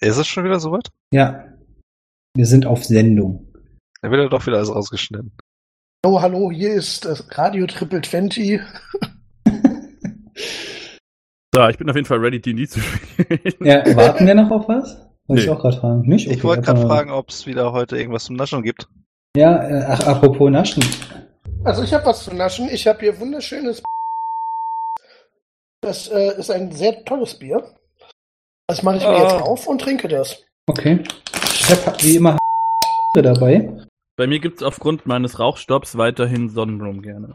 Ist es schon wieder soweit? Ja. Wir sind auf Sendung. Dann wird ja doch wieder alles rausgeschnitten. Oh, hallo, hier ist das Radio Triple 20. So, ich bin auf jeden Fall ready, D&D zu spielen. Ja, warten wir noch auf was? Wollte ich Nee. auch gerade fragen. Nicht? Ich Okay, wollte gerade fragen, ob es wieder heute irgendwas zum Naschen gibt. Ja, äh, ach, apropos Naschen. Also ich habe was zu naschen. Ich habe hier wunderschönes. Das äh, ist ein sehr tolles Bier. Das mache ich mir Ah. jetzt auf und trinke das. Okay. Ich habe wie immer dabei. Bei mir gibt's aufgrund meines Rauchstopps weiterhin Sonnenblumen gerne.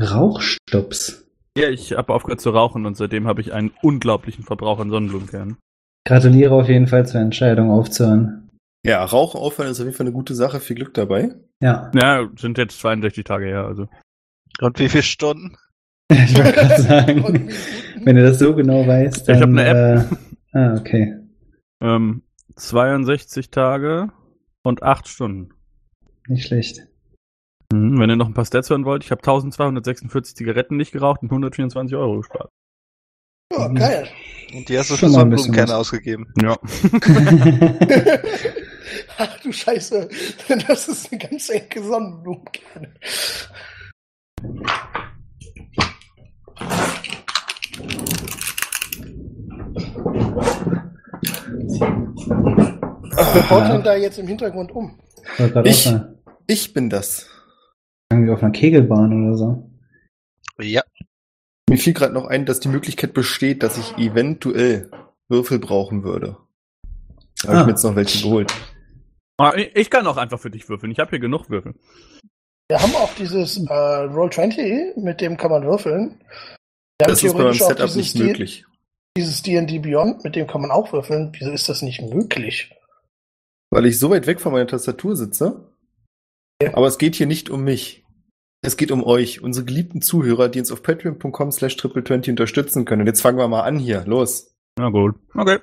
Rauchstops. Ja, ich habe aufgehört zu rauchen und seitdem habe ich einen unglaublichen Verbrauch an Sonnenblumenkernen. Gratuliere auf jeden Fall zur Entscheidung aufzuhören. Ja, Rauchen aufhören ist auf jeden Fall eine gute Sache. Viel Glück dabei. Ja, Ja, sind jetzt 62 Tage her, also. Und wie viele Stunden? ich wollte gerade sagen, wenn du das so genau weißt, dann. Ich hab eine App. Äh, ah, okay. Ähm, 62 Tage und 8 Stunden. Nicht schlecht. Mhm, wenn ihr noch ein paar Stats hören wollt, ich habe 1246 Zigaretten nicht geraucht und 124 Euro gespart. Ja, geil. Und die hast du Schon für mal ein bisschen Sonnenblumenkerne was. ausgegeben. Ja. Ach du Scheiße. Das ist eine ganz ecke Sonnenblumenkerne. Wer baut denn da jetzt im Hintergrund um? Ich Ich- bin das. irgendwie auf einer Kegelbahn oder so. Ja. Mir fiel gerade noch ein, dass die Möglichkeit besteht, dass ich eventuell Würfel brauchen würde. Da habe Ah. ich mir jetzt noch welche geholt. Ah, ich ich kann auch einfach für dich würfeln. Ich habe hier genug Würfel. Wir haben auch dieses äh, Roll20, mit dem kann man würfeln. Wir Das ist bei meinem Setup nicht möglich. Dieses D&D Beyond, mit dem kann man auch würfeln. Wieso ist das nicht möglich? Weil ich so weit weg von meiner Tastatur sitze. Aber es geht hier nicht um mich. Es geht um euch, unsere geliebten Zuhörer, die uns auf patreon.com slash triple20 unterstützen können. Und jetzt fangen wir mal an hier. Los. Na gut. Okay.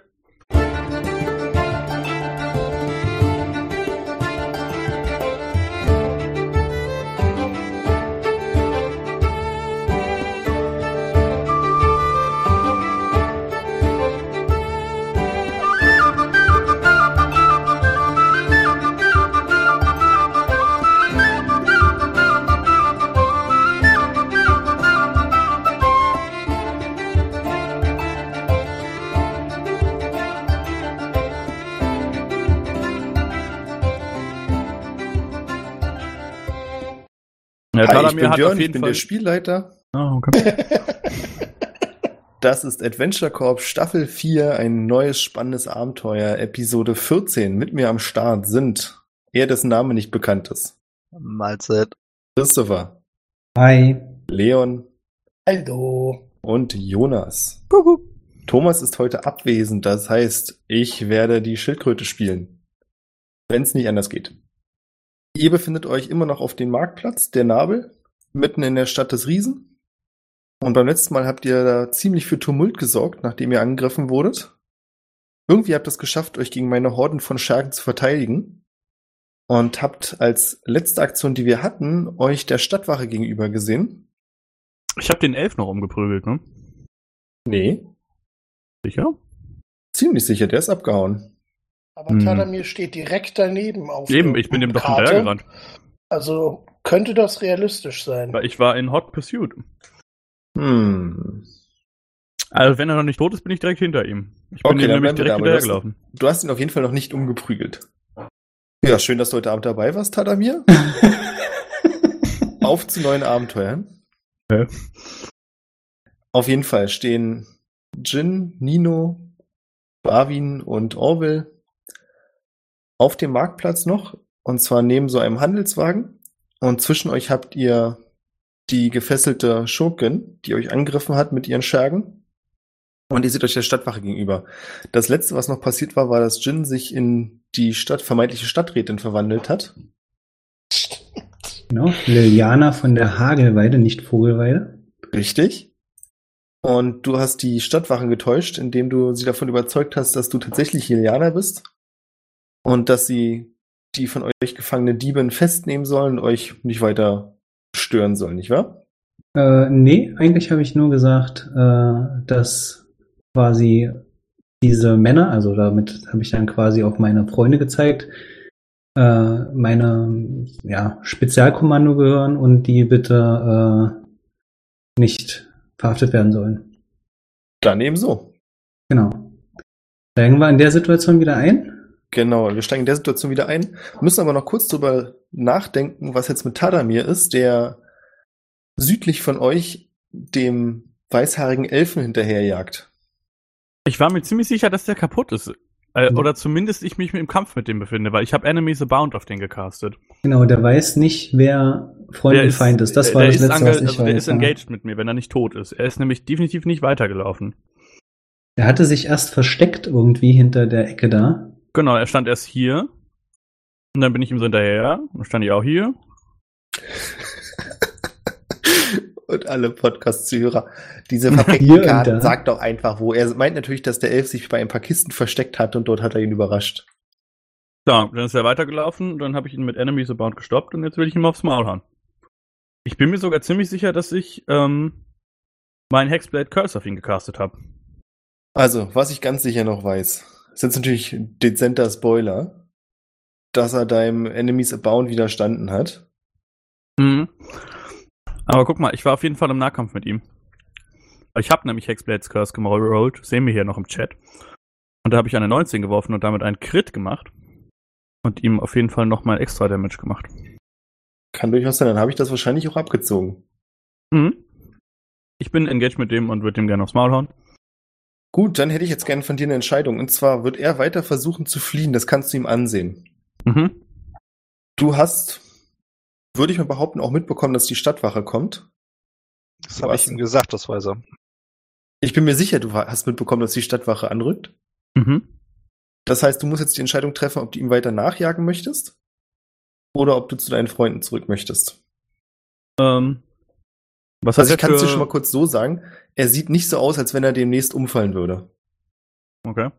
Bin hat Björn, auf ich bin Fall. der Spielleiter. Ah, okay. Das ist Adventure Corp Staffel 4, ein neues spannendes Abenteuer, Episode 14. Mit mir am Start sind er, dessen Name nicht bekannt ist. Mahlzeit. Christopher, Hi. Leon Hallo. und Jonas. Thomas ist heute abwesend, das heißt, ich werde die Schildkröte spielen. Wenn es nicht anders geht. Ihr befindet euch immer noch auf dem Marktplatz, der Nabel, mitten in der Stadt des Riesen. Und beim letzten Mal habt ihr da ziemlich für Tumult gesorgt, nachdem ihr angegriffen wurdet. Irgendwie habt ihr es geschafft, euch gegen meine Horden von Schergen zu verteidigen. Und habt als letzte Aktion, die wir hatten, euch der Stadtwache gegenüber gesehen. Ich habe den Elf noch umgeprügelt, ne? Nee. Sicher? Ziemlich sicher, der ist abgehauen. Aber Hm. Tadamir steht direkt daneben auf Eben, ich bin dem doch hinterhergerannt. Also könnte das realistisch sein. Weil ich war in Hot Pursuit. Hm. Also wenn er noch nicht tot ist, bin ich direkt hinter ihm. Ich bin Okay, nämlich direkt aber du hast- hinterhergelaufen. Du hast ihn auf jeden Fall noch nicht umgeprügelt. Ja, schön, dass du heute Abend dabei warst, Tadamir. Auf zu neuen Abenteuern. Ja. Auf jeden Fall stehen Jin, Nino, Barwin und Orwell auf dem Marktplatz noch. Und zwar neben so einem Handelswagen. Und zwischen euch habt ihr die gefesselte Schurkin, die euch angegriffen hat mit ihren Schergen. Und ihr seht euch der Stadtwache gegenüber. Das letzte, was noch passiert war, war, dass Jin sich in die Stadt, vermeintliche Stadträtin verwandelt hat. Genau. Liliana von der Hagelweide, nicht Vogelweide. Richtig. Und du hast die Stadtwache getäuscht, indem du sie davon überzeugt hast, dass du tatsächlich Liliana bist. Und dass sie die von euch gefangene Diebin festnehmen sollen und euch nicht weiter stören sollen, nicht wahr? Äh, nee, eigentlich habe ich nur gesagt, äh, dass quasi diese Männer, also damit habe ich dann quasi auf meine Freunde gezeigt, äh, meine ja, Spezialkommando gehören und die bitte äh, nicht verhaftet werden sollen. Dann eben so. Genau. Steigen wir in der Situation wieder ein? Genau, wir steigen in der Situation wieder ein, müssen aber noch kurz drüber nachdenken, was jetzt mit Tadamir ist, der südlich von euch dem weißhaarigen Elfen hinterherjagt. Ich war mir ziemlich sicher, dass der kaputt ist. Äh, Mhm. Oder zumindest ich mich im Kampf mit dem befinde, weil ich habe Enemies Abound auf den gecastet. Genau, der weiß nicht, wer Freund und Feind ist. Das der- war das ist Letzte, was ich also Der weiß. ist ja. engaged mit mir, wenn er nicht tot ist. Er ist nämlich definitiv nicht weitergelaufen. Er hatte sich erst versteckt irgendwie hinter der Ecke da. Genau, er stand erst hier. Und dann bin ich ihm so hinterher. Dann stand ich auch hier. Und alle Podcast-Zuhörer, diese und Karten, sagt doch einfach wo. Er meint natürlich, dass der Elf sich bei ein paar Kisten versteckt hat und dort hat er ihn überrascht. Ja, dann ist er weitergelaufen. Dann habe ich ihn mit Enemies Abound gestoppt und jetzt will ich ihm aufs Maul hauen. Ich bin mir sogar ziemlich sicher, dass ich ähm, meinen Hexblade Curse auf ihn gecastet habe. Also, was ich ganz sicher noch weiß, ist jetzt natürlich ein dezenter Spoiler, dass er deinem Enemies Abound widerstanden hat. Mhm. Aber guck mal, ich war auf jeden Fall im Nahkampf mit ihm. Ich habe nämlich Hexblades Curse gerollt, sehen wir hier noch im Chat. Und da habe ich eine 19 geworfen und damit einen Crit gemacht. Und ihm auf jeden Fall nochmal extra Damage gemacht. Kann durchaus sein, dann habe ich das wahrscheinlich auch abgezogen. Mhm. Ich bin engaged mit dem und würde ihm gerne aufs Maul hauen. Gut, dann hätte ich jetzt gerne von dir eine Entscheidung. Und zwar wird er weiter versuchen zu fliehen, das kannst du ihm ansehen. Mhm. Du hast, würde ich mal behaupten, auch mitbekommen, dass die Stadtwache kommt. Das habe ich ihm gesagt, das weiß er. Ich bin mir sicher, du hast mitbekommen, dass die Stadtwache anrückt. Mhm. Das heißt, du musst jetzt die Entscheidung treffen, ob du ihm weiter nachjagen möchtest oder ob du zu deinen Freunden zurück möchtest. Ähm, was Also ich kann es dir schon mal kurz so sagen, er sieht nicht so aus, als wenn er demnächst umfallen würde. Okay.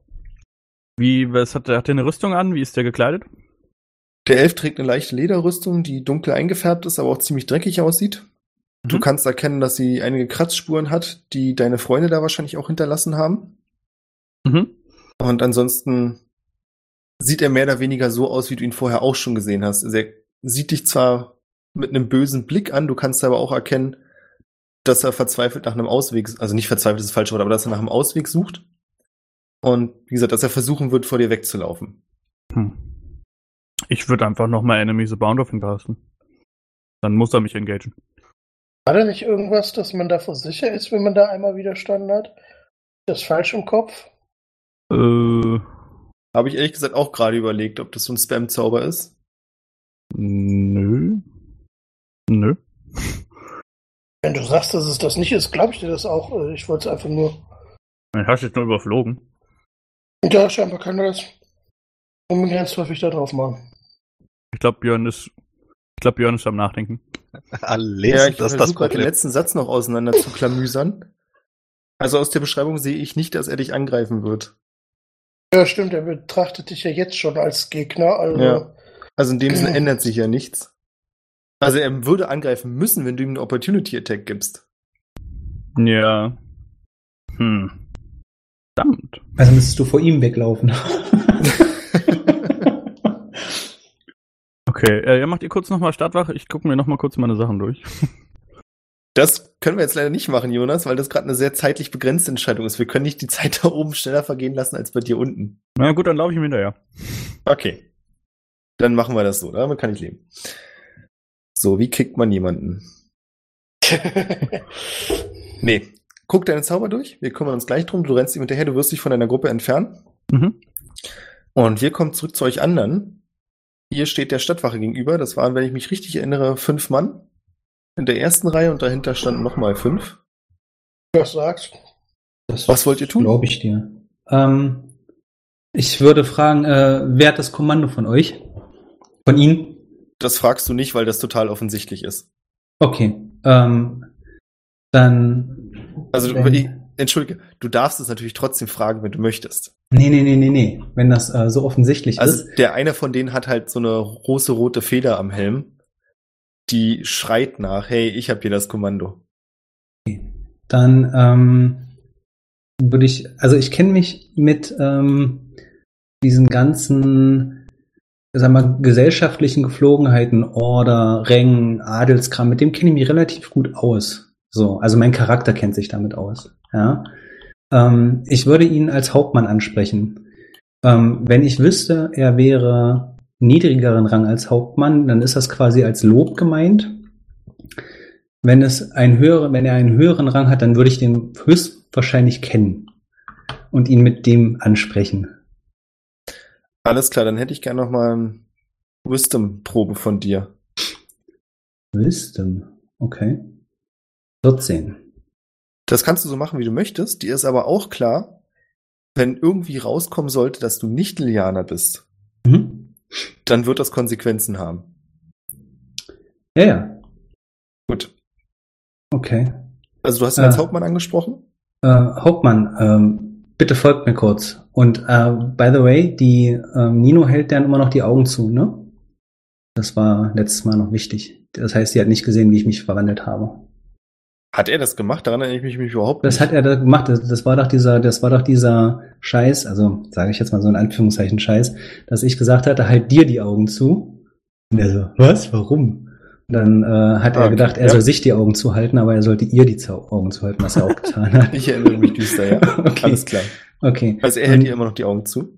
Wie, was hat er, hat er eine Rüstung an? Wie ist der gekleidet? Der Elf trägt eine leichte Lederrüstung, die dunkel eingefärbt ist, aber auch ziemlich dreckig aussieht. Du Mhm. kannst erkennen, dass sie einige Kratzspuren hat, die deine Freunde da wahrscheinlich auch hinterlassen haben. Mhm. Und ansonsten sieht er mehr oder weniger so aus, wie du ihn vorher auch schon gesehen hast. Also er sieht dich zwar mit einem bösen Blick an, du kannst aber auch erkennen, dass er verzweifelt nach einem Ausweg, also nicht verzweifelt ist das falsche Wort, aber dass er nach einem Ausweg sucht. Und wie gesagt, dass er versuchen wird, vor dir wegzulaufen. Hm. Ich würde einfach nochmal Enemies Abound auf ihn casten. Dann muss er mich engagen. War da nicht irgendwas, dass man davor sicher ist, wenn man da einmal widerstanden hat? Das falsch im Kopf? Äh, Habe ich ehrlich gesagt auch gerade überlegt, ob das so ein Spam-Zauber ist. nö. Nö. Wenn du sagst, dass es das nicht ist, glaube ich dir das auch. Äh, Ich wollte es einfach nur. Ich hast jetzt nur überflogen. Ja, scheinbar kann er das unbegrenzt häufig da drauf machen. Ich glaube, Björn ist. Ich glaube, Björn ist am Nachdenken. Alles, ja, ich das ist das gerade den Problem. letzten Satz noch auseinander zu klamüsern. Also aus der Beschreibung sehe ich nicht, dass er dich angreifen wird. Ja, stimmt, er betrachtet dich ja jetzt schon als Gegner. Also, Ja. Also in dem Sinne ändert sich ja nichts. Also er würde angreifen müssen, wenn du ihm einen Opportunity Attack gibst. Ja. Hm. Verdammt. Also müsstest du vor ihm weglaufen. Okay, äh, ja, macht ihr kurz nochmal Stadtwache? Ich gucke mir nochmal kurz meine Sachen durch. Das können wir jetzt leider nicht machen, Jonas, weil das gerade eine sehr zeitlich begrenzte Entscheidung ist. Wir können nicht die Zeit da oben schneller vergehen lassen als bei dir unten. Na gut, dann laufe ich ihm hinterher. Okay. Dann machen wir das so, damit kann ich leben. So, wie kickt man jemanden? Nee, guck deine Zauber durch. Wir kümmern uns gleich drum. Du rennst ihm hinterher, du wirst dich von deiner Gruppe entfernen. Mhm. Und wir kommen zurück zu euch anderen. Hier steht der Stadtwache gegenüber. Das waren, wenn ich mich richtig erinnere, fünf Mann in der ersten Reihe und dahinter standen nochmal fünf. was sagst. Das Was wollt ihr tun? Glaube ich dir. Ähm, ich würde fragen, äh, wer hat das Kommando von euch? Von Ihnen? Das fragst du nicht, weil das total offensichtlich ist. Okay. Ähm, dann. Also, wenn, ich, entschuldige, du darfst es natürlich trotzdem fragen, wenn du möchtest. nee, nee, nee, nee, nee. Wenn das äh, so offensichtlich Also, ist. der eine von denen hat halt so eine große rote Feder am Helm. Die schreit nach, hey, ich hab hier das Kommando. Dann, ähm, würde ich, also ich kenne mich mit ähm, diesen ganzen, sag mal, gesellschaftlichen Geflogenheiten, Order, Rängen, Adelskram, mit dem kenne ich mich relativ gut aus. So, also mein Charakter kennt sich damit aus. Ja. Ähm, ich würde ihn als Hauptmann ansprechen. Ähm, wenn ich wüsste, er wäre niedrigeren Rang als Hauptmann, dann ist das quasi als Lob gemeint. Wenn es ein höhere, wenn er einen höheren Rang hat, dann würde ich den höchstwahrscheinlich kennen und ihn mit dem ansprechen. Alles klar, dann hätte ich gerne noch mal eine Wisdom-Probe von dir. Wisdom, okay. 14. Das kannst du so machen, wie du möchtest. Dir ist aber auch klar, wenn irgendwie rauskommen sollte, dass du nicht Lilianer bist, Mhm. dann wird das Konsequenzen haben. Ja, ja, Gut. okay. Also du hast ihn als Äh. Hauptmann angesprochen? Äh, Hauptmann, ähm, bitte folgt mir kurz. Und äh, by the way, die ähm, Nino hält dann immer noch die Augen zu, ne? Das war letztes Mal noch wichtig. Das heißt, sie hat nicht gesehen, wie ich mich verwandelt habe. Hat er das gemacht? Daran erinnere ich mich, überhaupt Das nicht. hat er da gemacht. Das, das war doch dieser, das war doch dieser Scheiß, also sage ich jetzt mal so in Anführungszeichen Scheiß, dass ich gesagt hatte, halt dir die Augen zu. Und er so, was? Warum? Dann äh, hat Ah, er gedacht, er ja. soll sich die Augen zuhalten, aber er sollte ihr die Augen zuhalten, was er auch getan hat. Ich erinnere mich düster, ja. Okay. Alles klar. Okay. Also er hält Und- dir immer noch die Augen zu.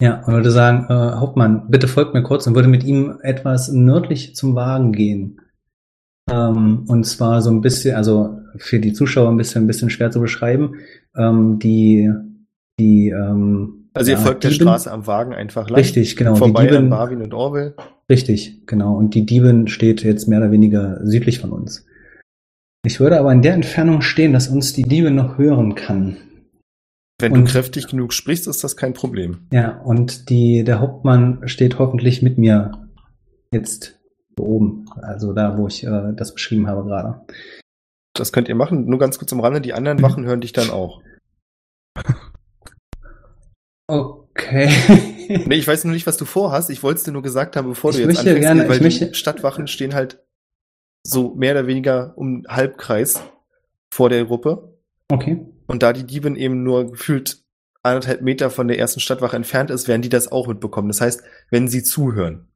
Ja, und würde sagen, äh, Hauptmann, bitte folgt mir kurz und würde mit ihm etwas nördlich zum Wagen gehen. Ähm, und zwar so ein bisschen, also für die Zuschauer ein bisschen, ein bisschen schwer zu beschreiben. Ähm, die, die, ähm, Also ihr ja, folgt der Dieben- Straße am Wagen einfach lang. Richtig, genau. Die Vorbei an Dieben, Barwin und Orwell. richtig, genau. Und die Diebin steht jetzt mehr oder weniger südlich von uns. Ich würde aber in der Entfernung stehen, dass uns die Diebin noch hören kann. Wenn Und- du kräftig genug sprichst, ist das kein Problem. Ja, und die, der Hauptmann steht hoffentlich mit mir jetzt oben, also da, wo ich äh, das beschrieben habe gerade. Das könnt ihr machen. Nur ganz kurz am Rande, die anderen Wachen hören dich dann auch. Okay. Nee, ich weiß noch nicht, was du vorhast. Ich wollte es dir nur gesagt haben, bevor du Ich jetzt möchte anfängst, gerne- weil ich möchte- die Stadtwachen stehen halt so mehr oder weniger um Halbkreis vor der Gruppe. Okay. Und da die Diebin eben nur gefühlt anderthalb Meter von der ersten Stadtwache entfernt ist, werden die das auch mitbekommen. Das heißt, wenn sie zuhören.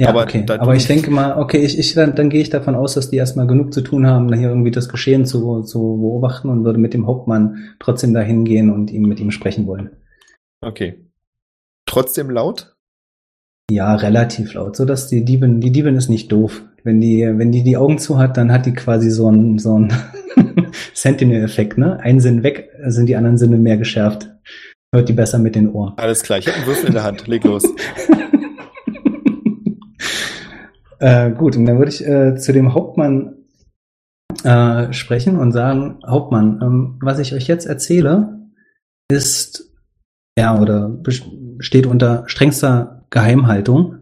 Ja, Aber okay. du Aber ich denke mal, okay, ich, ich dann, dann gehe ich davon aus, dass die erstmal genug zu tun haben, hier irgendwie das Geschehen zu, zu beobachten und würde mit dem Hauptmann trotzdem dahin gehen und ihm mit ihm sprechen wollen. Okay. Trotzdem laut? Ja, relativ laut, so dass die Diebin, die Diebin ist nicht doof. Wenn die, wenn die die Augen zu hat, dann hat die quasi so einen, so einen Sentinel-Effekt, ne? Ein Sinn weg, sind die anderen Sinne mehr geschärft. Hört die besser mit den Ohren. Alles klar, ich habe einen Würfel in der Hand. Leg los. äh, gut, und dann würde ich äh, zu dem Hauptmann äh, sprechen und sagen, Hauptmann, ähm, was ich euch jetzt erzähle, ist ja oder steht unter strengster Geheimhaltung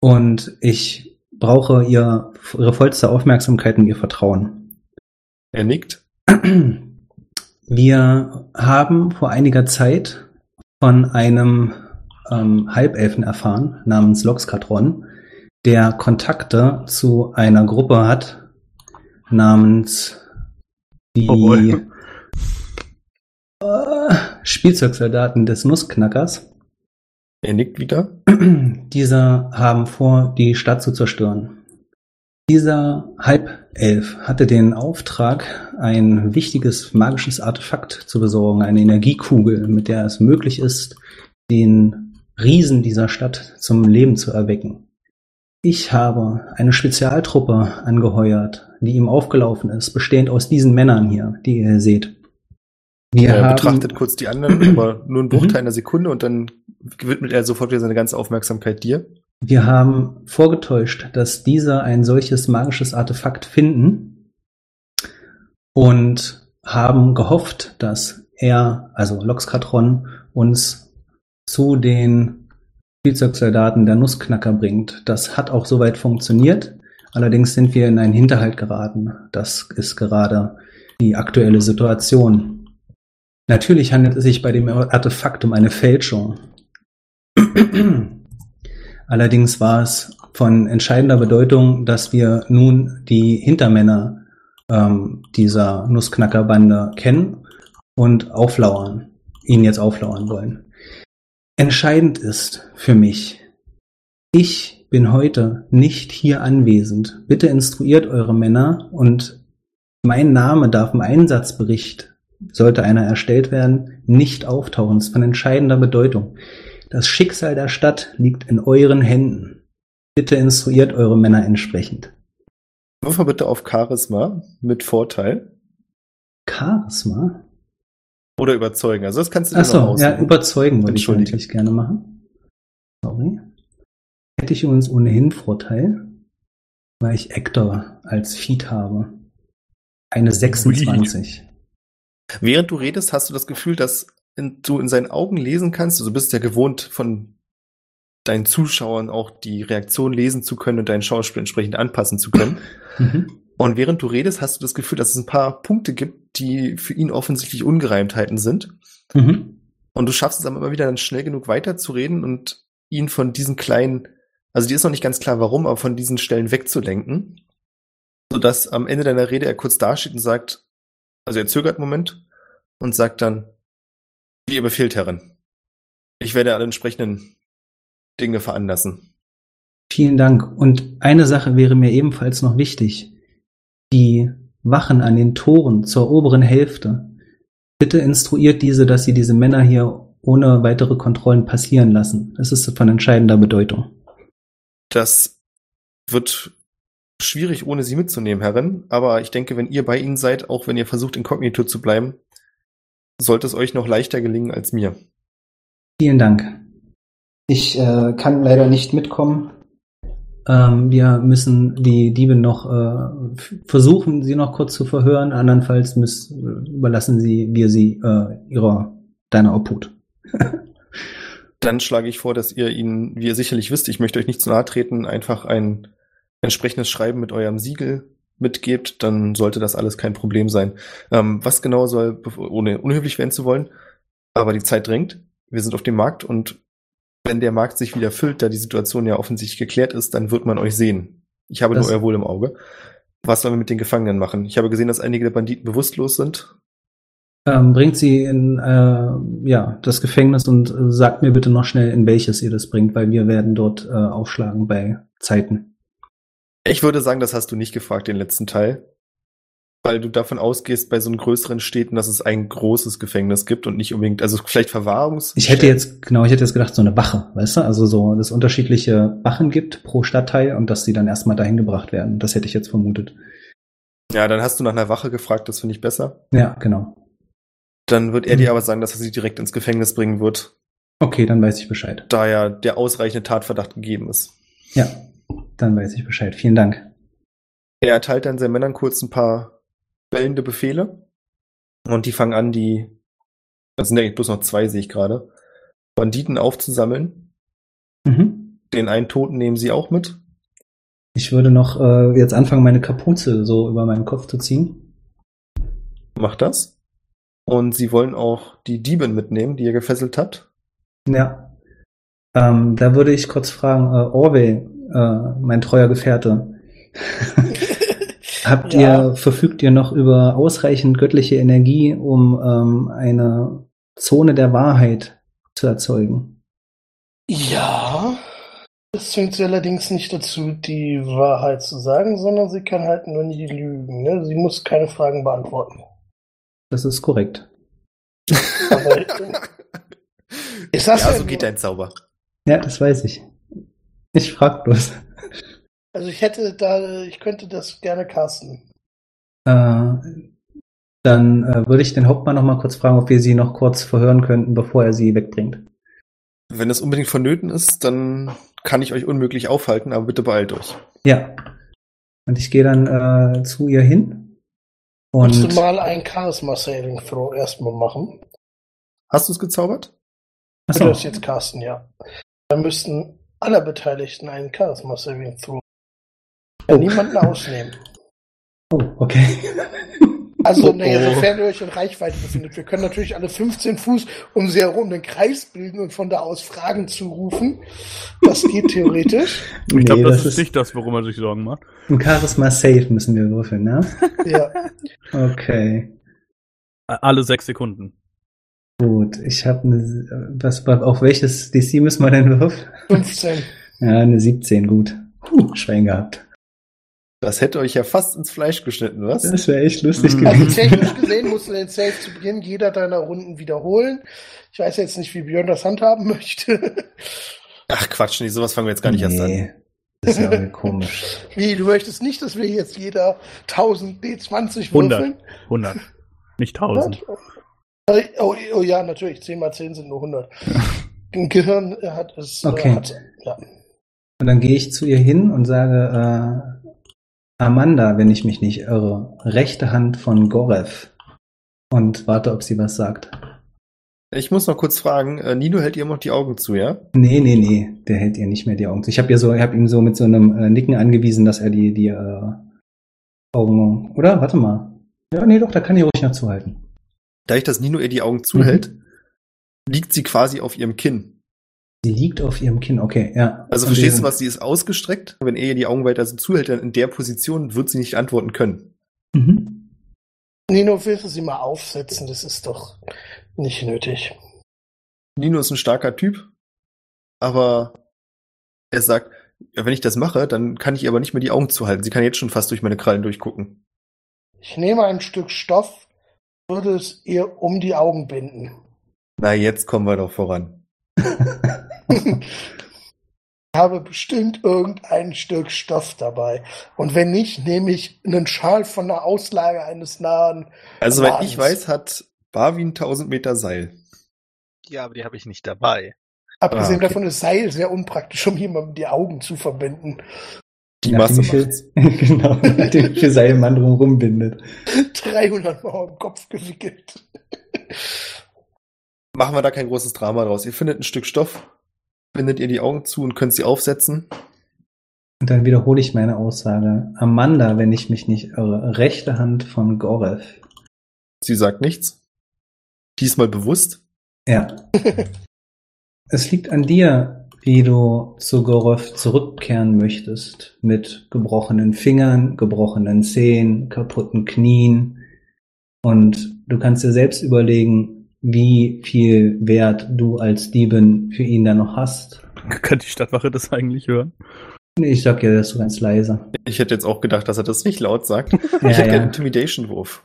und ich brauche ihr ihre vollste Aufmerksamkeit und ihr Vertrauen. Er nickt. Wir haben vor einiger Zeit von einem ähm, Halbelfen erfahren, namens Loxkatron, der Kontakte zu einer Gruppe hat, namens die Oh Spielzeugsoldaten des Nussknackers. Er nickt wieder. Diese haben vor, die Stadt zu zerstören. Dieser Halbelf hatte den Auftrag, ein wichtiges magisches Artefakt zu besorgen, eine Energiekugel, mit der es möglich ist, den Riesen dieser Stadt zum Leben zu erwecken. Ich habe eine Spezialtruppe angeheuert, die ihm aufgelaufen ist, bestehend aus diesen Männern hier, die ihr seht. Wir er haben, betrachtet kurz die anderen, aber nur einen Bruchteil einer Sekunde und dann widmet er sofort wieder seine ganze Aufmerksamkeit dir. Wir haben vorgetäuscht, dass diese ein solches magisches Artefakt finden und haben gehofft, dass er, also Loxkatron, uns zu den Spielzeugsoldaten der Nussknacker bringt. Das hat auch soweit funktioniert. Allerdings sind wir in einen Hinterhalt geraten. Das ist gerade die aktuelle Situation. Natürlich handelt es sich bei dem Artefakt um eine Fälschung. Allerdings war es von entscheidender Bedeutung, dass wir nun die Hintermänner ähm, dieser Nussknackerbande kennen und auflauern, ihn jetzt auflauern wollen. Entscheidend ist für mich, ich bin heute nicht hier anwesend. Bitte instruiert eure Männer und mein Name darf im Einsatzbericht, sollte einer erstellt werden, nicht auftauchen. Das ist von entscheidender Bedeutung. Das Schicksal der Stadt liegt in euren Händen. Bitte instruiert eure Männer entsprechend. Würfel bitte auf Charisma mit Vorteil. Charisma? Oder überzeugen. Also das kannst du dir Achso, noch ja, überzeugen würde ich natürlich gerne machen. Sorry. Hätte ich übrigens ohnehin Vorteil, weil ich Actor als Feed habe. Eine 26. Während du redest, hast du das Gefühl, dass in, du in seinen Augen lesen kannst. Also du bist ja gewohnt, von deinen Zuschauern auch die Reaktion lesen zu können und dein Schauspiel entsprechend anpassen zu können. Mhm. Und während du redest, hast du das Gefühl, dass es ein paar Punkte gibt, die für ihn offensichtlich Ungereimtheiten sind. Mhm. Und du schaffst es aber immer wieder dann schnell genug weiterzureden und ihn von diesen kleinen, also dir ist noch nicht ganz klar warum, aber von diesen Stellen wegzulenken. Sodass am Ende deiner Rede er kurz dasteht und sagt, also er zögert einen Moment und sagt dann, wie ihr befehlt, Herrin. Ich werde alle entsprechenden Dinge veranlassen. Vielen Dank. Und eine Sache wäre mir ebenfalls noch wichtig. Die Wachen an den Toren zur oberen Hälfte. Bitte instruiert diese, dass sie diese Männer hier ohne weitere Kontrollen passieren lassen. Das ist von entscheidender Bedeutung. Das wird schwierig, ohne sie mitzunehmen, Herrin. Aber ich denke, wenn ihr bei ihnen seid, auch wenn ihr versucht, inkognito zu bleiben, sollte es euch noch leichter gelingen als mir. Vielen Dank. Ich äh, kann leider nicht mitkommen. Ähm, wir müssen die Diebe noch äh, versuchen, sie noch kurz zu verhören. Andernfalls müssen, überlassen sie wir sie äh, ihrer deiner Obhut. Dann schlage ich vor, dass ihr ihnen, wie ihr sicherlich wisst, ich möchte euch nicht zu nahe treten, einfach ein entsprechendes Schreiben mit eurem Siegel mitgebt, dann sollte das alles kein Problem sein. Ähm, was genau soll, ohne unhöflich werden zu wollen, aber die Zeit drängt. Wir sind auf dem Markt und wenn der Markt sich wieder füllt, da die Situation ja offensichtlich geklärt ist, dann wird man euch sehen. Ich habe Das- nur euer Wohl im Auge. Was sollen wir mit den Gefangenen machen? Ich habe gesehen, dass einige der Banditen bewusstlos sind. Ähm, bringt sie in äh, ja das Gefängnis und äh, sagt mir bitte noch schnell, in welches ihr das bringt, weil wir werden dort äh, aufschlagen bei Zeiten. Ich würde sagen, das hast du nicht gefragt, den letzten Teil. Weil du davon ausgehst, bei so einen größeren Städten, dass es ein großes Gefängnis gibt und nicht unbedingt, also vielleicht Verwahrungs. Ich hätte jetzt, genau, ich hätte jetzt gedacht, so eine Wache, weißt du? Also so, dass es unterschiedliche Wachen gibt pro Stadtteil und dass sie dann erstmal dahin gebracht werden. Das hätte ich jetzt vermutet. Ja, dann hast du nach einer Wache gefragt, das finde ich besser. Ja, genau. Dann wird er Mhm. dir aber sagen, dass er sie direkt ins Gefängnis bringen wird, Okay, dann weiß ich Bescheid. da ja der ausreichende Tatverdacht gegeben ist. Ja, dann weiß ich Bescheid. Vielen Dank. Er erteilt dann seinen Männern kurz ein paar bellende Befehle und die fangen an, die, das sind ja bloß noch zwei, sehe ich gerade, Banditen aufzusammeln. Mhm. Den einen Toten nehmen sie auch mit. Ich würde noch äh, jetzt anfangen, meine Kapuze so über meinen Kopf zu ziehen. Macht das. Und sie wollen auch die Diebin mitnehmen, die ihr gefesselt habt. Ja. Ähm, da würde ich kurz fragen, äh, Orwell, äh, mein treuer Gefährte, habt Ja. ihr, verfügt ihr noch über ausreichend göttliche Energie, um ähm, eine Zone der Wahrheit zu erzeugen? Ja, das zwingt sie allerdings nicht dazu, die Wahrheit zu sagen, sondern sie kann halt nur nie lügen. Ne? Sie muss keine Fragen beantworten. Das ist korrekt. Aber ist das ja, so geht dein Zauber. Ja, das weiß ich. Ich frag bloß. Also ich hätte da, ich könnte das gerne casten. Äh, dann äh, würde ich den Hauptmann noch mal kurz fragen, ob wir sie noch kurz verhören könnten, bevor er sie wegbringt. Wenn es unbedingt vonnöten ist, dann kann ich euch unmöglich aufhalten, aber bitte beeilt euch. Ja. Und ich gehe dann äh, zu ihr hin. Und du mal ein Charisma Saving Throw erstmal machen? Hast du es gezaubert? Du achso, darfst jetzt casten, ja. Dann müssten alle Beteiligten einen Charisma Saving Throw. Ja, niemanden ausnehmen. oh, okay. Also, Oh, naja, oh. sofern ihr euch in Reichweite befindet. Wir können natürlich alle 15 Fuß um sie herum einen Kreis bilden und von da aus Fragen zurufen. Das geht theoretisch. Ich glaube, Nee, das, das ist nicht das, worum er sich Sorgen macht. Ein Charisma Safe müssen wir würfeln, ne? Ja. Okay. Alle sechs Sekunden. Gut, ich habe eine. Was, auf welches DC müssen wir denn würfeln? 15. Ja, eine 17, gut. Puh, Schwein gehabt. Das hätte euch ja fast ins Fleisch geschnitten, was? Das wäre echt lustig Mhm. Also gewesen. technisch gesehen musst du den Save zu Beginn jeder deiner Runden wiederholen. Ich weiß jetzt nicht, wie Björn das handhaben möchte. Ach Quatsch, nee, sowas fangen wir jetzt gar nicht erst an. nee, das ist ja irgendwie komisch. Wie, du möchtest nicht, dass wir jetzt jeder 1000 D20 100. würfeln? 100. Nicht 1000. Äh, Oh, oh ja, natürlich. 10 mal 10 sind nur 100. Gehirn hat es. äh, Okay. Hat, ja. Und dann gehe ich zu ihr hin und sage, äh, Amanda, wenn ich mich nicht irre, rechte Hand von Gorev. Und warte, ob sie was sagt. Ich muss noch kurz fragen, äh, Nino hält ihr immer noch die Augen zu, ja? Nee, nee, nee, der hält ihr nicht mehr die Augen zu. Ich habe ja so, ich habe ihm so mit so einem äh, Nicken angewiesen, dass er die, die äh, Augen. Oder? Warte mal. Ja, nee, doch, da kann ich ruhig noch zuhalten. Da ich das Nino ihr die Augen zuhält, liegt sie quasi auf ihrem Kinn. Sie liegt auf ihrem Kinn, okay, ja. Also verstehst du was? Sie ist ausgestreckt. Wenn er ihr die Augen weiter so zuhält, dann in der Position wird sie nicht antworten können. Mhm. Nino, willst du sie mal aufsetzen? Das ist doch nicht nötig. Nino ist ein starker Typ, aber er sagt, wenn ich das mache, dann kann ich ihr aber nicht mehr die Augen zuhalten. Sie kann jetzt schon fast durch meine Krallen durchgucken. Ich nehme ein Stück Stoff, würde es ihr um die Augen binden. Na, jetzt kommen wir doch voran. Ich habe bestimmt irgendein Stück Stoff dabei. Und wenn nicht, nehme ich einen Schal von der Auslage eines nahen. Also, soweit ich weiß, hat Barwin 1000 Meter Seil. Ja, aber die habe ich nicht dabei. Abgesehen Ah, okay. davon ist Seil sehr unpraktisch, um jemandem die Augen zu verbinden. Die Masse macht's. genau, nachdem ich viel Seilmann drum rumbindet. 300 Mal im Kopf gewickelt. Machen wir da kein großes Drama draus. Ihr findet ein Stück Stoff, bindet ihr die Augen zu und könnt sie aufsetzen. Und dann wiederhole ich meine Aussage. Amanda, wenn ich mich nicht irre, rechte Hand von Gorev. Sie sagt nichts. Diesmal bewusst. Ja. es liegt an dir, wie du zu Gorev zurückkehren möchtest. Mit gebrochenen Fingern, gebrochenen Zehen, kaputten Knien. Und du kannst dir selbst überlegen, wie viel Wert du als Diebin für ihn da noch hast. Kann die Stadtwache das eigentlich hören? Nee, Ich sag ja, das ist so ganz leise. Ich hätte jetzt auch gedacht, dass er das nicht laut sagt. Ja, ich hätte gerne einen ja. Intimidation-Wurf.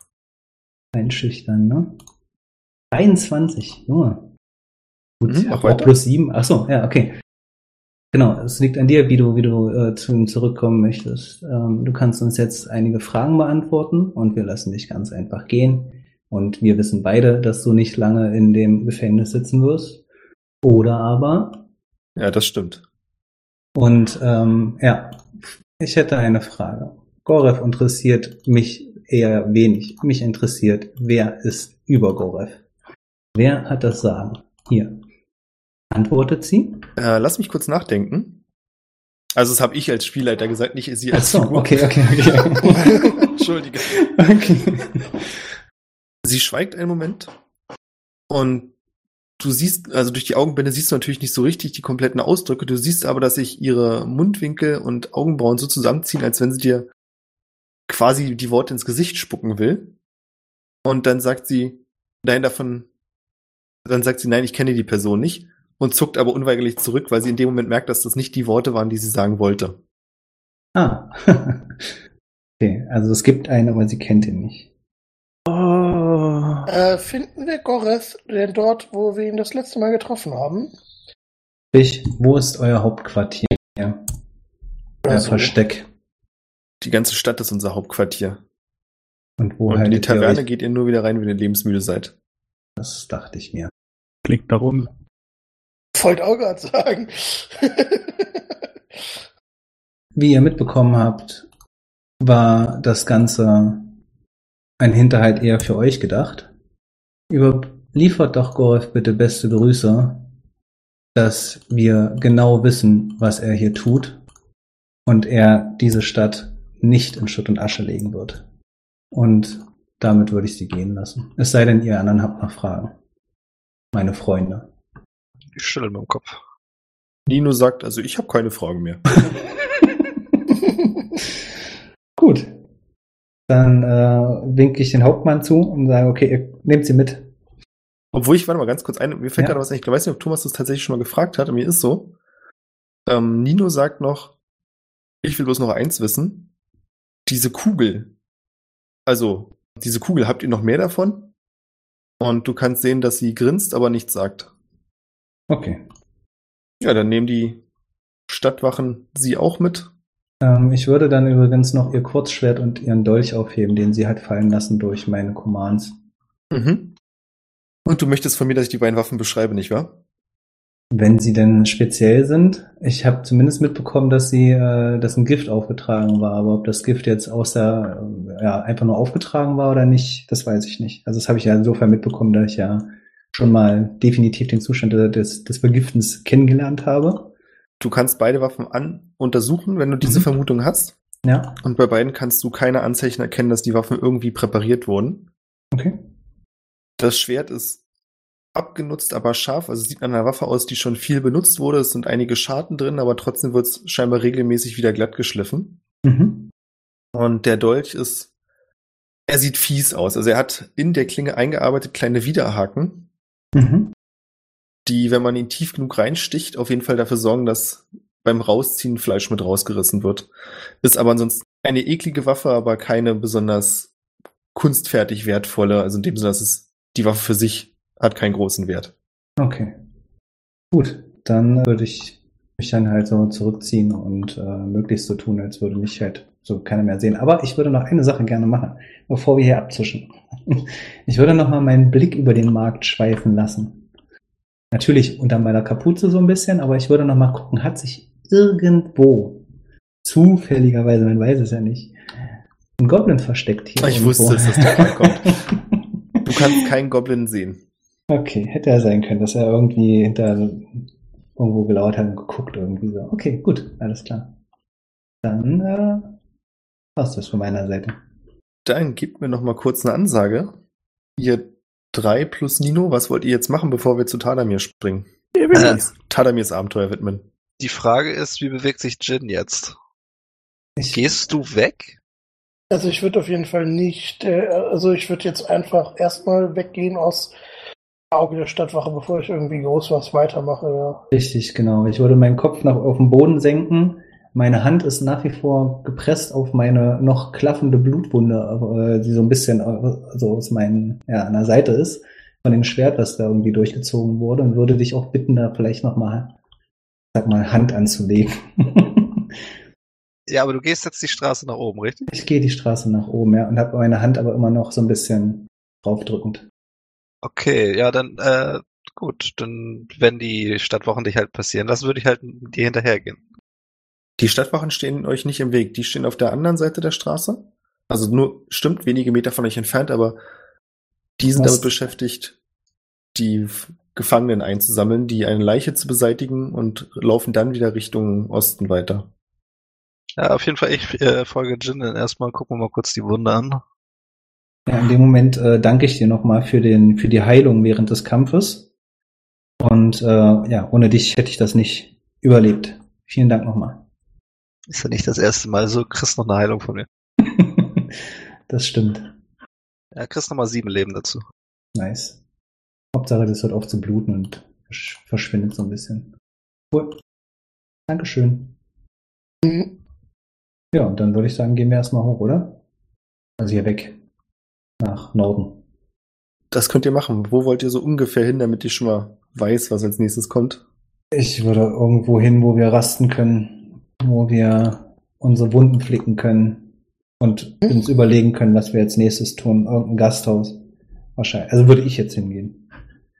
Einschüchtern, ne? 23, Junge. Gut, ja, mach auch weiter. plus 7. Ach so, ja, okay. Genau, es liegt an dir, wie du, wie du äh, zu ihm zurückkommen möchtest. Ähm, du kannst uns jetzt einige Fragen beantworten und wir lassen dich ganz einfach gehen. Und wir wissen beide, dass du nicht lange in dem Gefängnis sitzen wirst. Oder aber, Ja, das stimmt. und ähm, ja, ich hätte eine Frage. Gorev interessiert mich eher wenig. Mich interessiert, wer ist über Gorev? Wer hat das Sagen? Hier. Antwortet sie? Äh, lass mich kurz nachdenken. Also, das habe ich als Spielleiter gesagt, nicht sie Ach als so, Figur. okay, okay, okay. Entschuldige. okay. Sie schweigt einen Moment und du siehst, also durch die Augenbinde siehst du natürlich nicht so richtig die kompletten Ausdrücke. Du siehst aber, dass sich ihre Mundwinkel und Augenbrauen so zusammenziehen, als wenn sie dir quasi die Worte ins Gesicht spucken will. Und dann sagt sie, nein, davon, dann sagt sie, nein, ich kenne die Person nicht und zuckt aber unweigerlich zurück, weil sie in dem Moment merkt, dass das nicht die Worte waren, die sie sagen wollte. Ah. okay, also es gibt einen, aber sie kennt ihn nicht. Oh. Äh, finden wir Goreth denn dort, wo wir ihn das letzte Mal getroffen haben? Ich, wo ist euer Hauptquartier? Euer Also, Versteck. Die ganze Stadt ist unser Hauptquartier. Und wo und in die Taverne geht ihr nur wieder rein, wenn ihr lebensmüde seid. Das dachte ich mir. Klingt nach uns. Wollte auch gerade sagen. Wie ihr mitbekommen habt, war das Ganze ein Hinterhalt eher für euch gedacht. Überliefert doch Gorev bitte beste Grüße, dass wir genau wissen, was er hier tut und er diese Stadt nicht in Schutt und Asche legen wird. Und damit würde ich sie gehen lassen. Es sei denn, ihr anderen habt noch Fragen. Meine Freunde. Ich schüttel dem Kopf. Nino sagt, also ich habe keine Frage mehr. Gut. Dann äh, winke ich den Hauptmann zu und sage, okay, ihr nehmt sie mit. Obwohl ich, warte mal ganz kurz ein, mir fällt Ja. gerade was ein, ich weiß nicht, ob Thomas das tatsächlich schon mal gefragt hat, aber mir ist so. Ähm, Nino sagt noch, ich will bloß noch eins wissen. Diese Kugel, also diese Kugel, habt ihr noch mehr davon? Und du kannst sehen, dass sie grinst, aber nichts sagt. Okay. Ja, dann nehmen die Stadtwachen sie auch mit. Ähm, ich würde dann übrigens noch ihr Kurzschwert und ihren Dolch aufheben, den sie hat fallen lassen durch meine Commands. Mhm. Und du möchtest von mir, dass ich die beiden Waffen beschreibe, nicht wahr? Wenn sie denn speziell sind. Ich habe zumindest mitbekommen, dass sie, äh, dass ein Gift aufgetragen war, aber ob das Gift jetzt außer äh, ja einfach nur aufgetragen war oder nicht, das weiß ich nicht. Also das habe ich ja insofern mitbekommen, dass ich ja schon mal definitiv den Zustand des, des Vergiftens kennengelernt habe. Du kannst beide Waffen an untersuchen, wenn du diese Mhm. Vermutung hast. Ja, Und bei beiden kannst du keine Anzeichen erkennen, dass die Waffen irgendwie präpariert wurden. okay. Das Schwert ist abgenutzt, aber scharf. Also es sieht an einer Waffe aus, die schon viel benutzt wurde. Es sind einige Scharten drin, aber trotzdem wird es scheinbar regelmäßig wieder glatt geschliffen. Mhm. Und der Dolch ist, er sieht fies aus. Also er hat in der Klinge eingearbeitet kleine Widerhaken, Mhm. Die, wenn man ihn tief genug reinsticht, auf jeden Fall dafür sorgen, dass beim Rausziehen Fleisch mit rausgerissen wird. Ist aber ansonsten eine eklige Waffe, aber keine besonders kunstfertig wertvolle. Also in dem Sinne, dass es die Waffe für sich hat keinen großen Wert. Okay. Gut, dann würde ich mich dann halt so zurückziehen und äh, möglichst so tun, als würde mich halt so keiner mehr sehen. Aber ich würde noch eine Sache gerne machen, bevor wir hier abzischen. Ich würde noch mal meinen Blick über den Markt schweifen lassen. Natürlich unter meiner Kapuze so ein bisschen, aber ich würde noch mal gucken, hat sich irgendwo zufälligerweise, man weiß es ja nicht, ein Goblin versteckt hier. Ich irgendwo? wusste es, dass der Fall kommt. Du kannst keinen Goblin sehen. Okay, hätte ja sein können, dass er irgendwie hinter irgendwo gelauert hat und geguckt irgendwie so. Okay, gut, alles klar. Dann äh, war's das von meiner Seite. Dann gebt mir noch mal kurz eine Ansage. Ihr drei plus Nino, was wollt ihr jetzt machen, bevor wir zu Tadamir springen? Äh, Tadamirs Abenteuer widmen. die Frage ist, wie bewegt sich Jin jetzt? Ich, Gehst du weg? Also ich würde auf jeden Fall nicht, äh, also ich würde jetzt einfach erstmal weggehen aus Auge der Stadtwache, bevor ich irgendwie groß was weitermache, ja. Richtig, genau. Ich würde meinen Kopf nach auf den Boden senken. Meine Hand ist nach wie vor gepresst auf meine noch klaffende Blutwunde, äh, die so ein bisschen äh, so aus meinen, ja, an der Seite ist, von dem Schwert, was da irgendwie durchgezogen wurde, und würde dich auch bitten, da vielleicht nochmal, sag mal, Hand anzulegen. Ja, aber du gehst jetzt die Straße nach oben, richtig? Ich gehe die Straße nach oben, ja, und habe meine Hand aber immer noch so ein bisschen draufdrückend. Okay, ja, dann, äh, gut, dann, wenn die Stadtwochen dich halt passieren lassen, würde ich halt dir hinterhergehen. Die Stadtwachen stehen euch nicht im Weg. Die stehen auf der anderen Seite der Straße. Also nur, stimmt, wenige Meter von euch entfernt, aber die sind Was? damit beschäftigt, die Gefangenen einzusammeln, die eine Leiche zu beseitigen und laufen dann wieder Richtung Osten weiter. Ja, auf jeden Fall, ich äh, folge Jin dann erstmal, gucken wir mal kurz die Wunde an. Ja, in dem Moment äh, danke ich dir nochmal für den, für die Heilung während des Kampfes. Und äh, ja, ohne dich hätte ich das nicht überlebt. Vielen Dank nochmal. Ist ja nicht das erste Mal, so kriegst noch eine Heilung von mir. das stimmt. Ja, kriegst noch mal sieben Leben dazu. Nice. Hauptsache, das hört auf zu bluten und versch- verschwindet so ein bisschen. Cool. Dankeschön. Mhm. Ja, und dann würde ich sagen, gehen wir erstmal hoch, oder? Also hier weg. Nach Norden. Das könnt ihr machen. Wo wollt ihr so ungefähr hin, damit ich schon mal weiß, was als nächstes kommt? Ich würde irgendwo hin, wo wir rasten können, wo wir unsere Wunden flicken können und Hm? uns überlegen können, was wir als nächstes tun. Irgendein Gasthaus. Wahrscheinlich. Also würde ich jetzt hingehen.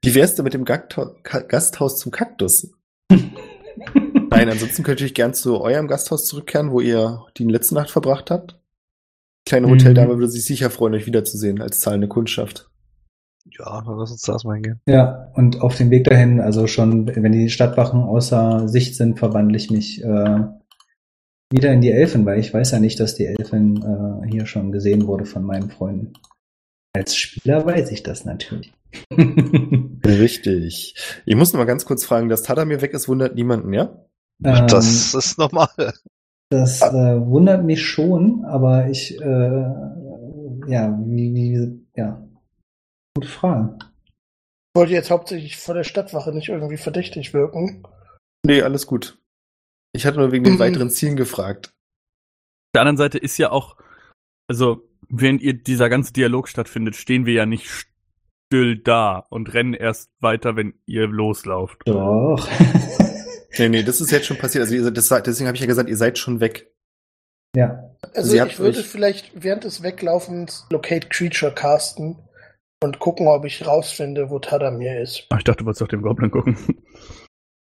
Wie wär's denn mit dem Ka- Gasthaus zum Kaktus? Nein, ansonsten könnt ihr euch gern zu eurem Gasthaus zurückkehren, wo ihr die letzte Nacht verbracht habt. Kleine Mhm. Hoteldame würde sich sicher freuen, euch wiederzusehen als zahlende Kundschaft. Ja, dann lass uns da erstmal hingehen. Ja, und auf dem Weg dahin, also schon, wenn die Stadtwachen außer Sicht sind, verwandle ich mich äh, wieder in die Elfen, weil ich weiß ja nicht, dass die Elfin äh, hier schon gesehen wurde von meinen Freunden. Als Spieler weiß ich das natürlich. Richtig. Ich muss noch mal ganz kurz fragen, dass Tadamir weg ist, wundert niemanden, ja? Ähm, das ist normal. Das äh, wundert mich schon, aber ich äh, ja, wie, wie, ja. Gute Frage. Ich wollte jetzt hauptsächlich vor der Stadtwache nicht irgendwie verdächtig wirken. Nee, alles gut. Ich hatte nur wegen den Mhm. weiteren Zielen gefragt. Auf der anderen Seite ist ja auch, also, während ihr dieser ganze Dialog stattfindet, stehen wir ja nicht still da und rennen erst weiter, wenn ihr loslauft. Doch. Nee, nee, das ist jetzt schon passiert. Also ihr das, deswegen habe ich ja gesagt, ihr seid schon weg. ja. Also Sie habt ich würde euch- vielleicht während des Weglaufens Locate Creature casten und gucken, ob ich rausfinde, wo Tadamir ist. Ach, ich dachte, du wolltest auf den Goblin gucken.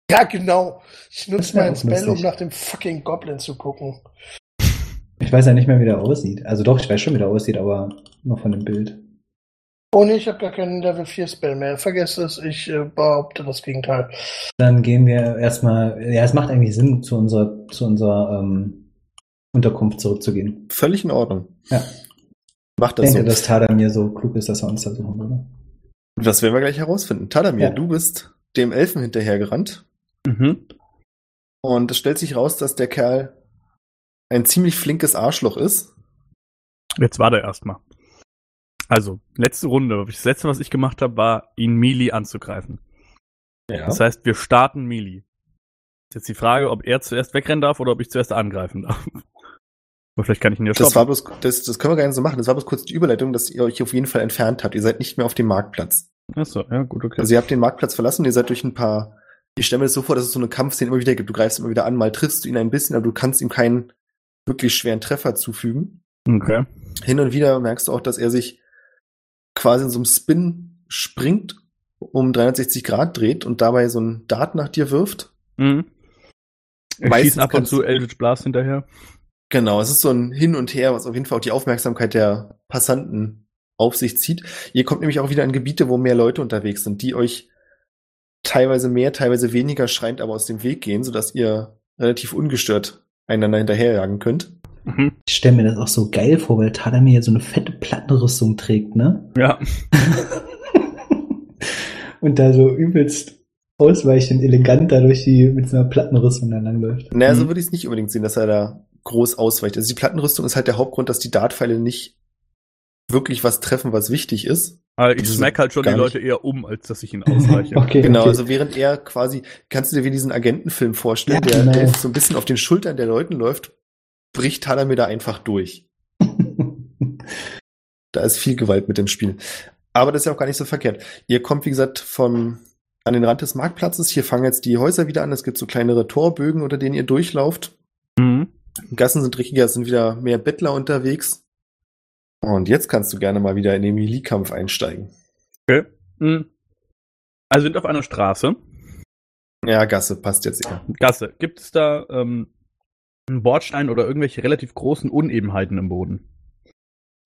Ja, genau. Ich nutze meinen auch Spell, um nach dem fucking Goblin zu gucken. Ich weiß ja nicht mehr, wie der aussieht. Also doch, ich weiß schon, wie der aussieht, aber nur von dem Bild. Oh nee, ich habe gar keinen Level 4 Spell mehr. Vergesst es, ich äh, behaupte das Gegenteil. Dann gehen wir erstmal, ja, es macht eigentlich Sinn, zu unserer, zu unserer ähm, Unterkunft zurückzugehen. Völlig in Ordnung. Ja. Macht Ich das denke, so. dass Tadamir so klug ist, dass er uns da suchen würde. Das werden wir gleich herausfinden. Tadamir, Ja. du bist dem Elfen hinterhergerannt Mhm. und es stellt sich raus, dass der Kerl ein ziemlich flinkes Arschloch ist. Jetzt war der erstmal. Also, letzte Runde. Das letzte, was ich gemacht habe, war, ihn Melee anzugreifen. Ja. Das heißt, wir starten Melee. Ist jetzt die Frage, ob er zuerst wegrennen darf oder ob ich zuerst angreifen darf. Aber vielleicht kann ich ihn ja Das war stoppen. bloß, das, das können wir gar nicht so machen. Das war bloß kurz die Überleitung, dass ihr euch auf jeden Fall entfernt habt. Ihr seid nicht mehr auf dem Marktplatz. Achso, ja, gut, okay. Also ihr habt den Marktplatz verlassen, ihr seid durch ein paar. Ich stelle mir das so vor, dass es so eine Kampfszene immer wieder gibt. Du greifst immer wieder an, mal triffst du ihn ein bisschen, aber du kannst ihm keinen wirklich schweren Treffer zufügen. okay. Hin und wieder merkst du auch, dass er sich quasi in so einem Spin springt, um 360 Grad dreht und dabei so ein Dart nach dir wirft. Mhm. Er Meistens schießt ab und zu Eldritch Blast hinterher. Genau, es ist so ein Hin und Her, was auf jeden Fall auch die Aufmerksamkeit der Passanten auf sich zieht. Ihr kommt nämlich auch wieder in Gebiete, wo mehr Leute unterwegs sind, die euch teilweise mehr, teilweise weniger schreiend aber aus dem Weg gehen, sodass ihr relativ ungestört einander hinterherjagen könnt. Mhm. Ich stelle mir das auch so geil vor, weil Tadamir so eine fette Plattenrüstung trägt, ne? Ja. Und da so übelst ausweichend elegant da durch die, mit so einer Plattenrüstung da langläuft. Naja, so Mhm. würde ich es nicht unbedingt sehen, dass er da groß ausweicht. Also die Plattenrüstung ist halt der Hauptgrund, dass die Dartpfeile nicht wirklich was treffen, was wichtig ist. Aber ich smack halt schon die Leute eher um, als dass ich ihn ausweiche. Okay, Genau, okay. also während er quasi, kannst du dir wie diesen Agentenfilm vorstellen, Ja, der genau. Elf so ein bisschen auf den Schultern der Leuten läuft, bricht Talamir da einfach durch. Da ist viel Gewalt mit dem Spiel. Aber das ist ja auch gar nicht so verkehrt. Ihr kommt, wie gesagt, vom, an den Rand des Marktplatzes. Hier fangen jetzt die Häuser wieder an. Es gibt so kleinere Torbögen, unter denen ihr durchlauft. Mhm. Gassen sind dreckiger, es sind wieder mehr Bettler unterwegs. Und jetzt kannst du gerne mal wieder in den Melee-Kampf einsteigen. Okay. Mhm. Also sind auf einer Straße. Ja, Gasse passt jetzt eher. Gasse. Gibt es da ähm, einen Bordstein oder irgendwelche relativ großen Unebenheiten im Boden?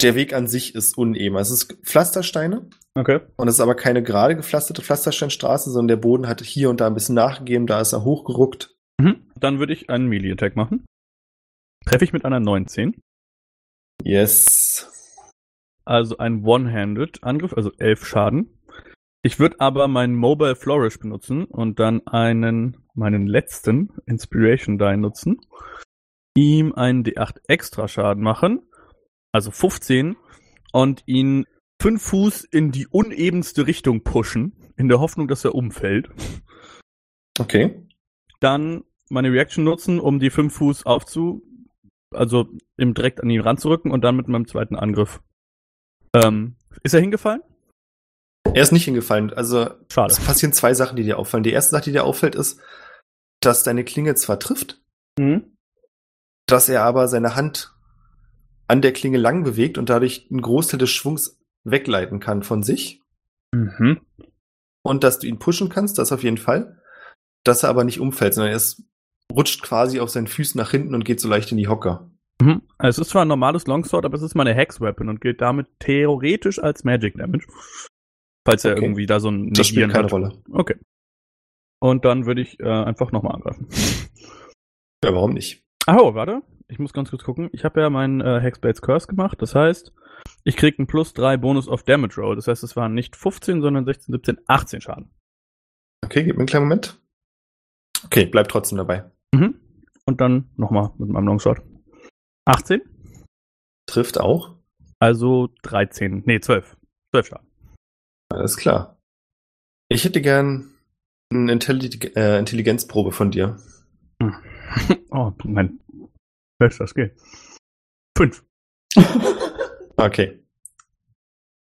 Der Weg an sich ist uneben. Es ist Pflastersteine Okay. und es ist aber keine gerade gepflasterte Pflastersteinstraße, sondern der Boden hat hier und da ein bisschen nachgegeben, da ist er hochgeruckt. Mhm. Dann würde ich einen Melee-Attack machen. Treffe ich mit einer 19. Yes. Also ein One-Handed-Angriff, also 11 Schaden. Ich würde aber meinen Mobile Flourish benutzen und dann einen, meinen letzten Inspiration Die nutzen. Ihm einen D8 extra Schaden machen. Also 15. Und ihn 5 Fuß in die unebenste Richtung pushen. In der Hoffnung, dass er umfällt. Okay. Dann meine Reaction nutzen, um die 5 Fuß aufzu, also im direkt an ihn ranzurücken und dann mit meinem zweiten Angriff. Ähm, ist er hingefallen? Er ist nicht hingefallen. Also Schade. es passieren zwei Sachen, die dir auffallen. Die erste Sache, die dir auffällt, ist, dass deine Klinge zwar trifft, Mhm. dass er aber seine Hand an der Klinge lang bewegt und dadurch einen Großteil des Schwungs wegleiten kann von sich. Mhm. Und dass du ihn pushen kannst, das auf jeden Fall. Dass er aber nicht umfällt, sondern er ist, rutscht quasi auf seinen Füßen nach hinten und geht so leicht in die Hocker. Mhm. Es ist zwar ein normales Longsword, aber es ist meine Hex-Weapon und gilt damit theoretisch als Magic Damage. Falls er Okay. irgendwie da so ein Das spielt Negieren keine hat. Rolle. Okay. Und dann würde ich äh, einfach nochmal angreifen. Ja, warum nicht? Oh, warte. Ich muss ganz kurz gucken. Ich habe ja meinen äh, Hexblades Curse gemacht. Das heißt, ich krieg einen plus 3 Bonus auf Damage Roll. Das heißt, es waren nicht 15, sondern 16, 17, 18 Schaden. Okay, gib mir einen kleinen Moment. Okay, bleib trotzdem dabei. Mhm. Und dann nochmal mit meinem Longsword. 18? Trifft auch. Also 13. Nee, 12. 12 Schaden. Alles klar. Ich hätte gern eine Intelli äh, Intelligenzprobe von dir. Oh, mein bestes geht. 5. Okay.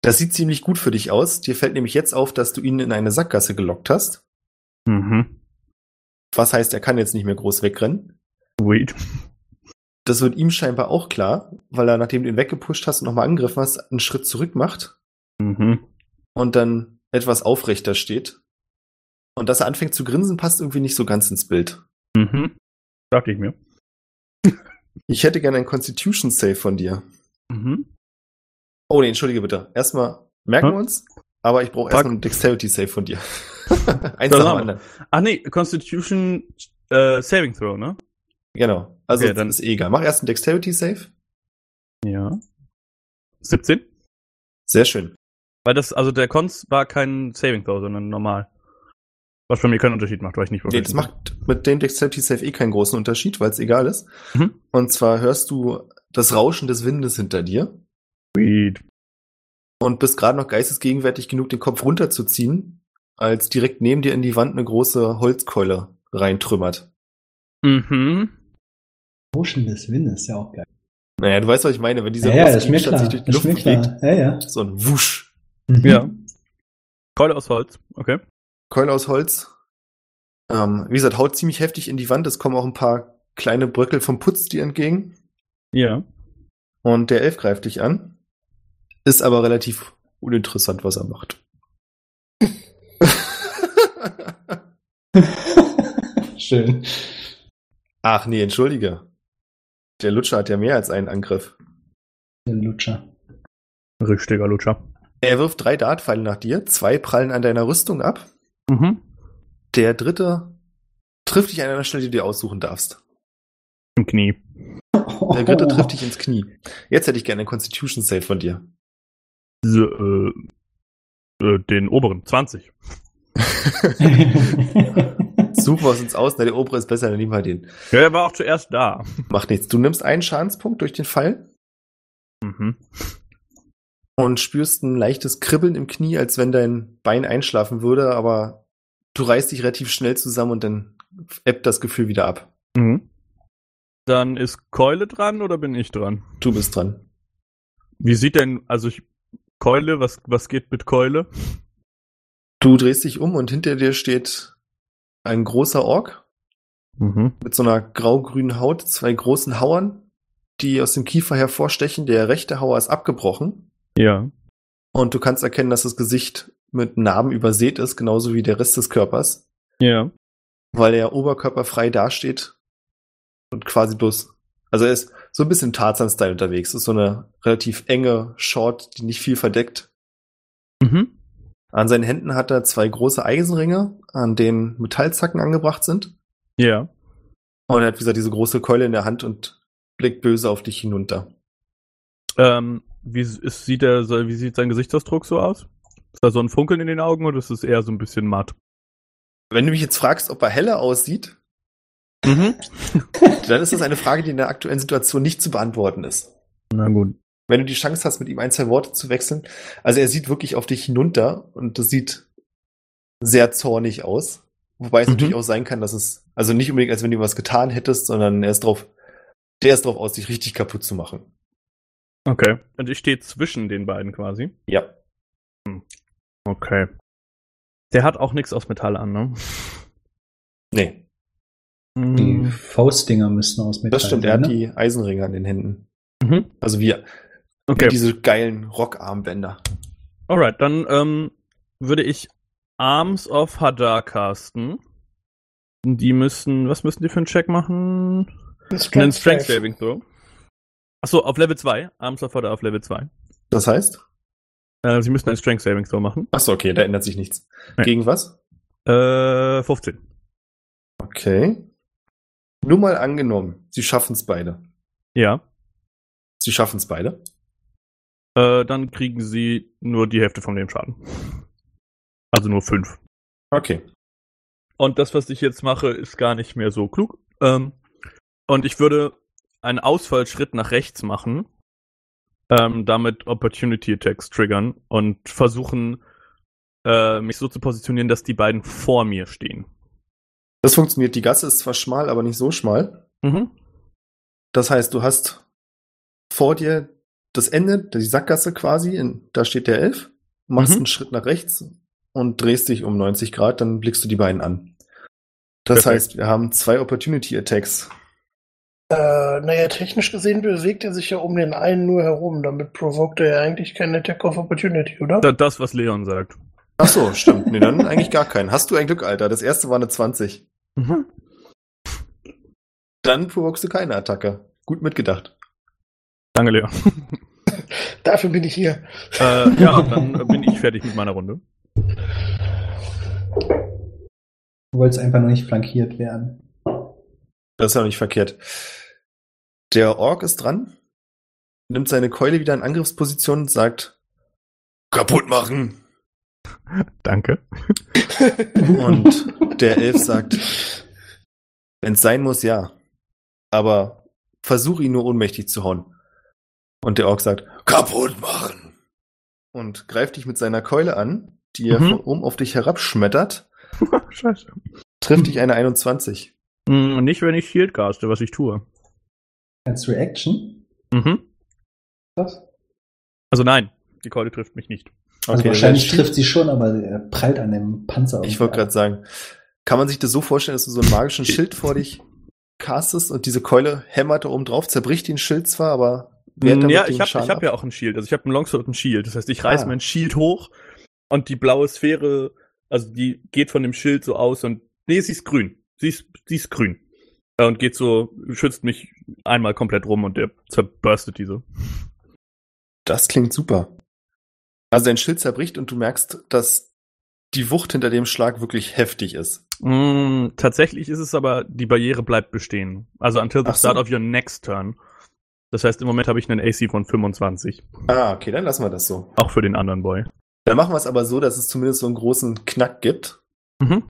Das sieht ziemlich gut für dich aus. Dir fällt nämlich jetzt auf, dass du ihn in eine Sackgasse gelockt hast. Mhm. Was heißt, er kann jetzt nicht mehr groß wegrennen. Sweet. Das wird ihm scheinbar auch klar, weil er, nachdem du ihn weggepusht hast und nochmal angegriffen hast, einen Schritt zurück macht Mhm. und dann etwas aufrechter steht. Und dass er anfängt zu grinsen, passt irgendwie nicht so ganz ins Bild. Mhm. Dachte ich mir. Ich hätte gerne einen Constitution Save von dir. Mhm. Oh, nee, entschuldige bitte. Erstmal merken Hä? wir uns, aber ich brauche erstmal einen Dexterity Save von dir. Eins nach dem anderen. Ach nee, Constitution äh, Saving Throw, ne? Genau. Also Okay, dann ist eh egal. Mach erst einen Dexterity Save. Ja. 17? Sehr schön. Weil das, also der Cons war kein Saving Throw, sondern normal. Was bei mir keinen Unterschied macht, weil ich nicht Nee, das macht mit dem Dexterity Save eh keinen großen Unterschied, weil es egal ist. Mhm. Und zwar hörst du das Rauschen des Windes hinter dir Sweet. und bist gerade noch geistesgegenwärtig genug, den Kopf runterzuziehen, als direkt neben dir in die Wand eine große Holzkeule reintrümmert. Mhm. Rauschen des Windes, ja auch geil. Naja, du weißt, was ich meine, wenn dieser Ja, ja, klar. sich durch die Luft bewegt. Ja, ja. so ein Wusch. Mhm. Ja. Keule aus Holz, okay. Keule aus Holz. Ähm, wie gesagt, haut ziemlich heftig in die Wand. Es kommen auch ein paar kleine Bröckel vom Putz dir entgegen. Ja. Und der Elf greift dich an. Ist aber relativ uninteressant, was er macht. Schön. Ach nee, entschuldige. Der Lutscher hat ja mehr als einen Angriff. Der Lutscher. Richtiger Lutscher. Er wirft drei Dartpfeile nach dir. Zwei prallen an deiner Rüstung ab. Mhm. Der dritte trifft dich an einer Stelle, die du dir aussuchen darfst. Im Knie. Der dritte trifft dich ins Knie. Jetzt hätte ich gerne einen Constitution Save von dir. So, äh, äh, den oberen, 20. Suchen wir uns aus. Na, der obere ist besser, dann nehmen wir den. Ja, er war auch zuerst da. Macht nichts. Du nimmst einen Schadenspunkt durch den Pfeil Mhm. und spürst ein leichtes Kribbeln im Knie, als wenn dein Bein einschlafen würde, aber du reißt dich relativ schnell zusammen und dann ebbt das Gefühl wieder ab. Mhm. Dann ist Keule dran oder bin ich dran? Du bist dran. Wie sieht denn, also ich, Keule, was, was geht mit Keule? Du drehst dich um und hinter dir steht ein großer Ork Mhm. mit so einer grau-grünen Haut, zwei großen Hauern, die aus dem Kiefer hervorstechen. Der rechte Hauer ist abgebrochen Ja. und du kannst erkennen, dass das Gesicht mit Narben übersät ist, genauso wie der Rest des Körpers, Ja. weil er oberkörperfrei dasteht und quasi bloß, also er ist so ein bisschen Tarzan-Style unterwegs. ist so eine relativ enge Short, die nicht viel verdeckt. Mhm. An seinen Händen hat er zwei große Eisenringe, an denen Metallzacken angebracht sind. Ja. Und er hat, wie gesagt, diese große Keule in der Hand und blickt böse auf dich hinunter. Ähm, wie ist, sieht er, wie sieht sein Gesichtsausdruck so aus? Ist da so ein Funkeln in den Augen oder ist es eher so ein bisschen matt? Wenn du mich jetzt fragst, ob er heller aussieht, Mhm. dann ist das eine Frage, die in der aktuellen Situation nicht zu beantworten ist. Na gut. Wenn du die Chance hast, mit ihm ein, zwei Worte zu wechseln. Also er sieht wirklich auf dich hinunter und das sieht sehr zornig aus. Wobei es Mhm. natürlich auch sein kann, dass es, also nicht unbedingt, als wenn du was getan hättest, sondern er ist drauf, der ist drauf aus, dich richtig kaputt zu machen. Okay. Und ich stehe zwischen den beiden quasi. Ja. Okay. Der hat auch nichts aus Metall an, ne? Nee, Die Mhm. Faustdinger müssten aus Metall das stimmt. Er sein, hat ne? die Eisenringe an den Händen. Mhm. Also wie, Okay. wie diese geilen Rockarmbänder. Alright, dann ähm, würde ich Arms of Hadar casten. Die müssen, was müssen die für einen Check machen? Ein Einen Strength. Saving Throw. Achso, auf Level 2. Arms of Hadar auf Level 2. Das heißt? Äh, sie müssen einen Strength Saving Throw machen. Achso, okay, da ändert sich nichts. Nee. Gegen was? Äh, 15. Okay. Nur mal angenommen, sie schaffen es beide. Ja. Sie schaffen es beide. Äh, dann kriegen sie nur die Hälfte von dem Schaden. Also nur 5. Okay. Und das, was ich jetzt mache, ist gar nicht mehr so klug. Ähm, und ich würde einen Ausfallschritt nach rechts machen ähm, damit Opportunity Attacks triggern und versuchen, äh, mich so zu positionieren, dass die beiden vor mir stehen. Das funktioniert. Die Gasse ist zwar schmal, aber nicht so schmal. Mhm. Das heißt, du hast vor dir das Ende, die Sackgasse quasi, in, da steht der Elf, machst Mhm. einen Schritt nach rechts und drehst dich um 90 Grad, dann blickst du die beiden an. Das Perfekt. heißt, wir haben zwei Opportunity Attacks. Äh, naja, technisch gesehen bewegt er sich ja um den einen nur herum. Damit provoked er ja eigentlich keinen Attack of Opportunity, oder? Da- Das, was Leon sagt. Ach so, stimmt. Nee, dann eigentlich gar keinen. Hast du ein Glück, Alter. Das erste war eine 20. Mhm. Dann provokst du keine Attacke. Gut mitgedacht. Danke, Leon. Dafür bin ich hier. äh, ja, dann bin ich fertig mit meiner Runde. Du wolltest einfach nur nicht flankiert werden. Das ist ja nicht verkehrt. Der Ork ist dran, nimmt seine Keule wieder in Angriffsposition und sagt, kaputt machen. Danke. Und der Elf sagt, wenn es sein muss, ja. Aber versuch ihn nur ohnmächtig zu hauen. Und der Ork sagt, kaputt machen. Und greift dich mit seiner Keule an, die er Mhm. von oben auf dich herabschmettert, Scheiße. trifft dich eine 21. Hm, nicht, wenn ich Shield caste, was ich tue. Als Reaction? Mhm. Was? Also nein, die Keule trifft mich nicht. Also Okay, wahrscheinlich dann- trifft sie schon, aber er prallt an dem Panzer. Ich wollte gerade sagen, kann man sich das so vorstellen, dass du so einen magischen Schild vor dich castest und diese Keule hämmert da oben drauf, zerbricht den Schild zwar, aber ja, den ich habe hab ab? ja auch ein Shield. Also ich habe ein Longsword und ein Shield. Das heißt, ich reiß Ah. mein Shield hoch und die blaue Sphäre, also die geht von dem Schild so aus und nee, sie ist grün. Sie ist, sie ist grün. Äh, Und geht so, schützt mich einmal komplett rum und der zerburstet diese. Das klingt super. Also dein Schild zerbricht und du merkst, dass die Wucht hinter dem Schlag wirklich heftig ist. Mm, tatsächlich ist es aber, die Barriere bleibt bestehen. Also until the Ach so. start of your next turn. Das heißt, im Moment habe ich einen AC von 25. Ah, okay, dann lassen wir das so. Auch für den anderen Boy. Dann machen wir es aber so, dass es zumindest so einen großen Knack gibt. Mhm.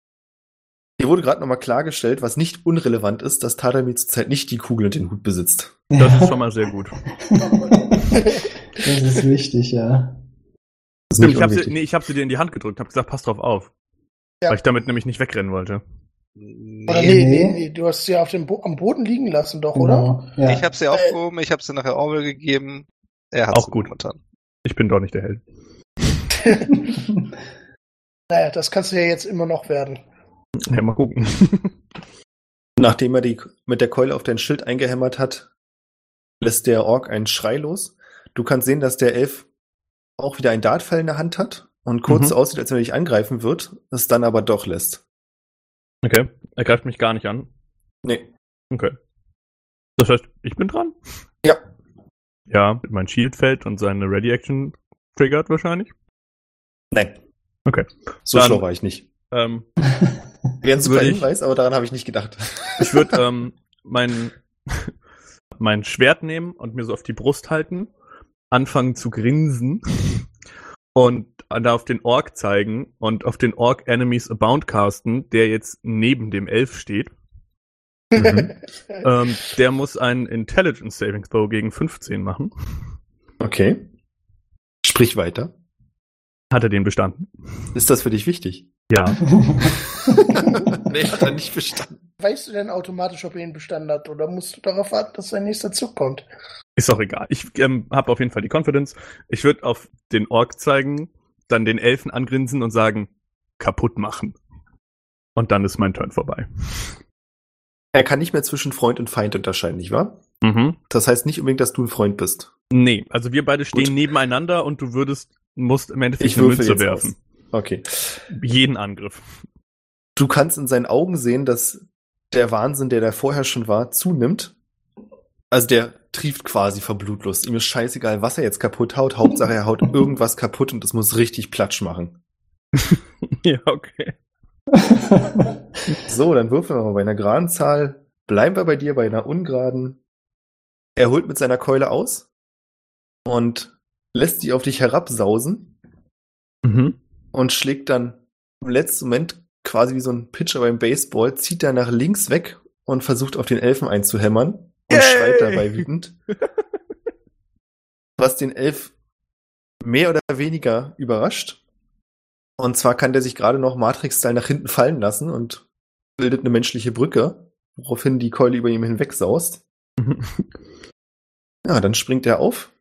Hier wurde gerade nochmal klargestellt, was nicht unrelevant ist, dass Tadami zurzeit nicht die Kugel und den Hut besitzt. Das ist schon mal sehr gut. das ist wichtig, ja. Stimmt, ich habe sie, nee, ich hab sie dir in die Hand gedrückt, habe gesagt, pass drauf auf. Ja. Weil ich damit nämlich nicht wegrennen wollte. Oder Nee, nee, nee, Nee. nee, du hast sie auf dem Bo am Boden liegen lassen, doch, oder? Genau. Ja. ich habe sie aufgehoben, ich habe sie nachher Orwell gegeben. Er hat Auch gut. momentan. Ich bin doch nicht der Held. naja, das kannst du ja jetzt immer noch werden. Ja, mal gucken. Nachdem er die mit der Keule auf dein Schild eingehämmert hat, lässt der Ork einen Schrei los. Du kannst sehen, dass der Elf auch wieder ein Dartpfeil in der Hand hat und kurz Mhm. aussieht, als wenn er dich angreifen wird, es dann aber doch lässt. Okay, er greift mich gar nicht an. Nee. Okay. Das heißt, ich bin dran? Ja. Ja, mein Shield fällt und seine Ready Action triggert wahrscheinlich. Nein. Okay. So Dann- schlau war ich nicht. Ähm, Wäre ein super Hinweis, aber daran habe ich nicht gedacht. ich würde ähm, mein, mein Schwert nehmen und mir so auf die Brust halten, anfangen zu grinsen und da auf den Ork zeigen und auf den Ork Enemies Abound casten, der jetzt neben dem Elf steht. Mhm. Ähm, der muss einen Intelligence Saving Throw gegen 15 machen. Okay. Sprich weiter. Hat er den bestanden? Ist das für dich wichtig? Ja. nee, hat er nicht bestanden. Weißt du denn automatisch, ob er ihn bestanden hat, oder musst du darauf warten, dass sein nächster Zug kommt? Ist auch egal. Ich ähm, habe auf jeden Fall die Confidence. Ich würde auf den Ork zeigen, dann den Elfen angrinsen und sagen, kaputt machen. Und dann ist mein Turn vorbei. Er kann nicht mehr zwischen Freund und Feind unterscheiden, nicht wahr? Mhm. Das heißt nicht unbedingt, dass du ein Freund bist. Nee, also wir beide stehen Gut. nebeneinander und du würdest, musst im Endeffekt Ich eine Münze werfen. Okay. Jeden Angriff. Du kannst in seinen Augen sehen, dass der Wahnsinn, der da vorher schon war, zunimmt. Also der trieft quasi vor Blutlust. Ihm ist scheißegal, was er jetzt kaputt haut. Hauptsache, er haut irgendwas kaputt und es muss richtig Platsch machen. ja, okay. So, dann würfeln wir mal bei einer geraden Zahl. Bleiben wir bei dir bei einer ungeraden. Er holt mit seiner Keule aus und lässt sie auf dich herabsausen Mhm. und schlägt dann im letzten Moment quasi wie so ein Pitcher beim Baseball, zieht er nach links weg und versucht auf den Elfen einzuhämmern und Yay! schreit dabei wütend. was den Elf mehr oder weniger überrascht. Und zwar kann der sich gerade noch Matrix-Style nach hinten fallen lassen und bildet eine menschliche Brücke, woraufhin die Keule über ihm hinwegsaust. Ja, dann springt er auf,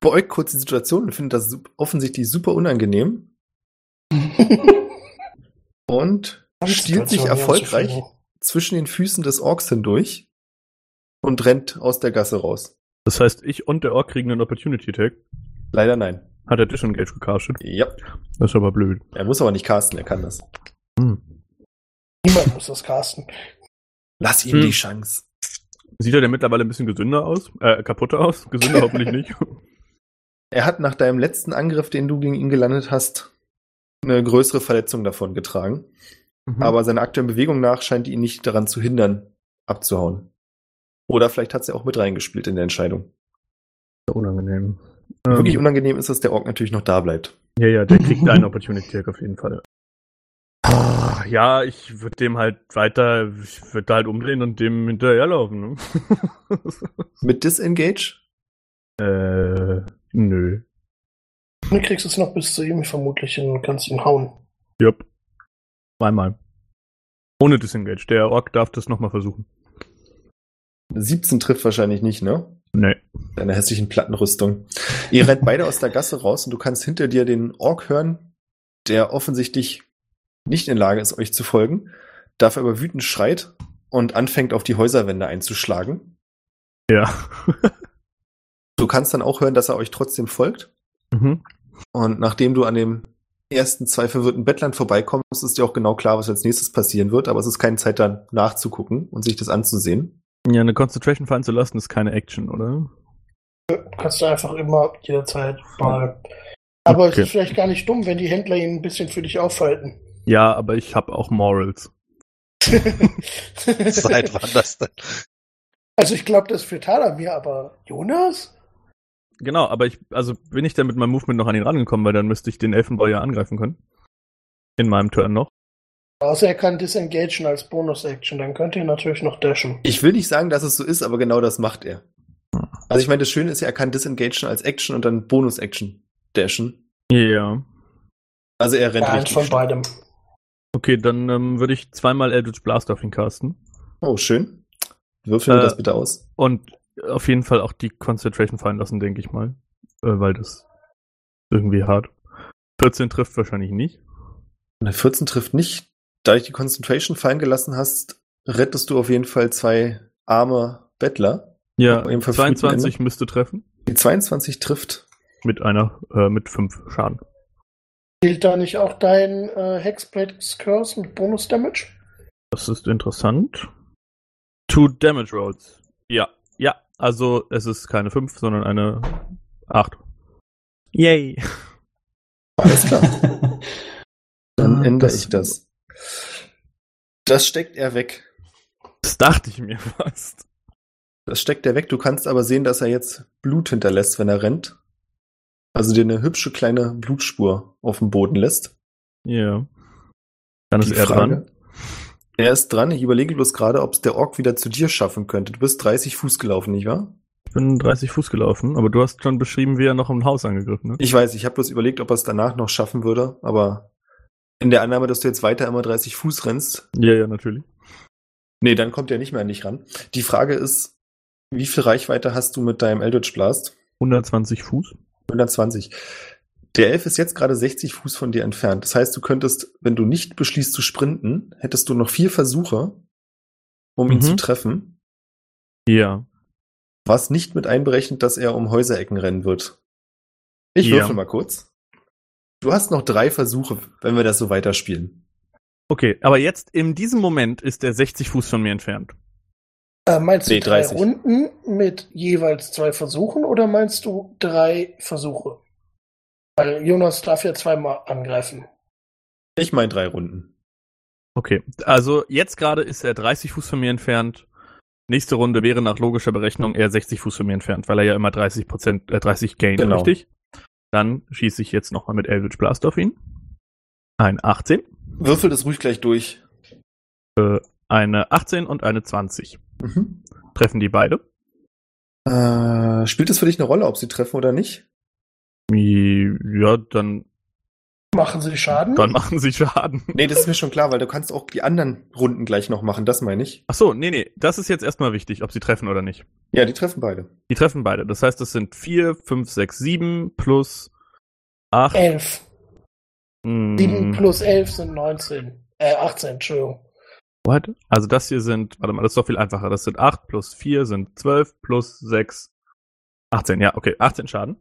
beäugt kurz die Situation und findet das offensichtlich super unangenehm und stiehlt sich erfolgreich zwischen den Füßen des Orks hindurch und rennt aus der Gasse raus. Das heißt, ich und der Ork kriegen einen Opportunity-Tag. Leider nein. Hat er Disengage gecastet? Ja, Das ist aber blöd. er muss aber nicht casten, er kann das. Hm. Niemand muss das casten. Lass ihm Hm. die Chance. Sieht er denn mittlerweile ein bisschen gesünder aus? Äh, kaputter aus? Gesünder hoffentlich nicht. Er hat nach deinem letzten Angriff, den du gegen ihn gelandet hast, eine größere Verletzung davon getragen. Mhm. Aber seiner aktuellen Bewegung nach scheint ihn nicht daran zu hindern, abzuhauen. Oder vielleicht hat sie auch mit reingespielt in der Entscheidung. unangenehm. Wirklich Ähm, unangenehm ist, dass der Ork natürlich noch da bleibt. Ja, ja, der kriegt einen Opportunity-Tag auf jeden Fall. Ah, Ja, ich würde dem halt weiter, ich würde halt umdrehen und dem hinterherlaufen. Ne? Mit Disengage? äh, nö. Du kriegst es noch bis zu ihm vermutlich hin und kannst ihn hauen. Jupp. Zweimal. Ohne Disengage. Der Ork darf das nochmal versuchen. 17 trifft wahrscheinlich nicht, ne? Nee. Deiner hässlichen Plattenrüstung. Ihr rennt beide aus der Gasse raus und du kannst hinter dir den Ork hören, der offensichtlich nicht in Lage ist, euch zu folgen, dafür aber wütend schreit und anfängt auf die Häuserwände einzuschlagen. Ja. Du kannst dann auch hören, dass er euch trotzdem folgt. mhm. Und nachdem du an dem ersten zwei verwirrten Bettlern vorbeikommst, ist dir auch genau klar, was als nächstes passieren wird, aber es ist keine Zeit dann nachzugucken und sich das anzusehen. Ja, eine Concentration fallen zu lassen ist keine Action, oder? Du kannst du einfach immer jederzeit mal. Aber Okay. es ist vielleicht gar nicht dumm, wenn die Händler ihn ein bisschen für dich aufhalten. Ja, aber ich habe auch Morals. Seit wann das denn? also ich glaube, das ist für Talamir, aber Jonas? Genau, aber ich, also bin ich dann mit meinem Movement noch an ihn rangekommen, weil dann müsste ich den Elfenboy ja angreifen können. In meinem Turn noch. Außer er kann disengagen als Bonus-Action, dann könnt ihr natürlich noch dashen. Ich will nicht sagen, dass es so ist, aber genau das macht er. Also ich meine, das Schöne ist ja, er kann disengagen als Action und dann Bonus-Action dashen. Ja. Also er rennt Ja, richtig. von schnell. beidem. Okay, dann ähm, würde ich zweimal Eldritch Blast auf ihn casten. Oh, schön. Würfeln wir Äh, das bitte aus. Und auf jeden Fall auch die Concentration fallen lassen, denke ich mal. Äh, weil das irgendwie hart. 14 trifft wahrscheinlich nicht. Eine 14 trifft nicht. Da ich die Concentration fallen gelassen hast, rettest du auf jeden Fall zwei arme Bettler. Ja, Aber im verfrühten 22 müsste treffen. Die 22 trifft. Mit einer, äh, mit 5 Schaden. Gilt da nicht auch dein äh, Hexblade's Curse mit Bonus-Damage? Das ist interessant. Two Damage Rolls. Ja, ja. Also es ist keine 5, sondern eine 8. Yay. Alles klar. Dann Ah, ändere ich das. Das steckt er weg. Das dachte ich mir fast. Das steckt er weg. Du kannst aber sehen, dass er jetzt Blut hinterlässt, wenn er rennt. Also dir eine hübsche kleine Blutspur auf dem Boden lässt. Ja. Dann ist Die er Frage- dran. Er ist dran. Ich überlege bloß gerade, ob es der Ork wieder zu dir schaffen könnte. Du bist 30 Fuß gelaufen, nicht wahr? Ich bin 30 Fuß gelaufen, aber du hast schon beschrieben, wie er noch im Haus angegriffen ne? hat. Ich weiß, ich habe bloß überlegt, ob er es danach noch schaffen würde, aber in der Annahme, dass du jetzt weiter immer 30 Fuß rennst, Ja, ja, natürlich. nee, dann kommt er nicht mehr an dich ran. Die Frage ist, wie viel Reichweite hast du mit deinem Eldritch Blast? 120 Fuß. 120. Der Elf ist jetzt gerade 60 Fuß von dir entfernt. Das heißt, du könntest, wenn du nicht beschließt zu sprinten, hättest du noch vier Versuche, um ihn Mhm. zu treffen, Ja. was nicht mit einberechnet, dass er um Häuserecken rennen wird. Ich Ja. würfel mal kurz. Du hast noch drei Versuche, wenn wir das so weiterspielen. Okay, aber jetzt in diesem Moment ist er 60 Fuß von mir entfernt. Äh, meinst du Nee, drei 30. Runden mit jeweils zwei Versuchen oder meinst du drei Versuche? Weil Jonas darf ja zweimal angreifen. Ich meine drei Runden. Okay, also jetzt gerade ist er 30 Fuß von mir entfernt. Nächste Runde wäre nach logischer Berechnung eher 60 Fuß von mir entfernt, weil er ja immer 30 Prozent, äh, 30 Gain, Genau. richtig? Dann schieße ich jetzt nochmal mit Eldritch Blast auf ihn. Ein 18, Würfel das ruhig gleich durch. eine 18 und eine 20. Mhm. Treffen die beide. Äh, spielt es für dich eine Rolle, ob sie treffen oder nicht? Ja, dann, Machen sie Schaden? dann machen sie Schaden. Nee, das ist mir schon klar, weil du kannst auch die anderen Runden gleich noch machen, das meine ich. Ach so, nee, nee, das ist jetzt erstmal wichtig, ob sie treffen oder nicht. Ja, die treffen beide. Die treffen beide. Das heißt, das sind vier, fünf, sechs, sieben plus acht. Elf. mm, Sieben plus elf sind 19. Äh, 18, Entschuldigung. What? Also das hier sind, warte mal, das ist doch viel einfacher. Das sind 8 plus 4 sind 12 plus 6, 18. Ja, okay, 18 Schaden.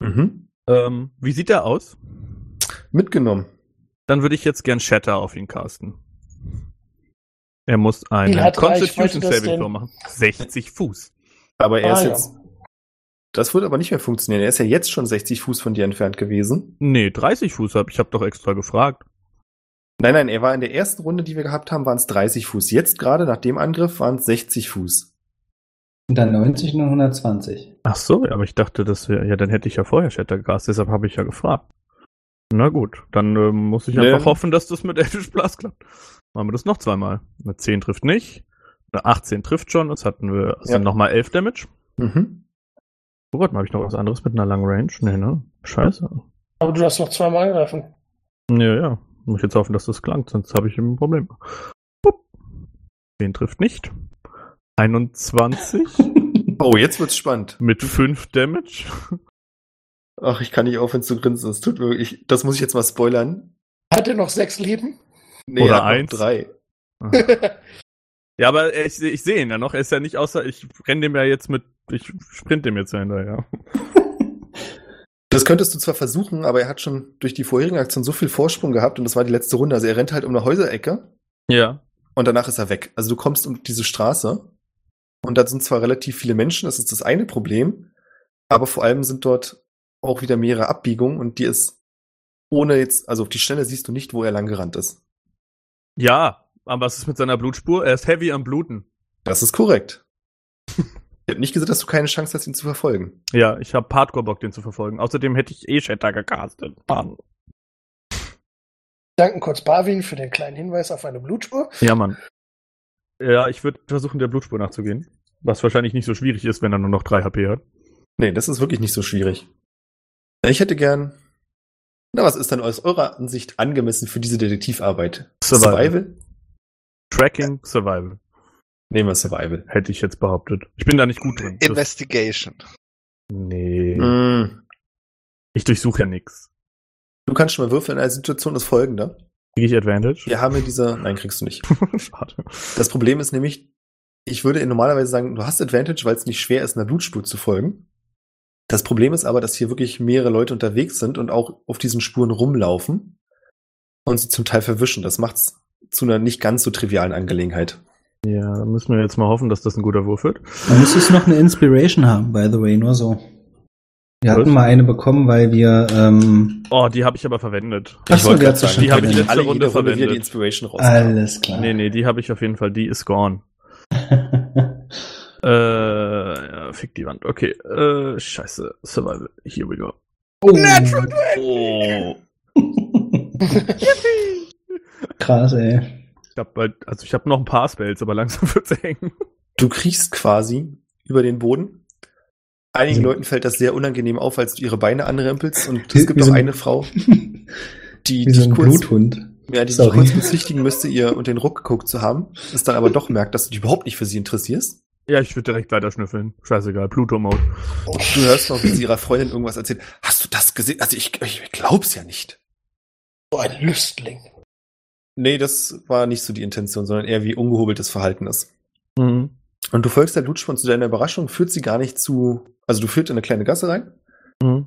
Mhm. Ähm, wie sieht der aus? Mitgenommen. Dann würde ich jetzt gern Shatter auf ihn casten. Er muss eine Constitution Saving? Throw machen. 60 Fuß. Aber er Ah, ist ja. jetzt. Das würde aber nicht mehr funktionieren. Er ist ja jetzt schon 60 Fuß von dir entfernt gewesen. Nee, 30 Fuß hab ich. habe doch extra gefragt. Nein, nein, er war in der ersten Runde, die wir gehabt haben, waren es 30 Fuß. Jetzt gerade nach dem Angriff waren es 60 Fuß. Und dann 90 und 120. Ach so, aber ich dachte, das wäre, ja, dann hätte ich ja vorher Shatter gecastet, deshalb habe ich ja gefragt. Na gut, dann ähm, muss ich Nee. einfach hoffen, dass das mit Elfish Blast klappt. Machen wir das noch zweimal. Eine 10 trifft nicht, eine 18 trifft schon, jetzt hatten wir, es Ja. sind nochmal 11 Damage. Mhm. Oh Gott, habe ich noch was anderes mit einer langen Range? Nee, ne? Scheiße. Aber du hast noch zweimal angreifen. Ja, ja. Muss ich jetzt hoffen, dass das klangt, sonst habe ich ein Problem. Pup. 10 trifft nicht. 21 Oh, jetzt wird's spannend. mit 5 Damage. Ach, ich kann nicht aufhören zu grinsen. Es tut mir wirklich, das muss ich jetzt mal spoilern. Hat er noch sechs Leben? Nee, Oder er eins. drei. Ja, aber ich, ich sehe ihn ja noch. Er ist ja nicht außer, ich renne dem ja jetzt mit, ich sprint dem jetzt ja hinterher. Das könntest du zwar versuchen, aber er hat schon durch die vorherigen Aktionen so viel Vorsprung gehabt und das war die letzte Runde. Also er rennt halt um eine Häuserecke Ja. und danach ist er weg. Also du kommst um diese Straße und da sind zwar relativ viele Menschen, das ist das eine Problem, aber vor allem sind dort auch wieder mehrere Abbiegungen und die ist ohne jetzt, also auf die Stelle siehst du nicht, wo er lang gerannt ist. Ja, aber was ist mit seiner Blutspur? Er ist heavy am Bluten. Das ist korrekt. ich habe nicht gesagt, dass du keine Chance hast, ihn zu verfolgen. Ja, ich habe Hardcore Bock, den zu verfolgen. Außerdem hätte ich eh Shatter gecastet. Mann. Danken kurz Barwin für den kleinen Hinweis auf eine Blutspur. Ja, Mann. Ja, ich würde versuchen, der Blutspur nachzugehen. Was wahrscheinlich nicht so schwierig ist, wenn er nur noch 3 HP hat. Nee, das ist wirklich nicht so schwierig. Ich hätte gern. Na, was ist denn aus eurer Ansicht angemessen für diese Detektivarbeit? Survival. Tracking, Survival. Nehmen wir Survival. Hätte ich jetzt behauptet. Ich bin da nicht gut drin. Das- Investigation. nee. Mm. Ich durchsuche ja nix. Du kannst schon mal würfeln. Eine Situation ist folgende. Kriege ich Advantage? Wir haben hier diese. Nein, kriegst du nicht. Schade. Das Problem ist nämlich, ich würde normalerweise sagen, du hast Advantage, weil es nicht schwer ist, einer Blutspur zu folgen. Das Problem ist aber, dass hier wirklich mehrere Leute unterwegs sind und auch auf diesen Spuren rumlaufen und sie zum Teil verwischen. Das macht's zu einer nicht ganz so trivialen Angelegenheit. Ja, dann müssen wir jetzt mal hoffen, dass das ein guter Wurf wird. Man muss es noch eine Inspiration haben, by the way, nur so. Wir hatten Was? mal eine bekommen, weil wir, ähm, Oh, die habe ich aber verwendet. Ach so, wollte die sagen, Die habe ich verwendet. letzte alle Runde jede Runde wieder die verwendet. Inspiration rausnehmen. alles klar. Nee, nee, die habe ich auf jeden Fall. Die ist gone. Äh, ja, fick die Wand. Okay, äh, scheiße. Survival. Here we go. oh. Oh. Krass, ey. Ich hab bald, also ich habe noch ein paar Spells, aber langsam wird's eng. Du kriechst quasi über den Boden. Einigen Mhm. Leuten fällt das sehr unangenehm auf, als du ihre Beine anrempelst. Und es gibt auch so ein- eine Frau, die Wie so dich ein kurz, Bluthund. ja, die Sorry. kurz bezichtigen müsste, ihr und den Ruck geguckt zu haben, es dann aber doch merkt, dass du dich überhaupt nicht für sie interessierst. Ja, ich würde direkt weiter schnüffeln. Scheißegal, Pluto-Mode. Du hörst noch, wie sie ihrer Freundin irgendwas erzählt. Hast du das gesehen? Also ich, ich glaub's ja nicht. So ein Lüstling. Nee, das war nicht so die Intention, sondern eher wie ungehobeltes Verhalten ist. Mhm. Und du folgst der Blutspur und zu deiner Überraschung führt sie gar nicht zu, also du führst in eine kleine Gasse rein, Mhm.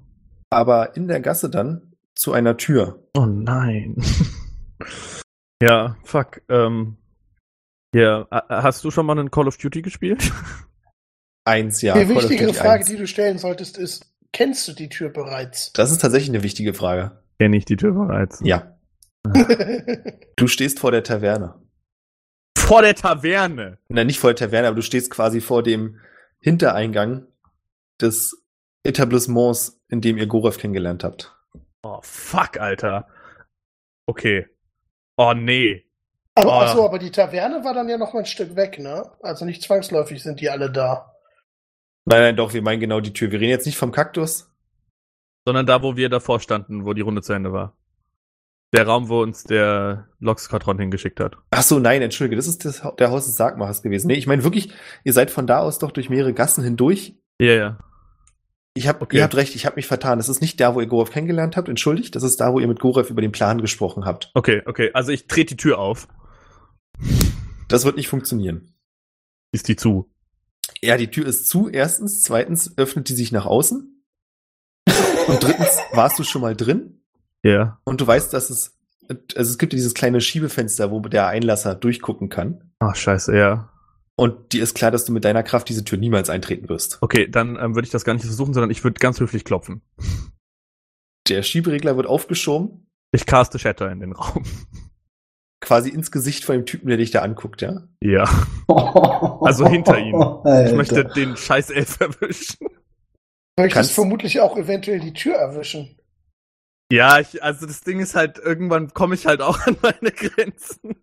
aber in der Gasse dann zu einer Tür. Oh nein. ja, fuck. Ähm, ja, hast du schon mal einen Call of Duty gespielt? Eins, ja. die wichtigere Frage, 1. die du stellen solltest, ist, kennst du die Tür bereits? Das ist tatsächlich eine wichtige Frage. Kenn ich die Tür bereits. Ja. Du stehst vor der Taverne. Vor der Taverne. Nein, nicht vor der Taverne, aber du stehst quasi vor dem Hintereingang des Etablissements, in dem ihr Gorev kennengelernt habt. Oh, fuck, Alter. Okay. Oh, nee. Aber, Oh. ach so, aber die Taverne war dann ja noch mal ein Stück weg, ne? Also nicht zwangsläufig sind die alle da. Nein, nein, doch, wir meinen genau die Tür. Wir reden jetzt nicht vom Kaktus. Sondern da, wo wir davor standen, wo die Runde zu Ende war. Der Raum, wo uns der Loxquadron hingeschickt hat. Ach so, nein, entschuldige, das ist das, der Haus des Sargmachers gewesen. Nee, ich meine wirklich, ihr seid von da aus doch durch mehrere Gassen hindurch. Ja, ja. Ich hab, Okay. Ihr habt recht, ich habe mich vertan. Das ist nicht da, wo ihr Gorev kennengelernt habt, entschuldigt. Das ist da, wo ihr mit Gorev über den Plan gesprochen habt. Okay, okay. Also ich trete die Tür auf. Das wird nicht funktionieren. Ist die zu? Ja, die Tür ist zu, erstens. Zweitens öffnet die sich nach außen. Und drittens warst du schon mal drin. Ja. Und du weißt, dass es, also es gibt ja dieses kleine Schiebefenster, wo der Einlasser durchgucken kann. Ach, scheiße, ja. Und dir ist klar, dass du mit deiner Kraft diese Tür niemals eintreten wirst. Okay, dann ähm, würde ich das gar nicht versuchen, sondern ich würde ganz höflich klopfen. Der Schieberegler wird aufgeschoben, Ich caste Shatter in den Raum. Quasi ins Gesicht von dem Typen, der dich da anguckt, ja? Ja. Also hinter ihm. Ich möchte den scheiß Elf erwischen. Du möchtest Kannst- vermutlich auch eventuell die Tür erwischen. Ja, ich, also das Ding ist halt, irgendwann komme ich halt auch an meine Grenzen.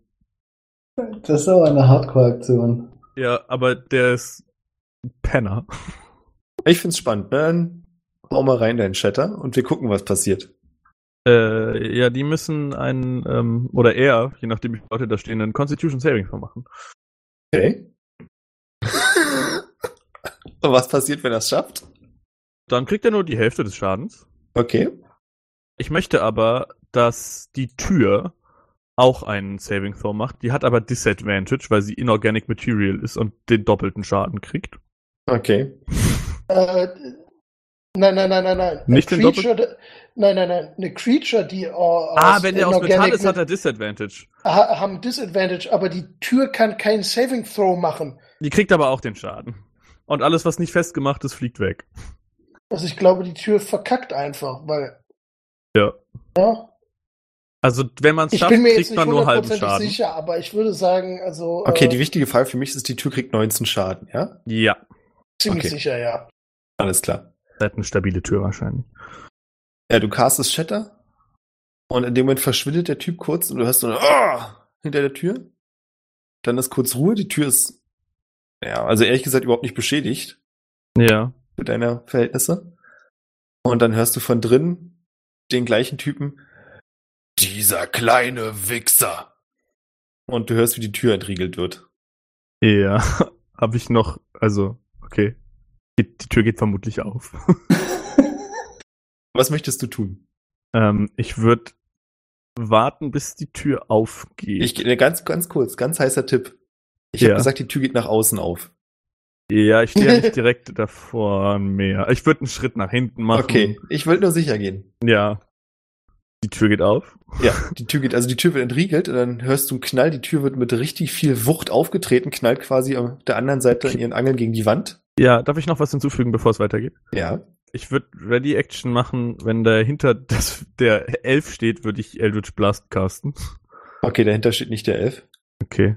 Das ist aber eine Hardcore-Aktion. Ja, aber der ist ein Penner. Ich find's spannend, ne? Dann hau mal rein deinen Shatter und wir gucken, was passiert. Äh, ja, die müssen einen, ähm, oder er, je nachdem wie viele Leute da stehen, einen Constitution Saving Throw machen. Okay. und was passiert, wenn er es schafft? Dann kriegt er nur die Hälfte des Schadens. Okay. Ich möchte aber, dass die Tür auch einen Saving Throw macht. Die hat aber Disadvantage, weil sie Inorganic Material ist und den doppelten Schaden kriegt. Okay. Äh, nein, nein, nein, nein, nein. Nicht den Creature, nein, nein, nein. Eine Creature, die äh, aus ah, wenn der aus Metall ist, hat er Disadvantage. ha haben Disadvantage, aber die Tür kann keinen Saving Throw machen. Die kriegt aber auch den Schaden. Und alles, was nicht festgemacht ist, fliegt weg. Also ich glaube, die Tür verkackt einfach, weil Ja. ja, Also, wenn man es ich schafft, bin mir jetzt kriegt nicht man nur halben Schaden. sicher, aber ich würde sagen, also Okay, äh, die wichtige Frage für mich ist, die Tür kriegt 19 Schaden, ja? Ja. ziemlich okay. sicher, ja. Alles klar. Ist eine stabile Tür wahrscheinlich. Ja, du castest Shatter und in dem Moment verschwindet der Typ kurz und du hörst so eine ah! hinter der Tür. Dann ist kurz Ruhe, die Tür ist, ja, also ehrlich gesagt überhaupt nicht beschädigt Ja. für deine Verhältnisse. Und dann hörst du von drin den gleichen Typen, dieser kleine Wichser. Und du hörst, wie die Tür entriegelt wird. Ja. Habe ich noch, also, okay. Die, die Tür geht vermutlich auf. Was möchtest du tun? ähm, ich würde warten, bis die Tür aufgeht. Ich, äh, ganz, ganz kurz, ganz heißer Tipp. Ich Ja. habe gesagt, die Tür geht nach außen auf. ja, ich stehe ja nicht direkt davor mehr. Ich würde einen Schritt nach hinten machen. Okay, ich wollte nur sicher gehen. Ja. Die Tür geht auf. Ja, die Tür geht, also die Tür wird entriegelt und dann hörst du einen Knall, die Tür wird mit richtig viel Wucht aufgetreten, knallt quasi auf der anderen Seite in ihren Angeln gegen die Wand. Ja, darf ich noch was hinzufügen, bevor es weitergeht? Ja. Ich würde Ready Action machen, wenn dahinter das, der Elf steht, würde ich Eldritch Blast casten. Okay, dahinter steht nicht der Elf. Okay.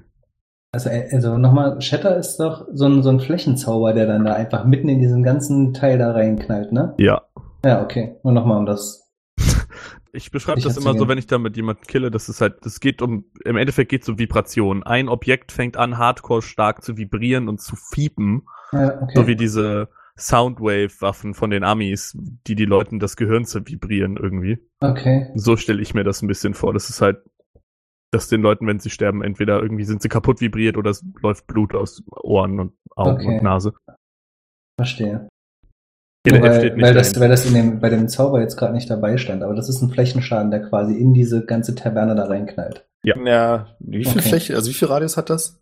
Also, äh, also nochmal, Shatter ist doch so ein, so ein Flächenzauber, der dann da einfach mitten in diesen ganzen Teil da reinknallt, ne? Ja. Ja, okay. Nur nochmal um das. Ich beschreibe das immer so, wenn ich damit jemanden kille, das ist halt, das geht um, im Endeffekt geht es um Vibration. Ein Objekt fängt an, hardcore stark zu vibrieren und zu fiepen, Ja, okay. so wie diese Soundwave-Waffen von den Amis, die die Leuten das Gehirn zu vibrieren irgendwie. okay. So stelle ich mir das ein bisschen vor. Das ist halt, dass den Leuten, wenn sie sterben, entweder irgendwie sind sie kaputt vibriert oder es läuft Blut aus Ohren und Augen Okay. und Nase. Verstehe. Nur Elf weil, steht nicht weil das, weil das in dem, bei dem Zauber jetzt gerade nicht dabei stand, aber das ist ein Flächenschaden, der quasi in diese ganze Taverne da reinknallt. Ja. Ja, wie viel Okay. Fläche, also wie viel Radius hat das?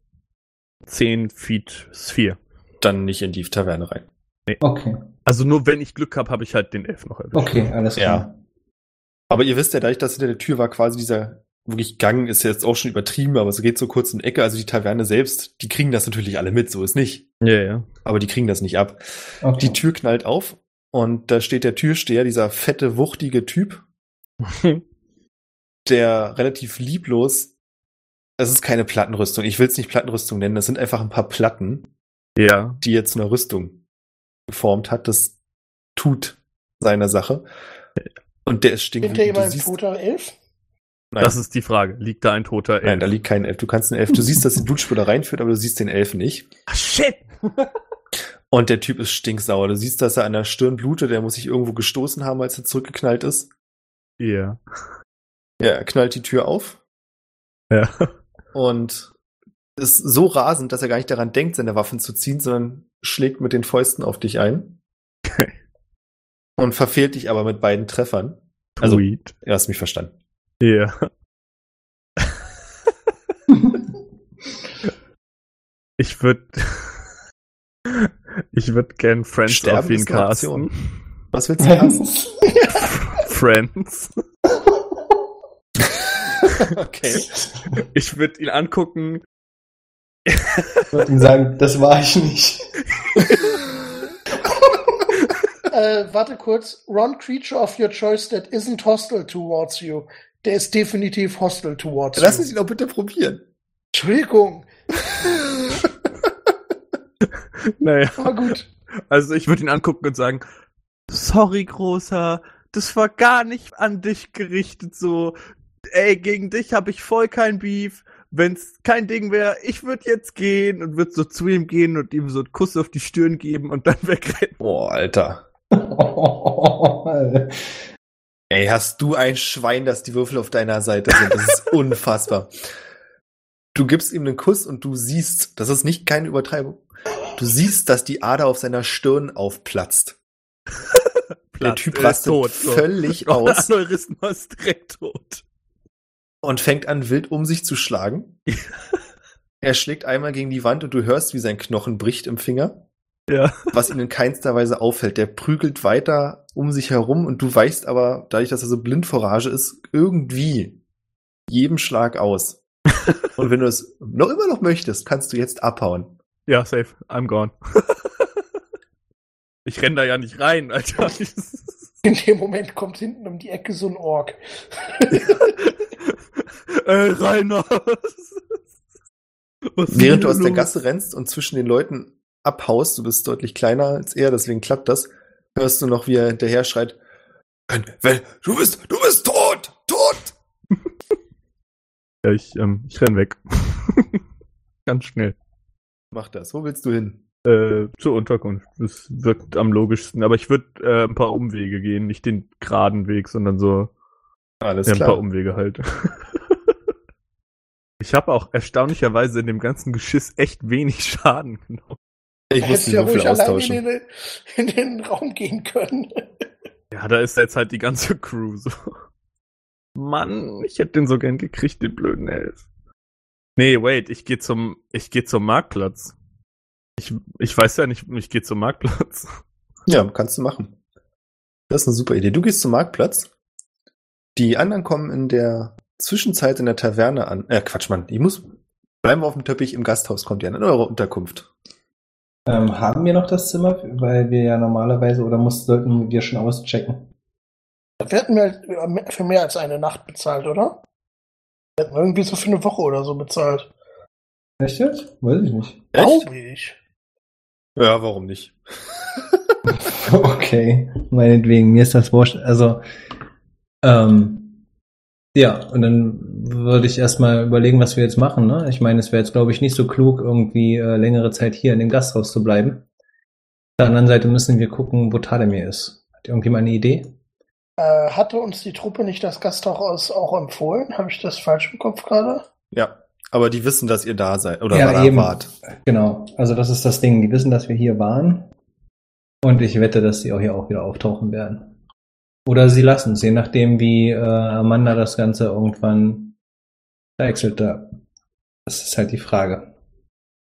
10 Feet Sphere. Dann nicht in die Taverne rein. Okay. Also nur wenn ich Glück habe, habe ich halt den Elf noch erwischt. Okay, alles klar. Aber ihr wisst ja, dadurch, dass hinter der Tür war quasi dieser wirklich Gang, ist jetzt auch schon übertrieben, aber es geht so kurz in die Ecke. Also die Taverne selbst, die kriegen das natürlich alle mit, so ist nicht. Ja, ja. Aber die kriegen das nicht ab. Okay. Die Tür knallt auf und da steht der Türsteher, dieser fette, wuchtige Typ, der relativ lieblos, das ist keine Plattenrüstung, ich will es nicht Plattenrüstung nennen, das sind einfach ein paar Platten, ja. die jetzt eine Rüstung geformt hat. Das tut seine Sache. Und der ist stinkend. Du ein siehst, toter Elf? Nein, Das ist die Frage. Liegt da ein toter Elf? nein, da liegt kein Elf. Du kannst einen Elf. Du siehst, dass die Blutspur da reinführt, aber du siehst den Elf nicht. Ah, shit! Und der Typ ist stinksauer. Du siehst, dass er an der Stirn blutet. Der muss sich irgendwo gestoßen haben, als er zurückgeknallt ist. Ja. Ja, er knallt die Tür auf Ja. und ist so rasend, dass er gar nicht daran denkt, seine Waffen zu ziehen, sondern schlägt mit den Fäusten auf dich ein. und verfehlt dich aber mit beiden Treffern. Also, Sweet. du hast mich verstanden. Ja. Ich würde. Ich würde gern Friends Sterben auf ihn casten. Was willst du hassen? Friends. okay. Ich würde ihn angucken. Ich würde ihm sagen, das war ich nicht. äh, warte kurz. Run creature of your choice that isn't hostile towards you. Der ist definitiv hostile towards Lass uns ihn doch bitte probieren. Entschuldigung. Naja. Aber gut. Also ich würde ihn angucken und sagen, sorry, Großer, das war gar nicht an dich gerichtet so. Ey, gegen dich habe ich voll kein Beef. Wenn's kein Ding wäre, ich würde jetzt gehen und würde so zu ihm gehen und ihm so einen Kuss auf die Stirn geben und dann wegrennen. Boah, Alter. Ey, hast du ein Schwein, dass die Würfel auf deiner Seite sind? Das ist unfassbar. Du gibst ihm einen Kuss und du siehst, das ist nicht keine Übertreibung. Du siehst, dass die Ader auf seiner Stirn aufplatzt. Der Typ rastet tot, so. völlig Oh, aus Aneurysma ist direkt tot. und fängt an, wild um sich zu schlagen. er schlägt einmal gegen die Wand und du hörst, wie sein Knochen bricht im Finger, Ja. was ihn in keinster Weise auffällt. Der prügelt weiter um sich herum und du weichst aber, dadurch, dass er so blind vor Rage ist, irgendwie jedem Schlag aus. und wenn du es noch immer noch möchtest, kannst du jetzt abhauen. Ja, safe. I'm gone. ich renn da ja nicht rein, Alter. In dem Moment kommt hinten um die Ecke so ein Ork. Ey, Rainer. Während du aus der? Gasse rennst und zwischen den Leuten abhaust, du bist deutlich kleiner als er, deswegen klappt das, hörst du noch, wie er hinterher schreit, "Wenn- du bist, du bist tot, tot! Ja, ich, ähm, ich renn weg. Ganz schnell. Mach das. Wo willst du hin? Äh, zur Unterkunft. Das wirkt am logischsten. Aber ich würde äh, ein paar Umwege gehen. Nicht den geraden Weg, sondern so Alles ja, ein paar. Umwege halt. ich habe auch erstaunlicherweise in dem ganzen Geschiss echt wenig Schaden genommen. Ich muss ja Würfel ruhig allein austauschen. in den, in den Raum gehen können. Ja, da ist jetzt halt die ganze Crew so. Mann, ich hätte den so gern gekriegt, den blöden Elf. Nee, wait, ich gehe zum, ich gehe zum Marktplatz. Ich, ich weiß ja nicht, ich gehe zum Marktplatz. Ja, kannst du machen. Das ist eine super Idee. Du gehst zum Marktplatz. Die anderen kommen in der Zwischenzeit in der Taverne an. Äh, Quatsch, Mann. Ich muss. Bleiben wir auf dem Teppich. Im Gasthaus kommt ihr an, in eure Unterkunft. Ähm, haben wir noch das Zimmer, weil wir ja normalerweise oder muss, sollten wir schon auschecken? Wir hätten mir für mehr als eine Nacht bezahlt, oder? Wir hätten irgendwie so für eine Woche oder so bezahlt. Echt jetzt? Weiß ich nicht. Glaube ich. Ja, warum nicht? Okay, meinetwegen, mir ist das wurscht. Also, ähm, ja, und dann würde ich erstmal überlegen, was wir jetzt machen. Ne? Ich meine, es wäre jetzt, glaube ich, nicht so klug, irgendwie äh, längere Zeit hier in dem Gasthaus zu bleiben. Auf der anderen Seite müssen wir gucken, wo Tademir ist. Hat irgendjemand eine Idee? Äh, hatte uns die Truppe nicht das Gasthaus auch empfohlen? Habe ich das falsch im Kopf gerade? Ja. Aber die wissen, dass ihr da seid oder Ja, da eben. wart. Genau, also das ist das Ding. Die wissen, dass wir hier waren. Und ich wette, dass sie auch hier auch wieder auftauchen werden. Oder sie lassen es, je nachdem, wie äh, Amanda das Ganze irgendwann wechselt. Da. Das ist halt die Frage.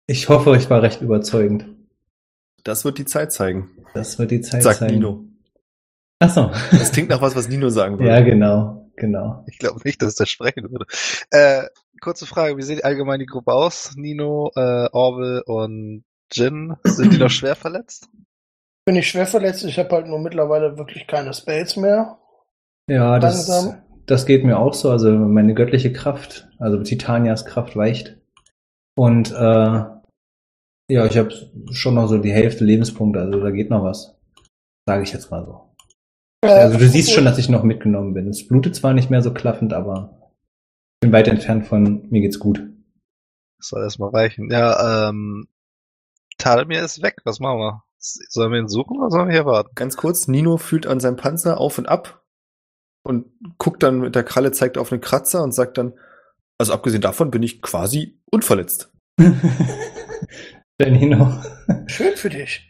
Ich hoffe, ich war recht überzeugend. Das wird die Zeit zeigen, Das wird die Zeit sagt sein. Nino. Ach so. Das klingt nach was, was Nino sagen würde. ja, genau, genau. Ich glaube nicht, dass es das sprechen würde. Äh, kurze Frage, wie sieht allgemein die Gruppe aus? Nino, äh, Orwell und Jin, sind die noch schwer verletzt? Bin ich schwer verletzt. Ich habe halt nur mittlerweile wirklich keine Spells mehr. Ja, das, Langsam. das geht mir auch so. Also meine göttliche Kraft, also Titanias Kraft weicht. Und äh, ja, ich habe schon noch so die Hälfte Lebenspunkte, also da geht noch was. Sage ich jetzt mal so. Also du siehst schon, dass ich noch mitgenommen bin. Es blutet zwar nicht mehr so klaffend, aber ich bin weit entfernt von mir geht's gut. Das soll erstmal reichen. Ja, ähm, Tademir ist weg, was machen wir? Sollen wir ihn suchen oder sollen wir hier warten? Ganz kurz, Nino fühlt an seinem Panzer auf und ab und guckt dann mit der Kralle, zeigt auf einen Kratzer und sagt dann, also abgesehen davon bin ich quasi unverletzt. Der Nino. Schön für dich.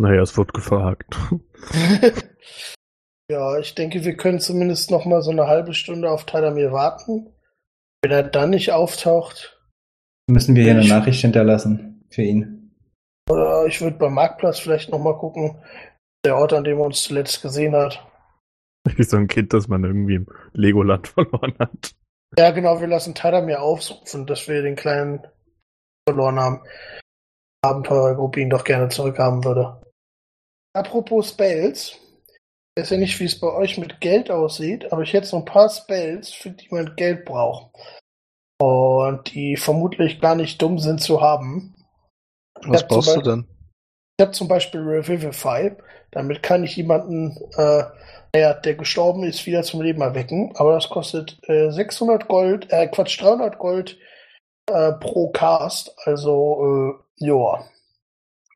Naja, es wird gefragt. ja, ich denke, wir können zumindest noch mal so eine halbe Stunde auf Tadamir warten. Wenn er dann nicht auftaucht, Müssen wir hier eine Ich- Nachricht hinterlassen für ihn. Oder ich würde beim Marktplatz vielleicht noch mal gucken, der Ort, an dem er uns zuletzt gesehen hat. Wie so ein Kind, das man irgendwie im Legoland verloren hat. Ja, genau, wir lassen Tadamir aufrufen, dass wir den kleinen verloren haben. Abenteurergruppe ihn doch gerne zurückhaben würde. Apropos Spells, ich weiß ja nicht, wie es bei euch mit Geld aussieht, aber ich hätte so ein paar Spells, für die man Geld braucht. Und die vermutlich gar nicht dumm sind zu haben. Was brauchst du denn? Ich habe zum Beispiel Revivify. Damit kann ich jemanden, äh, naja, der gestorben ist, wieder zum Leben erwecken. Aber das kostet äh, 600 Gold, äh, Quatsch, 300 Gold äh, pro Cast. Also, äh, joa.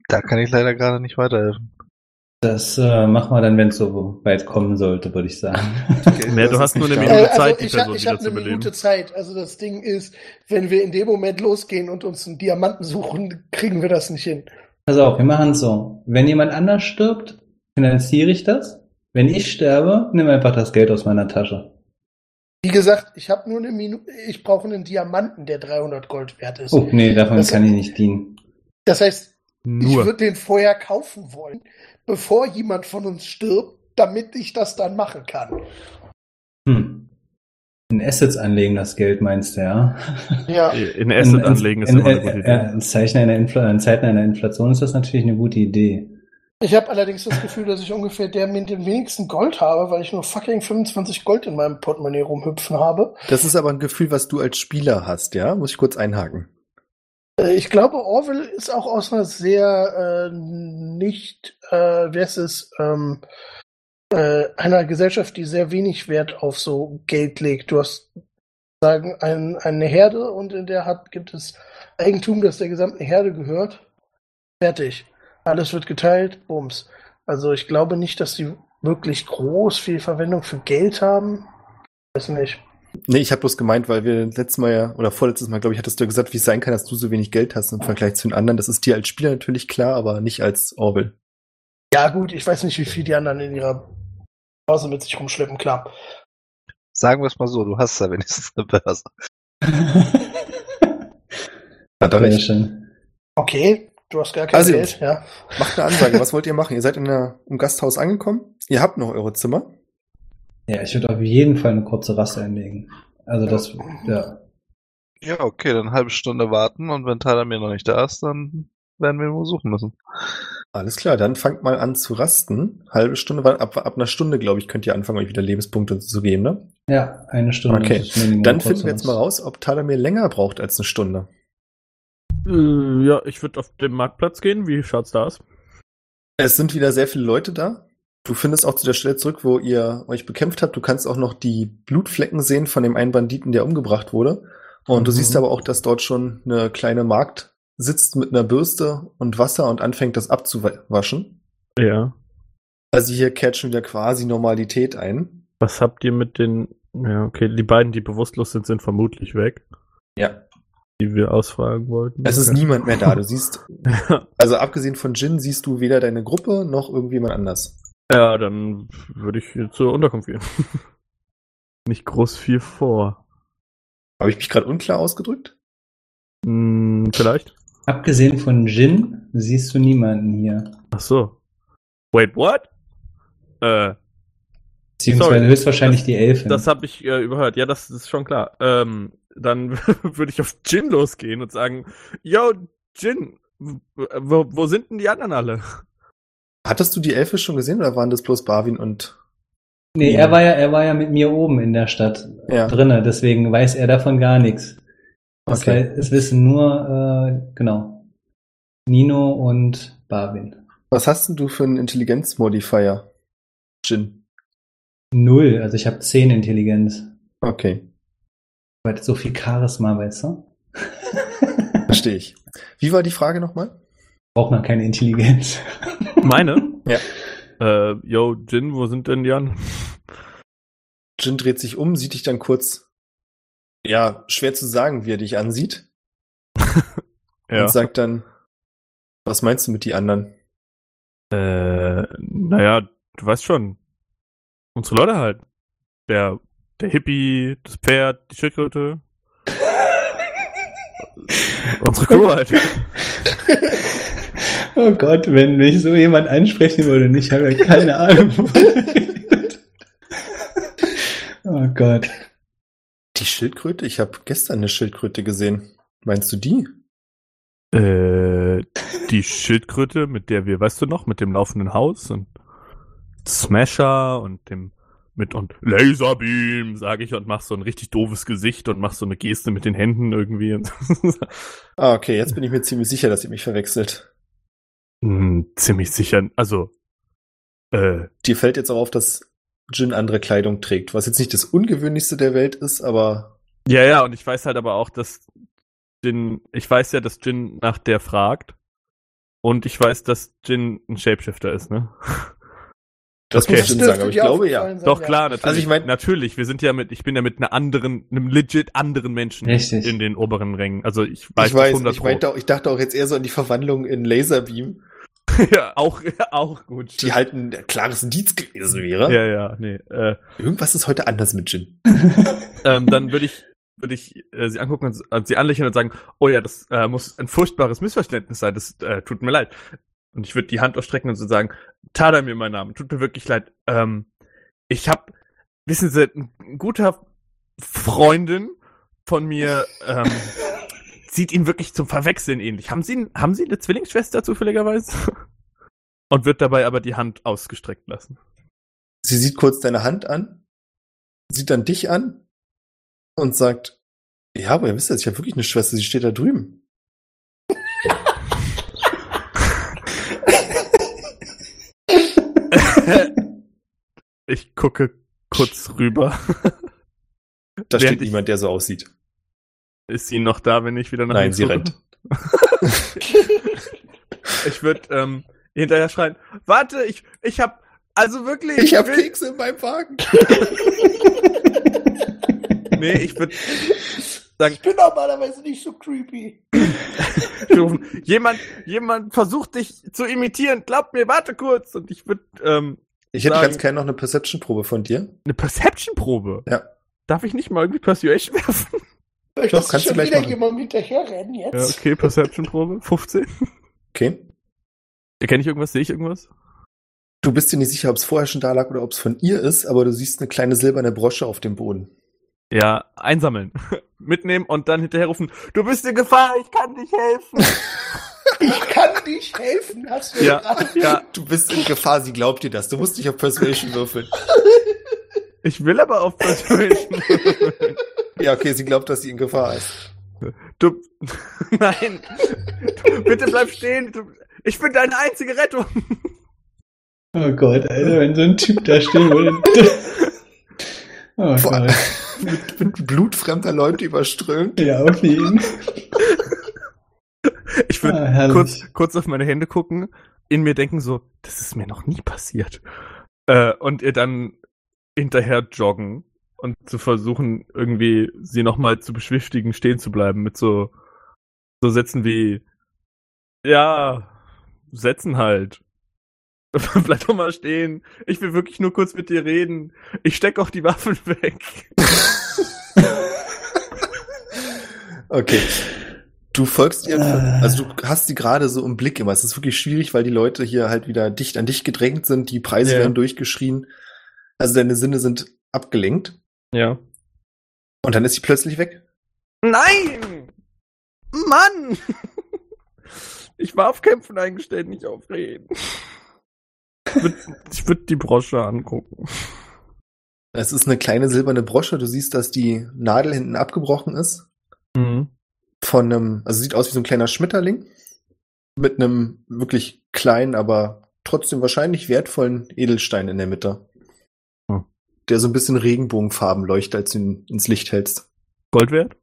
Da kann ich leider gerade nicht weiterhelfen. Das äh, machen wir dann, wenn es so weit kommen sollte, würde ich sagen. Nee, du hast nur eine Minute. Äh, Zeit, also die ich, Person ich habe wieder zu eine beleben. Minute Zeit. Also das Ding ist, wenn wir in dem Moment losgehen und uns einen Diamanten suchen, kriegen wir das nicht hin. Pass auf, wir machen es so. Wenn jemand anders stirbt, finanziere ich das. Wenn ich sterbe, nimm einfach das Geld aus meiner Tasche. Wie gesagt, ich habe nur eine Minute. Ich brauche einen Diamanten, der 300 Gold wert ist. Oh, nee, davon Das- kann ich nicht dienen. Das heißt, Ich Nur. würde den vorher kaufen wollen, bevor jemand von uns stirbt, damit ich das dann machen kann. Hm. In Assets anlegen, das Geld, meinst du, ja? Ja. In Asset In- in- anlegen ist in, immer eine in, gute äh, Idee. In, Zeichen einer Infl in Zeiten einer Inflation ist das natürlich eine gute Idee. Ich habe allerdings das Gefühl, dass ich ungefähr der mit dem wenigsten Gold habe, weil ich nur fucking 25 Gold in meinem Portemonnaie rumhüpfen habe. Das ist aber ein Gefühl, was du als Spieler hast, ja? Muss ich kurz einhaken. Äh, Ich glaube, Orwell ist auch aus einer sehr äh, nicht, äh, wie heißt es, ähm, äh, einer Gesellschaft, die sehr wenig Wert auf so Geld legt. Du hast sagen ein, eine Herde und in der hat gibt es Eigentum, das der gesamten Herde gehört. Fertig. Alles wird geteilt, bums. Also ich glaube nicht, dass sie wirklich groß viel Verwendung für Geld haben. Weiß nicht. Nee, ich habe bloß gemeint, weil wir letztes Mal ja, oder vorletztes Mal, glaube ich, hattest du gesagt, wie es sein kann, dass du so wenig Geld hast im Vergleich zu den anderen. Das ist dir als Spieler natürlich klar, aber nicht als Orwell. Ja gut, ich weiß nicht, wie viel die anderen in ihrer Börse mit sich rumschleppen, klar. Sagen wir es mal so, du hast ja wenigstens eine Börse. Hat er recht. Okay, du hast gar kein Also Geld, ja. Macht eine Ansage, was wollt ihr machen? Ihr seid in der, im Gasthaus angekommen, ihr habt noch eure Zimmer. Ja, ich würde auf jeden Fall eine kurze Rast einlegen. Also das, ja. Ja, okay, dann eine halbe Stunde warten und wenn Tyler mir noch nicht da ist, dann werden wir ihn wohl suchen müssen. Alles klar, dann fangt mal an zu rasten. Halbe Stunde, ab, ab einer Stunde, glaube ich, könnt ihr anfangen, euch wieder Lebenspunkte zu geben, ne? Ja, eine Stunde. Okay, Dann finden wir jetzt mal raus, ob Tyler mir länger braucht als eine Stunde. Äh, ja, ich würde auf den Marktplatz gehen. Wie schaut's da aus? Es sind wieder sehr viele Leute da. Du findest auch zu der Stelle zurück, wo ihr euch bekämpft habt. Du kannst auch noch die Blutflecken sehen von dem einen Banditen, der umgebracht wurde. Und du Mhm. siehst aber auch, dass dort schon eine kleine Magd sitzt mit einer Bürste und Wasser und anfängt, das abzuwaschen. Ja. Also hier kehrt schon wieder quasi Normalität ein. Was habt ihr mit den. Ja, okay, die beiden, die bewusstlos sind, sind vermutlich weg, Ja. die wir ausfragen wollten. Es ist Okay. niemand mehr da. Du siehst, also abgesehen von Jin, siehst du weder deine Gruppe noch irgendjemand anders. Ja, dann würde ich zur Unterkunft gehen. Nicht groß viel vor. Habe ich mich gerade unklar ausgedrückt? Hm, vielleicht? Abgesehen von Jin siehst du niemanden hier. Ach so. Wait, what? Äh, Beziehungsweise Sorry. höchstwahrscheinlich die Elfin. das habe ich äh, überhört. Ja, das ist schon klar. Ähm, dann würde ich auf Jin losgehen und sagen, yo, Jin, wo, wo sind denn die anderen alle? Hattest du die Elfe schon gesehen oder waren das bloß Barwin und nee, er war ja, er war ja mit mir oben in der Stadt Ja. drinne, deswegen weiß er davon gar nichts. Das Okay. wei- es wissen nur, äh, genau, Nino und Barwin. Was hast denn du für einen Intelligenzmodifier? Jin. Null, also ich habe zehn Intelligenz. Okay, Weil so viel Charisma, weißt du? verstehe ich. Wie war die Frage nochmal? Braucht man keine Intelligenz. Meine? Ja. Äh, yo, Jin, wo sind denn die anderen? Jin dreht sich um, sieht dich dann kurz. Ja, schwer zu sagen, wie er dich ansieht. Ja. Und sagt dann, was meinst du mit die anderen? Äh, naja, du weißt schon. Unsere Leute halt. Der, der Hippie, das Pferd, die Schildkröte. Unsere Crew halt. Oh Gott, wenn mich so jemand ansprechen würde und ich habe ja keine Ahnung. Oh Gott. Die Schildkröte? Ich habe gestern eine Schildkröte gesehen. Meinst du die? Äh, die Schildkröte, mit der wir, weißt du noch, mit dem laufenden Haus und Smasher und dem mit und Laserbeam, sage ich und mach so ein richtig doofes Gesicht und mach so eine Geste mit den Händen irgendwie. Ah, okay, jetzt bin ich mir ziemlich sicher, dass ihr mich verwechselt. Hm, ziemlich sicher, also äh, Dir fällt jetzt auch auf, dass Jin andere Kleidung trägt, was jetzt nicht das ungewöhnlichste der Welt ist, aber ja, ja, und ich weiß halt aber auch, dass Jin, ich weiß ja, dass Jin nach der fragt und ich weiß, dass Jin ein Shapeshifter ist, ne? das Okay. muss Jin sagen, aber ich glaube ja. Doch, klar, natürlich. Also ich mein- natürlich, wir sind ja mit, ich bin ja mit einer anderen, einem legit anderen Menschen Richtig. in den oberen Rängen. Also ich weiß, Ich weiß, 100 ich, meinte auch, ich dachte auch jetzt eher so an die Verwandlung in Laserbeam, ja, auch, auch gut. die halt ein klares Indiz gewesen wäre. ja, ja, nee. Äh, Irgendwas ist heute anders mit Jin. ähm, dann würde ich, würde ich äh, sie angucken und äh, sie anlächeln und sagen, oh ja, das äh, muss ein furchtbares Missverständnis sein, das äh, tut mir leid. Und ich würde die Hand ausstrecken und so sagen, Tada mir mein Name, tut mir wirklich leid. Ähm, ich habe, wissen Sie, ein guter Freundin von mir ähm, sieht ihn wirklich zum Verwechseln ähnlich. Haben Sie, haben Sie eine Zwillingsschwester zufälligerweise? Und wird dabei aber die Hand ausgestreckt lassen. Sie sieht kurz deine Hand an, sieht dann dich an und sagt, ja, aber ihr wisst ja, ich habe wirklich eine Schwester, sie steht da drüben. ich gucke kurz rüber. Da Während steht niemand, der so aussieht. Ist sie noch da, wenn ich wieder nach Nein, links sie rennt. Ich würde ähm, hinterher schreien, warte, ich, ich hab, also wirklich, Ich habe will- Kekse in meinem Wagen. Nee, ich würde sagen, Ich bin normalerweise nicht so creepy. rufen, jemand, jemand versucht dich zu imitieren, glaub mir, warte kurz. Und ich würde ähm, Ich hätte Sagen- ganz gerne noch eine Perception-Probe von dir. eine Perception-Probe. Ja. Darf ich nicht mal irgendwie Persuasion werfen? Möchtest kannst du schon gleich wieder machen. jemandem hinterherrennen jetzt? Ja, okay, Perception-Probe. 15. Okay. Erkenne ich irgendwas? Sehe ich irgendwas? Du bist dir nicht sicher, ob es vorher schon da lag oder ob es von ihr ist, aber du siehst eine kleine silberne Brosche auf dem Boden. Ja, einsammeln. Mitnehmen und dann hinterher rufen, du bist in Gefahr, ich kann dich helfen. Ich kann nicht helfen, hast du ja, gerade. ja, Du bist in Gefahr, sie glaubt dir das. Du musst nicht auf Persuasion würfeln. ich will aber auf Persuasion. Ja, okay, sie glaubt, dass sie in Gefahr ist. Du, nein, du, bitte bleib stehen. Du, ich bin deine einzige Rettung. Oh Gott, Alter, wenn so ein Typ da stehen würde. Oh Vor- Gott. mit, mit blutfremder Leute überströmt. Ja, auf jeden. Ich würde Ah, kurz, kurz auf meine Hände gucken, in mir denken so, das ist mir noch nie passiert. Äh, und ihr dann hinterher joggen und zu versuchen, irgendwie sie nochmal zu beschwichtigen, stehen zu bleiben mit so, so Sätzen wie, ja, Sätzen halt. Bleib doch mal stehen. Ich will wirklich nur kurz mit dir reden. Ich steck auch die Waffen weg. Okay. Du folgst ihr, Ah. also du hast sie gerade so im Blick immer. Es ist wirklich schwierig, weil die Leute hier halt wieder dicht an dich gedrängt sind, die Preise Ja. werden durchgeschrien. Also deine Sinne sind abgelenkt. Ja. Und dann ist sie plötzlich weg. Nein! Mann! Ich war auf Kämpfen eingestellt, nicht auf Reden. Ich würde würd die Brosche angucken. Es ist eine kleine silberne Brosche. Du siehst, dass die Nadel hinten abgebrochen ist. Mhm. Von einem, also sieht aus wie so ein kleiner Schmetterling. Mit einem wirklich kleinen, aber trotzdem wahrscheinlich wertvollen Edelstein in der Mitte. Der so ein bisschen Regenbogenfarben leuchtet, als du ihn ins Licht hältst. Gold wert?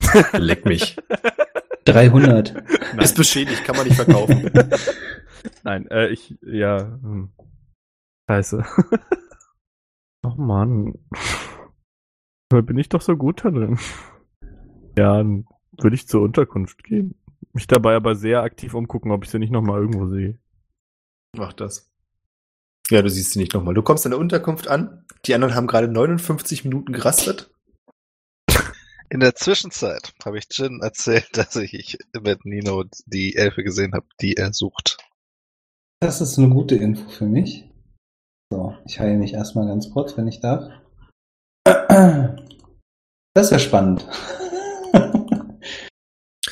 Leck mich. 300. Ist beschädigt, kann man nicht verkaufen. Nein, äh, ich, ja, hm. scheiße. oh Mann. Da bin ich doch so gut drin. Ja, dann würde ich zur Unterkunft gehen. Mich dabei aber sehr aktiv umgucken, ob ich sie nicht nochmal irgendwo sehe. Mach das. Ja, du siehst sie nicht nochmal. Du kommst in der Unterkunft an. Die anderen haben gerade 59 Minuten gerastet. In der Zwischenzeit habe ich Jin erzählt, dass ich mit Nino die Elfe gesehen habe, die er sucht. Das ist eine gute Info für mich. So, ich heile mich erstmal ganz kurz, wenn ich darf. Das ist ja spannend.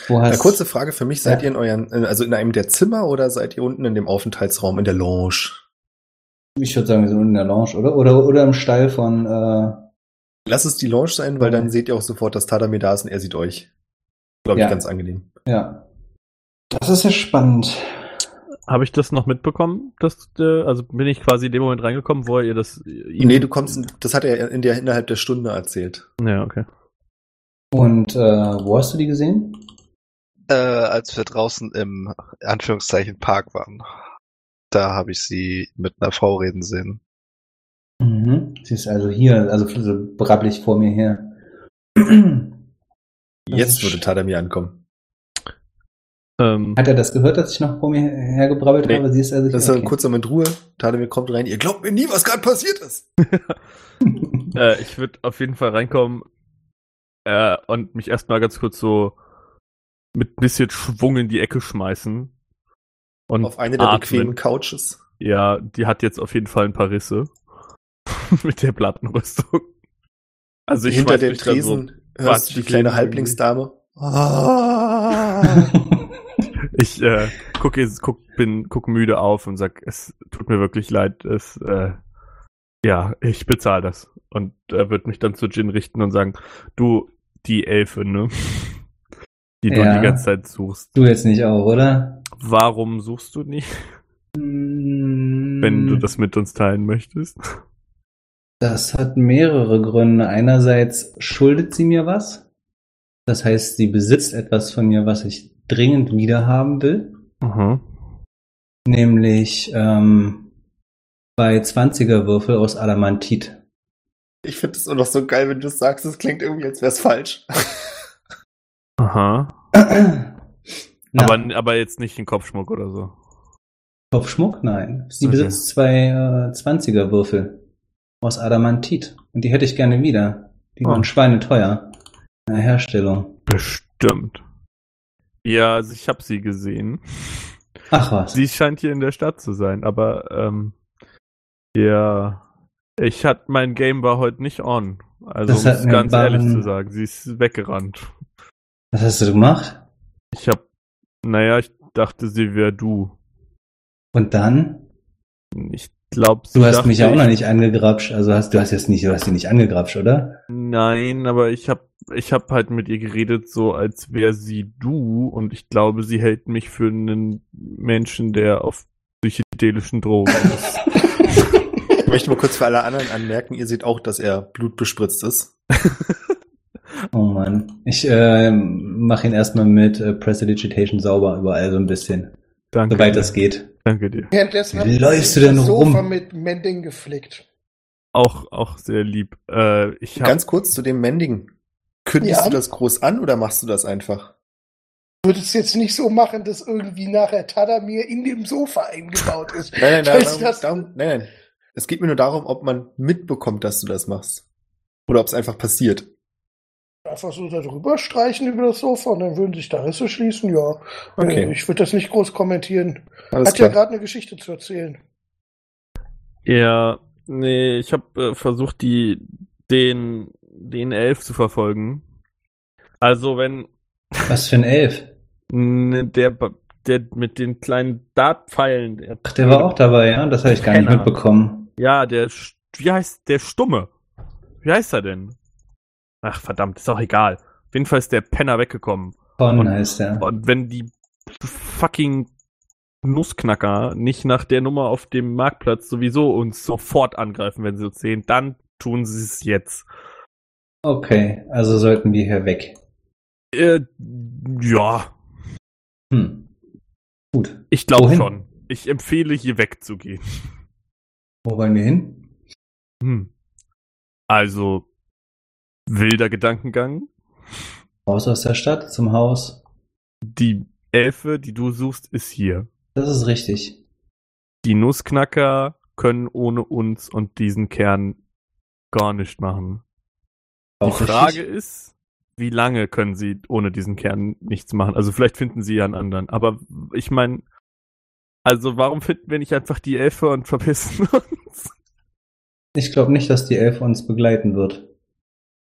Wo Eine kurze Frage für mich. Seid Ja. ihr in euren, also in einem der Zimmer oder seid ihr unten in dem Aufenthaltsraum in der Lounge? Ich würde sagen, wir sind unten in der Lounge, oder? Oder, oder im Stall von, äh, Lass es die Lounge sein, weil dann seht ihr auch sofort, dass Tadamir da ist und er sieht euch. Glaube ich, Ja. ganz angenehm. ja. Das ist ja spannend. Habe ich das noch mitbekommen? Dass, äh, also bin ich quasi in dem Moment reingekommen, wo ihr das. Nee, du kommst, das hat er in der, innerhalb der Stunde erzählt. Ja, okay. Und äh, wo hast du die gesehen? Äh, als wir draußen im Anführungszeichen Park waren. Da habe ich sie mit einer Frau reden sehen. Mhm. Sie ist also hier, also so brabbelig vor mir her. Jetzt würde Tadamir ankommen. Ähm, Hat er das gehört, dass ich noch vor mir hergebrabbelt Nee, habe? Sie ist also hier. Das ist okay. kurz mit Ruhe. Tadamir kommt rein. Ihr glaubt mir nie, was gerade passiert ist. äh, ich würde auf jeden Fall reinkommen äh, und mich erstmal ganz kurz so mit ein bisschen Schwung in die Ecke schmeißen. Und Auf eine der atmen. bequemen Couches. Ja, die hat jetzt auf jeden Fall ein paar Risse. mit der Plattenrüstung. Also ich Hinter dem dann Tresen hörst du die kleine Halblingsdame. Ah. Ich äh, guck, guck, bin, guck müde auf und sag, es tut mir wirklich leid, es, äh, ja, ich bezahle das. Und er wird mich dann zu Jin richten und sagen, du, die Elfe, ne? Die du Ja. die ganze Zeit suchst. du jetzt nicht auch, oder? Warum suchst du nicht, wenn du das mit uns teilen möchtest? Das hat mehrere Gründe. Einerseits schuldet sie mir was. Das heißt, sie besitzt etwas von mir, was ich dringend wiederhaben will. Aha. Nämlich ähm, bei 20er Würfel aus Adamantit. Ich finde es nur noch so geil, wenn du es sagst. Es klingt irgendwie, als wäre es falsch. Aha. Na, Aber, aber jetzt nicht den Kopfschmuck oder so. Kopfschmuck? Nein. Sie Okay. besitzt zwei äh, 20er Würfel aus Adamantit. Und die hätte ich gerne wieder. Die Oh. waren schweineteuer. In der Herstellung. Bestimmt. Ja, also ich habe sie gesehen. Ach was. Sie scheint hier in der Stadt zu sein, aber ähm, ja, ich hatte mein Game war heute nicht on. Also Das um es ganz ehrlich zu sagen, sie ist weggerannt. Was hast du gemacht? Ich hab, naja, ich dachte, sie wäre du. Und dann? Ich glaube, Du hast mich ja auch noch nicht angegrapscht. Also hast du hast jetzt nicht, du hast sie nicht angegrapscht, oder? Nein, aber ich hab, ich hab halt mit ihr geredet, so als wäre sie du, und ich glaube, sie hält mich für einen Menschen, der auf psychedelischen Drogen ist. Ich möchte mal kurz für alle anderen anmerken, ihr seht auch, dass er blutbespritzt ist. Oh Mann. Ich äh, mache ihn erstmal mit äh, Prestidigitation sauber überall so ein bisschen. Danke. Soweit dir. das geht. Danke dir. Währenddessen Wie läufst du denn das Sofa rum? mit Mending geflickt. Auch, auch sehr lieb. Äh, ich hab, Ganz kurz zu dem Mending. Kündigst Ja. du das groß an oder machst du das einfach? Ich würde es jetzt nicht so machen, dass irgendwie nachher Tadamir in dem Sofa eingebaut ist. Nein, nein, nein, darum, das- darum, nein, nein. Es geht mir nur darum, ob man mitbekommt, dass du das machst. Oder ob es einfach passiert. Einfach so darüber streichen über das Sofa und dann würden sich da Risse schließen, ja. Okay. Äh, Ich würde das nicht groß kommentieren. Alles Hat ja klar. gerade eine Geschichte zu erzählen. Ja, nee, ich habe äh, versucht, die den den Elf zu verfolgen. Also wenn Was für ein Elf? ne, der der mit den kleinen Dartpfeilen, der, Ach, der war auch dabei, ja? Das habe ich gar nicht mitbekommen. ja, der wie heißt der Stumme? Wie heißt er denn? Ach verdammt, ist auch egal. Auf jeden Fall ist der Penner weggekommen. Con Und- heißt der. Und wenn die fucking Nussknacker nicht nach der Nummer auf dem Marktplatz sowieso uns sofort angreifen, wenn sie uns sehen, dann tun sie es jetzt. Okay, also sollten wir hier weg. Äh, ja, Hm. Gut. Ich glaube schon. Ich empfehle, hier wegzugehen. Wo wollen wir hin? Hm. Also, wilder Gedankengang. Raus aus der Stadt, zum Haus. Die Elfe, die du suchst, ist hier. Das ist richtig. Die Nussknacker können ohne uns und diesen Kern gar nicht machen. Die Auch Frage richtig. ist, wie lange können sie ohne diesen Kern nichts machen? Also vielleicht finden sie ja einen anderen. Aber ich meine, also warum finden wir nicht einfach die Elfe und verpissen uns? Ich glaube nicht, dass die Elfe uns begleiten wird.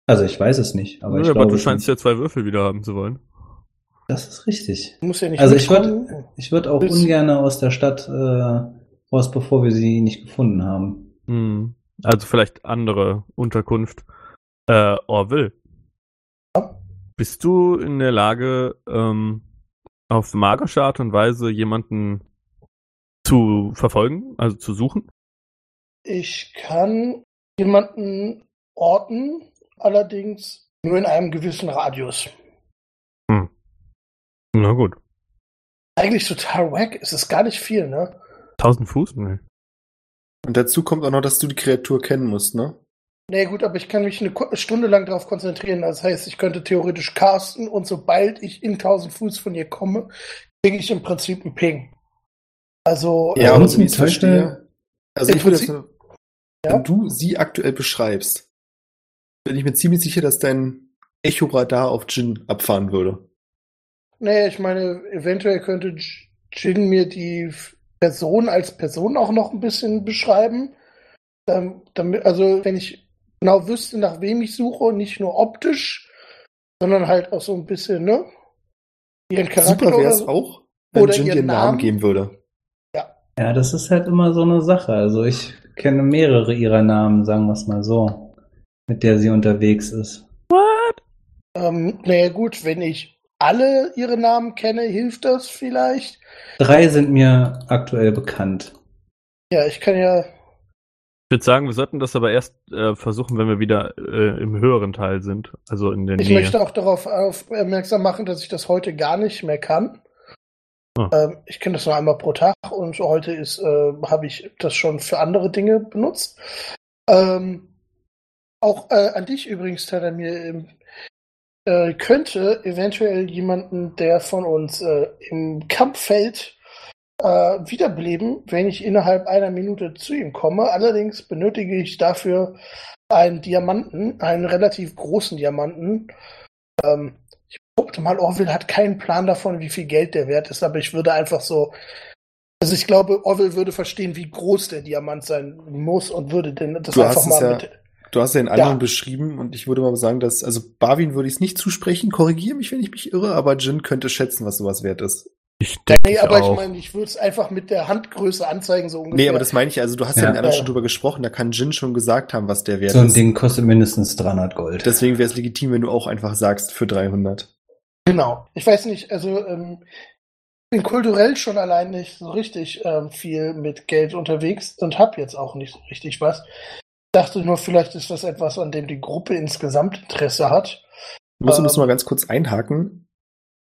Also ich weiß es nicht, aber ich Ja, glaube du scheinst ja zwei Würfel wieder haben zu wollen. Das ist richtig. Muss ja nicht Also ich würde ich würd auch ungern aus der Stadt äh, raus, bevor wir sie nicht gefunden haben. Hm. Also vielleicht andere Unterkunft. Äh, Orville. Ja? Bist du in der Lage, ähm, auf magische Art und Weise jemanden zu verfolgen, also zu suchen? Ich kann jemanden orten, allerdings nur in einem gewissen Radius. Na gut. Eigentlich total wack. Es ist gar nicht viel, ne? 1000 Fuß? Nee. Und dazu kommt auch noch, dass du die Kreatur kennen musst, ne? Nee, gut, aber ich kann mich eine Stunde lang darauf konzentrieren. Das heißt, ich könnte theoretisch casten und sobald ich in 1000 Fuß von ihr komme, kriege ich im Prinzip einen Ping. Also, Ja, ähm, und so wie ich verstehe. Also Im ich würde Prinzip- jetzt, Ja? wenn du sie aktuell beschreibst, bin ich mir ziemlich sicher, dass dein Echo-Radar auf Jin abfahren würde. nee, ich meine, eventuell könnte Jin mir die Person als Person auch noch ein bisschen beschreiben. Ähm, damit, also, wenn ich genau wüsste, nach wem ich suche, nicht nur optisch, sondern halt auch so ein bisschen, ne? Ihren Charakter Super wäre oder es so. auch, wenn Oder Jin dir ihren einen Namen Namen. geben würde. Ja, das ist halt immer so eine Sache. Also ich kenne mehrere ihrer Namen, sagen wir es mal so, mit der sie unterwegs ist. Ähm, naja, gut, wenn ich alle ihre Namen kenne, hilft das vielleicht. Drei sind mir aktuell bekannt. Ja, ich kann ja. Ich würde sagen, wir sollten das aber erst äh, versuchen, wenn wir wieder äh, im höheren Teil sind, also in der Ich Nähe. möchte auch darauf aufmerksam machen, dass ich das heute gar nicht mehr kann. Ah. Ähm, ich kenne das nur einmal pro Tag und heute ist, äh, habe ich das schon für andere Dinge benutzt. Ähm, auch äh, an dich übrigens, Tadamir, ähm, äh, könnte eventuell jemanden, der von uns äh, im Kampffeld äh, wiederbeleben, wenn ich innerhalb einer Minute zu ihm komme. Allerdings benötige ich dafür einen Diamanten, einen relativ großen Diamanten. Ähm, ich guckte mal, Orville hat keinen Plan davon, wie viel Geld der wert ist, aber ich würde einfach so. Also ich glaube, Orville würde verstehen, wie groß der Diamant sein muss und würde denn das Du einfach mal ja- mit. Du hast ja den anderen Ja. beschrieben und ich würde mal sagen, dass, also Barwin würde ich es nicht zusprechen, korrigiere mich, wenn ich mich irre, aber Jin könnte schätzen, was sowas wert ist. ich denke Nee, aber auch. ich meine, ich würde es einfach mit der Handgröße anzeigen, so ungefähr. Nee, aber das meine ich, also du hast ja, Ja. mit anderen Ja. schon drüber gesprochen, da kann Jin schon gesagt haben, was der wert So ein ist. Ding kostet mindestens 300 Gold. Deswegen wäre es legitim, wenn du auch einfach sagst für 300. Genau. Ich weiß nicht, also ähm, bin kulturell schon allein nicht so richtig ähm, viel mit Geld unterwegs und habe jetzt auch nicht so richtig was. Dachte nur, vielleicht ist das etwas, an dem die Gruppe insgesamt Interesse hat. Du musst Ähm. uns mal ganz kurz einhaken.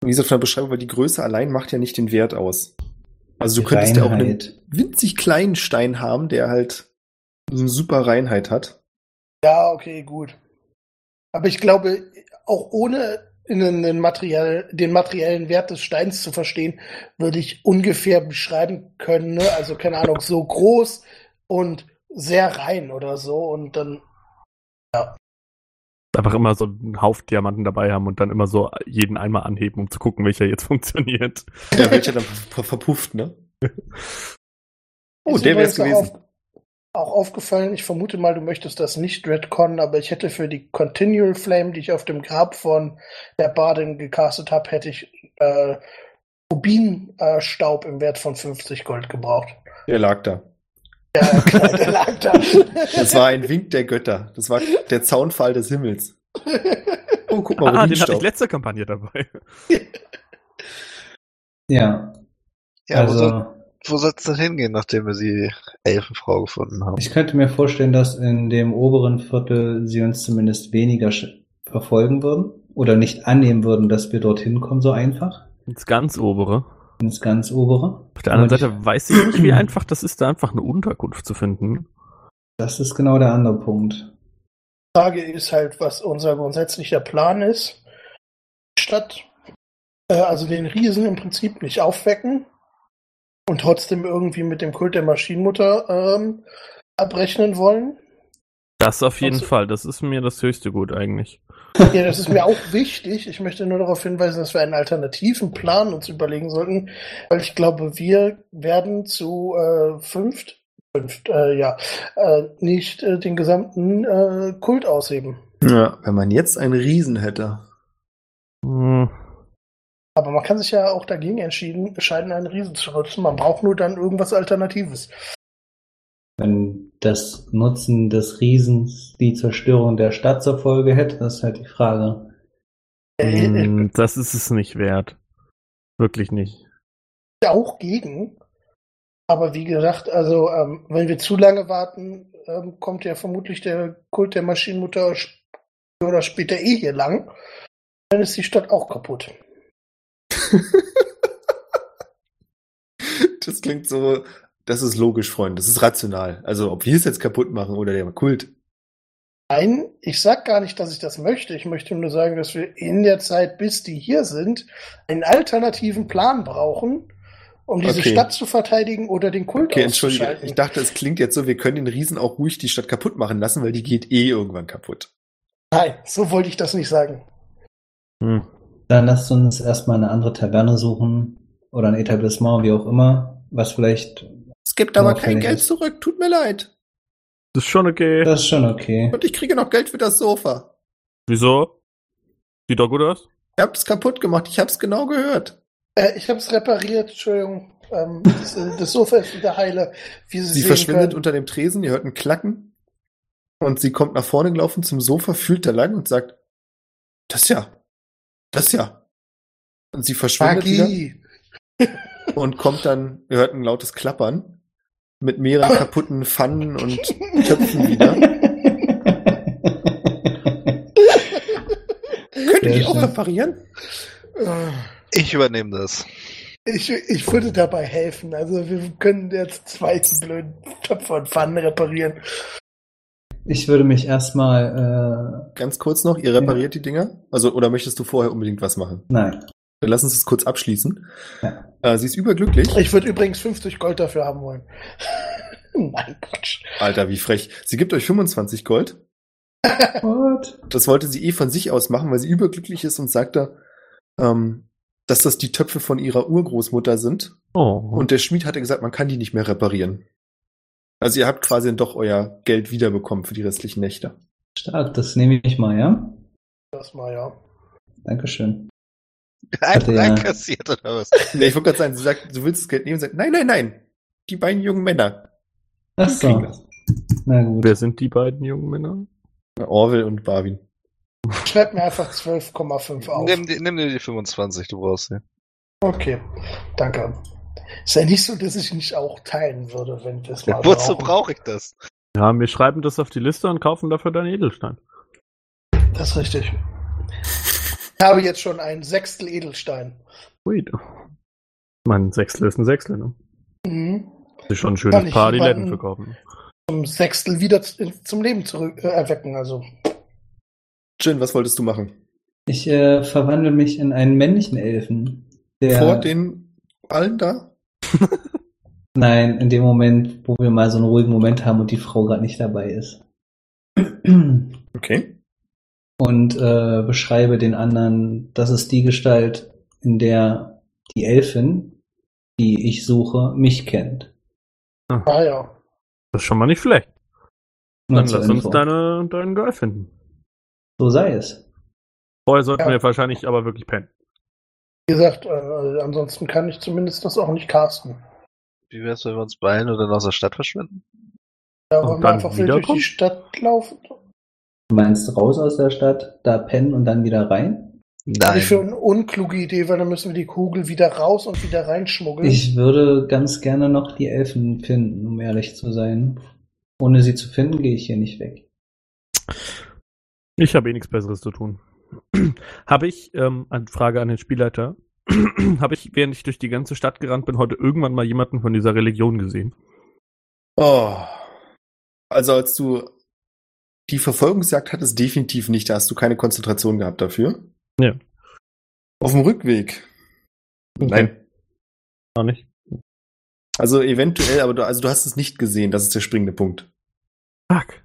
Wie gesagt, von der Beschreibung, weil die Größe allein macht ja nicht den Wert aus. Also du könntest ja auch einen Reinheit. winzig kleinen Stein haben, der halt so eine super Reinheit hat. Ja, okay, gut. Aber ich glaube, auch ohne den, Material, den materiellen Wert des Steins zu verstehen, würde ich ungefähr beschreiben können, ne? also keine Ahnung, so groß und sehr rein oder so und dann Einfach immer so einen Haufen Diamanten dabei haben und dann immer so jeden einmal anheben, um zu gucken, welcher jetzt funktioniert. Der wird ja dann ver- verpufft, ne? Oh, Ist der übrigens auch gewesen. Auf, auch aufgefallen, ich vermute mal, du möchtest das nicht retconnen, aber ich hätte für die Continual Flame, die ich auf dem Grab von der Badin gecastet habe, hätte ich äh, Rubinstaub im Wert von 50 Gold gebraucht. Der lag da. Ja, klar, der lag da. Das war ein Wink der Götter. Das war der Zaunfall des Himmels. Oh, guck mal, Ah, den hatte ich letzte Kampagne dabei. Ja, Ja, wo, soll, also wo soll's denn hingehen, nachdem wir die Elfenfrau gefunden haben? ich könnte mir vorstellen, dass in dem oberen Viertel sie uns zumindest weniger verfolgen würden oder nicht annehmen würden, dass wir dorthin kommen so einfach. Ins ganz obere. Ins ganz obere. Auf der anderen Und ich- Seite weiß ich nicht, wie einfach das ist, da einfach eine Unterkunft zu finden. Das ist genau der andere Punkt. Die Frage ist halt, was unser grundsätzlicher Plan ist. Statt äh, also den Riesen im Prinzip nicht aufwecken und trotzdem irgendwie mit dem Kult der Maschinenmutter ähm, abrechnen wollen. Das auf jeden Also- Fall. Das ist mir das höchste Gut eigentlich. Ja, das ist mir auch wichtig. Ich möchte nur darauf hinweisen, dass wir einen alternativen Plan uns überlegen sollten, weil ich glaube, wir werden zu äh, fünft, fünft, äh, ja, äh, nicht äh, den gesamten äh, Kult ausheben. Ja, wenn man jetzt einen Riesen hätte. Hm. Aber man kann sich ja auch dagegen entschieden, entscheiden, einen Riesen zu nutzen. Man braucht nur dann irgendwas Alternatives. Wenn das Nutzen des Riesens die Zerstörung der Stadt zur Folge hätte, das ist halt die Frage. Äh, äh, Hm, Das ist es nicht wert. Wirklich nicht. auch gegen. Aber wie gesagt, also ähm, wenn wir zu lange warten, ähm, kommt ja vermutlich der Kult der Maschinenmutter oder später eh hier lang. Dann ist die Stadt auch kaputt. Das klingt so, das ist logisch, Freund. Das ist rational. Also, ob wir es jetzt kaputt machen oder der Kult. Nein, ich sag gar nicht, dass ich das möchte. Ich möchte nur sagen, dass wir in der Zeit, bis die hier sind, einen alternativen Plan brauchen, um diese Okay. Stadt zu verteidigen oder den Kult Okay, entschuldige. Ich dachte, es klingt jetzt so, wir können den Riesen auch ruhig die Stadt kaputt machen lassen, weil die geht eh irgendwann kaputt. Nein, so wollte ich das nicht sagen. Hm. Dann lasst uns erstmal eine andere Taverne suchen oder ein Etablissement, wie auch immer, was vielleicht, Es gibt aber Auffällig kein Geld zurück. Tut mir leid. Das ist schon okay. das ist schon okay. Und ich kriege noch Geld für das Sofa. Wieso? Sieht doch gut aus. Ihr habt es kaputt gemacht. Ich hab's genau gehört. Äh, ich habe es repariert, Entschuldigung. Ähm, das, äh, das Sofa ist wieder heile. Wie Sie, Sie verschwindet können. unter dem Tresen, ihr hört ein Klacken. Und sie kommt nach vorne gelaufen zum Sofa, fühlt da lang und sagt, das ja, das ja. Und sie verschwindet wieder Magie. und kommt dann, ihr hört ein lautes Klappern mit mehreren kaputten Pfannen und Töpfen wieder. Könnt ihr Sehr die auch reparieren? Äh, Ich übernehme das. Ich, ich würde dabei helfen. Also wir können jetzt zwei blöden Töpfe und Pfannen reparieren. Ich würde mich erstmal, Ganz kurz noch, ihr repariert die Dinger? Also, oder möchtest du vorher unbedingt was machen? äh, nein. Dann lass uns das kurz abschließen. Ja. Äh, sie ist überglücklich. Ich würde übrigens 50 Gold dafür haben wollen. Nein, Quatsch. Alter, wie frech. Sie gibt euch 25 Gold. What? Das wollte sie eh von sich aus machen, weil sie überglücklich ist und sagte, ähm, dass das die Töpfe von ihrer Urgroßmutter sind. Oh. Und der Schmied hatte gesagt, man kann die nicht mehr reparieren. Also ihr habt quasi dann doch euer Geld wiederbekommen für die restlichen Nächte. Stark, das nehme ich mal, ja? Das mal, ja. Dankeschön. Einfach ja- einkassiert oder was? Nee, ich wollte gerade sagen, sie sagt, du willst das Geld nehmen und sagt, nein, nein, nein. Die beiden jungen Männer. Ach so. das. Na gut. Wer sind die beiden jungen Männer? Orwell und Barwin. Schreib mir einfach 12,5 auf. Nimm, nimm dir die 25, du brauchst sie. Okay, danke. Ist ja nicht so, dass ich nicht auch teilen würde, wenn wir es mal Wozu brauche ich das? Ja, wir schreiben das auf die Liste und kaufen dafür deinen Edelstein. Das ist richtig. Ich habe jetzt schon ein Sechstel Edelstein. Sweet. Mein Sechstel ist ein Sechstel, ne? Mhm. Das ist schon ein schönes Paar, Läden verkaufen. Zum Sechstel wieder zum Leben zurück äh, erwecken. Also Jin, was wolltest du machen? Ich äh, verwandle mich in einen männlichen Elfen. Der, Vor den allen da? Nein, in dem Moment, wo wir mal so einen ruhigen Moment haben und die Frau gerade nicht dabei ist. Okay. Und äh, beschreibe den anderen, das ist die Gestalt, in der die Elfin, die ich suche, mich kennt. ah ja. Das ist schon mal nicht schlecht. Nur Dann lass uns Info. deine, deinen Girl finden. So sei es. Vorher sollten Ja. wir wahrscheinlich aber wirklich pennen. Wie gesagt, äh, ansonsten kann ich zumindest das auch nicht casten. Wie wär's, wenn wir uns beeilen und dann aus der Stadt verschwinden? Und wollen wir dann einfach wild durch die Stadt laufen. Du meinst raus aus der Stadt, da pennen und dann wieder rein? Halte ich für eine unkluge Idee, weil dann müssen wir die Kugel wieder raus und wieder reinschmuggeln. Ich würde ganz gerne noch die Elfen finden, um ehrlich zu sein. Ohne sie zu finden, gehe ich hier nicht weg. Ich habe eh nichts Besseres zu tun. habe ich ähm, eine Frage an den Spielleiter. habe ich, während ich durch die ganze Stadt gerannt bin, heute irgendwann mal jemanden von dieser Religion gesehen. Oh. Also als du die Verfolgungsjagd hattest, definitiv nicht. Da hast du keine Konzentration gehabt dafür. Ja. Auf dem Rückweg. Nein. Auch nicht. Also eventuell, aber du, also du hast es nicht gesehen. Das ist der springende Punkt. Fuck.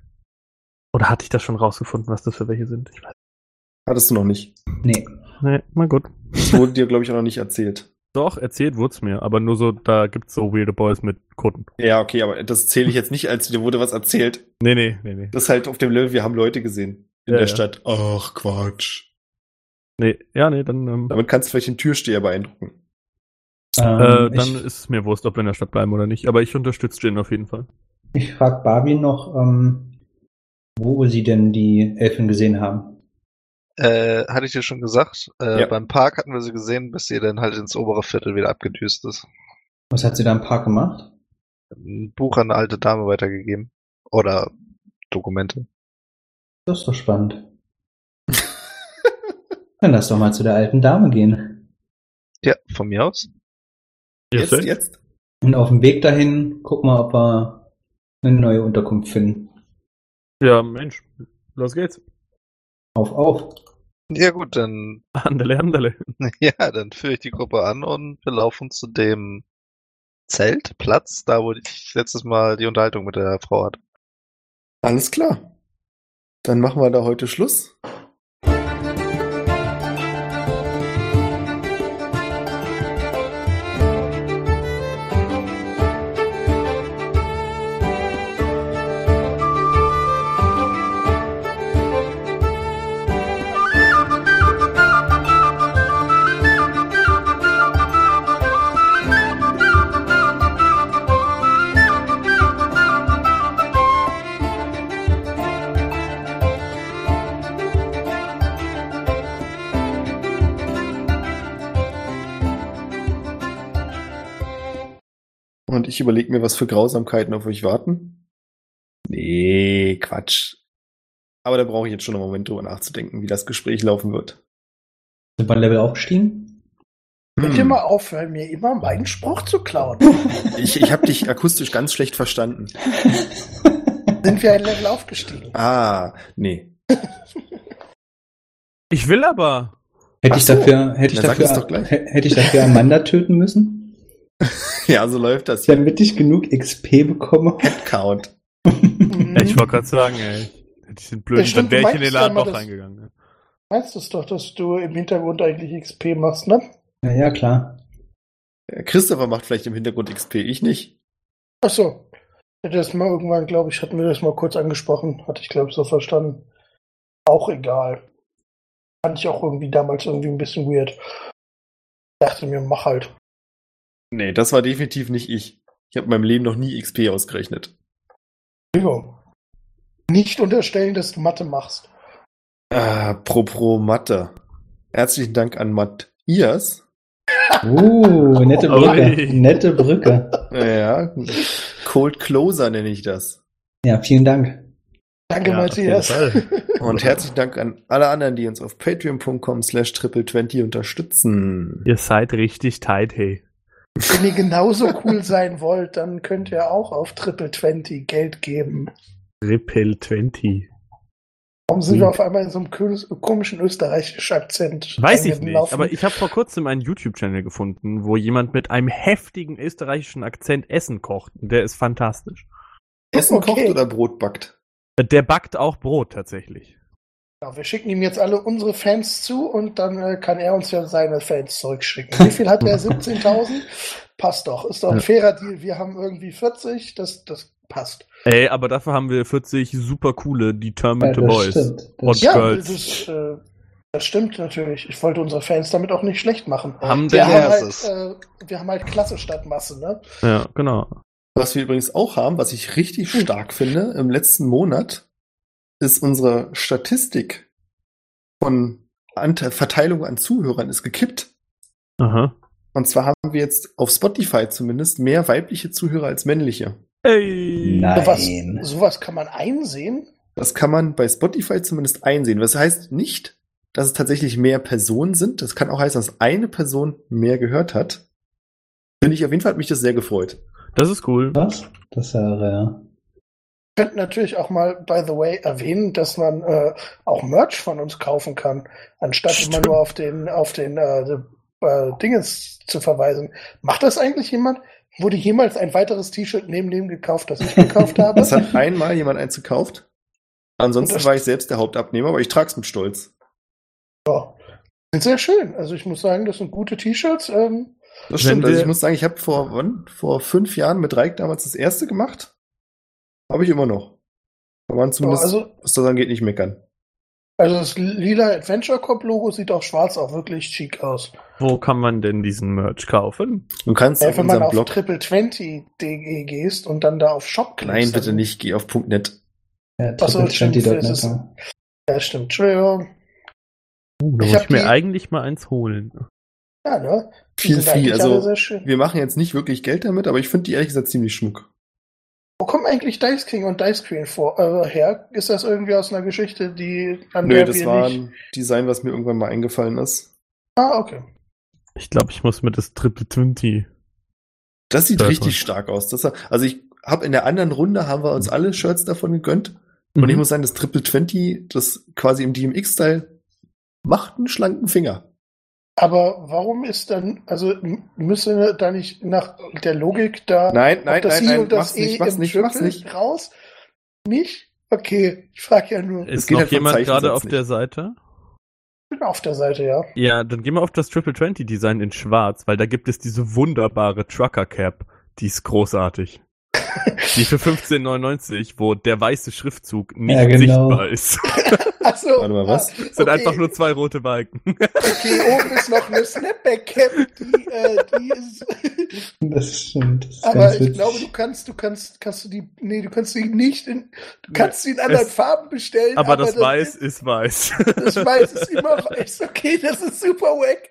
Oder hatte ich das schon rausgefunden, was das für welche sind? Ich weiß. Hattest du noch nicht. Nee. Nee, mal gut. Das wurde dir, glaube ich, auch noch nicht erzählt. Doch, erzählt wurd's mir, aber nur so, da gibt's so weirde Boys mit Kutten. Ja, okay, aber das zähle ich jetzt nicht, als dir wurde was erzählt. Nee, nee, nee, nee. Das ist halt auf dem Level, wir haben Leute gesehen in Ja, der ja. Stadt. Ach, Quatsch. Nee, ja, nee, dann, ähm, Damit kannst du vielleicht den Türsteher beeindrucken. Ähm, äh, dann ich ist es mir Wurst, ob wir in der Stadt bleiben oder nicht. Aber ich unterstütze Jin auf jeden Fall. ich frage Barbie noch, ähm, wo sie denn die Elfen gesehen haben. Äh, hatte ich dir schon gesagt. Äh, Ja. Beim Park hatten wir sie gesehen, bis sie dann halt ins obere Viertel wieder abgedüst ist. Was hat sie da im Park gemacht? Ein Buch an eine alte Dame weitergegeben. Oder Dokumente. Das ist doch spannend. Dann lass doch mal zu der alten Dame gehen. Ja, von mir aus. Jetzt, jetzt? Und auf dem Weg dahin gucken wir, ob wir eine neue Unterkunft finden. Ja, Mensch, los geht's. Auf, auf. Ja gut, dann Andele, andele. ja, dann führe ich die Gruppe an und wir laufen zu dem Zelt, Platz, da wo ich letztes Mal die Unterhaltung mit der Frau hatte. Alles klar. Dann machen wir da heute Schluss. Und ich überlege mir, was für Grausamkeiten auf euch warten. Nee, Quatsch. Aber da brauche ich jetzt schon einen Moment drüber nachzudenken, wie das Gespräch laufen wird. Sind wir Level aufgestiegen? Könnt ihr Hm. mal aufhören, mir immer meinen Spruch zu klauen? Ich, ich habe dich akustisch ganz schlecht verstanden. Sind wir ein Level aufgestiegen? Ah, nee. Ich will aber. Hätte ich so. dafür, hätte ich dafür, hätte ich dafür Amanda töten müssen? Ja, so läuft das hier. Damit ich genug XP bekomme? Count. Mhm. Ich wollte gerade sagen, ey. Hätte ich den blöden, stimmt, dann wäre du ich in den Laden doch reingegangen. ne? Meinst du es doch, dass du im Hintergrund eigentlich XP machst, ne? Ja, ja, klar. Christopher macht vielleicht im Hintergrund XP, ich nicht. Ach so. Ich hatte das mal irgendwann, glaube ich, hatten wir das mal kurz angesprochen. Hatte ich, glaube ich, so verstanden. Auch egal. Fand ich auch irgendwie damals irgendwie ein bisschen weird. Dachte mir, mach halt. Nee, das war definitiv nicht ich. Ich habe in meinem Leben noch nie XP ausgerechnet. Entschuldigung. Nicht unterstellen, dass du Mathe machst. Ah, pro Mathe. Herzlichen Dank an Matthias. Uh, nette Brücke. Nette Brücke. Ja, Cold Closer nenne ich das. Ja, vielen Dank. Danke, Ja, Matthias. Und herzlichen Dank an alle anderen, die uns auf patreon.com slash triple20 unterstützen. Ihr seid richtig tight, hey. Wenn ihr genauso cool sein wollt, dann könnt ihr auch auf Triple 20 Geld geben. Triple 20. Warum sind wir auf einmal in so einem komischen österreichischen Akzent? Weiß ich nicht, aber ich habe vor kurzem einen YouTube-Channel gefunden, wo jemand mit einem heftigen österreichischen Akzent Essen kocht. Und Der ist fantastisch. Essen Okay. kocht oder Brot backt? Der backt auch Brot tatsächlich. Ja, wir schicken ihm jetzt alle unsere Fans zu und dann äh, kann er uns ja seine Fans zurückschicken. Wie viel hat er? 17.000? Passt doch. Ist doch ein Ja. fairer Deal. Wir haben irgendwie 40. Das, das passt. Ey, aber dafür haben wir 40 super coole Ja, Determined das Boys. stimmt. Das Und- Ja, Girls. das, äh, das stimmt natürlich. Ich wollte unsere Fans damit auch nicht schlecht machen. Haben Wir haben, Ja, halt, äh, wir haben halt Klasse statt Masse, ne? Ja, genau. Was wir übrigens auch haben, was ich richtig stark finde, im letzten Monat, ist unsere Statistik von Ante Verteilung an Zuhörern ist gekippt. Aha. Und zwar haben wir jetzt auf Spotify zumindest mehr weibliche Zuhörer als männliche. Ey. Sowas, Nein. sowas kann man einsehen. Das kann man bei Spotify zumindest einsehen. Was heißt nicht, dass es tatsächlich mehr Personen sind. Das kann auch heißen, dass eine Person mehr gehört hat. Finde ich auf jeden Fall hat mich das sehr gefreut. Das ist cool. Was? Das wäre ja. Könnten natürlich auch mal, by the way, erwähnen, dass man äh, auch Merch von uns kaufen kann, anstatt immer Stimmt. nur auf den, auf den äh, äh, Dinges zu verweisen. Macht das eigentlich jemand? Wurde jemals ein weiteres T-Shirt neben dem gekauft, das ich gekauft habe? Es hat einmal jemand eins gekauft. Ansonsten war ich selbst der Hauptabnehmer, aber ich trage es mit Stolz. ja. Sind sehr schön. Also ich muss sagen, das sind gute T-Shirts. Ähm, Das stimmt. Also ich muss sagen, ich habe vor, wann? Vor fünf Jahren mit Reik damals das erste gemacht. Habe ich immer noch. Kann man zumindest, also, was das angeht, nicht meckern. also das lila Adventure Cop Logo sieht auch schwarz auch wirklich chic aus. Wo kann man denn diesen Merch kaufen? Du kannst Ja, auf wenn man auf Blog. triple20.de gehst und dann da auf Shop klickst. Nein, bitte dann- nicht. Geh auf .net. Ja, Ach so, stimmt, triple20.net, das ist- ja. Stimmt. Entschuldigung. Uh, da Ich muss ich mir die- eigentlich mal eins holen. Ja, ne? Die Viel, viel. Also, sehr schön. wir machen jetzt nicht wirklich Geld damit, aber ich finde die ehrlich gesagt ziemlich schmuck. Wo kommen eigentlich Dice King und Dice Queen vor, äh, her? Ist das irgendwie aus einer Geschichte, die an Nö, der das wir war nicht... ein Design, was mir irgendwann mal eingefallen ist. Ah, okay. Ich glaube, ich muss mir das Triple 20. Das sieht richtig stark aus. Das, also ich habe in der anderen Runde haben wir uns alle Shirts davon gegönnt. Und Mhm. ich muss sagen, das Triple 20, das quasi im DMX-Style, macht einen schlanken Finger. Aber warum ist dann, also müssen da nicht nach der Logik da Nein, nein, das nein, I nein, und das mach's nicht, E mach's im nicht, nicht. raus? Nicht? Okay, ich frage ja nur. Ist geht noch halt jemand gerade auf nicht. der Seite? Ich bin auf der Seite, ja. Ja, dann gehen wir auf das Triple 20 Design in schwarz, weil da gibt es diese wunderbare Trucker Cap. Die ist großartig. Die für 15,99, wo der weiße Schriftzug nicht Ja, genau. sichtbar ist. Achso. Warte mal, was? Ah, Es sind okay. einfach nur zwei rote Balken. Okay, oben ist noch eine Snapback-Cap, die, äh, die ist. Das stimmt. Das ist Aber ganz ich witzig. glaube, du kannst, du kannst, kannst du die, nee, du kannst sie nicht in, du kannst sie in anderen Es- Farben bestellen. Aber das das Weiß ist- ist weiß. Das Weiß ist immer weiß. Okay, das ist super wack.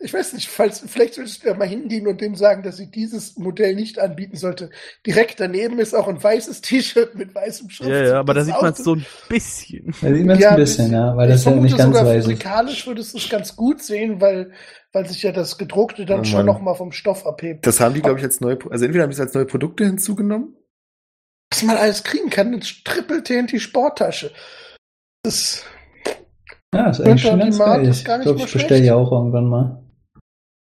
Ich weiß nicht, falls, vielleicht würdest du da mal hingehen und dem sagen, dass sie dieses Modell nicht anbieten sollte. Direkt daneben ist auch ein weißes T-Shirt mit weißem Schriftzug. Ja, ja, aber da sieht man es so ein bisschen. Da sieht man es Ja, ein bisschen, ja, weil das ja nicht ganz sogar weiß ist. physikalisch würdest du es ganz gut sehen, weil, weil sich ja das gedruckte dann Oh schon Mann. noch mal vom Stoff abhebt. Das haben die, glaube ich, als neue, also entweder haben die es als neue Produkte hinzugenommen. Was man alles kriegen kann, eine Triple TNT Sporttasche. Das, Ja, ist eigentlich schon ganz geil. ist Ich glaube, ich bestelle ja auch irgendwann mal.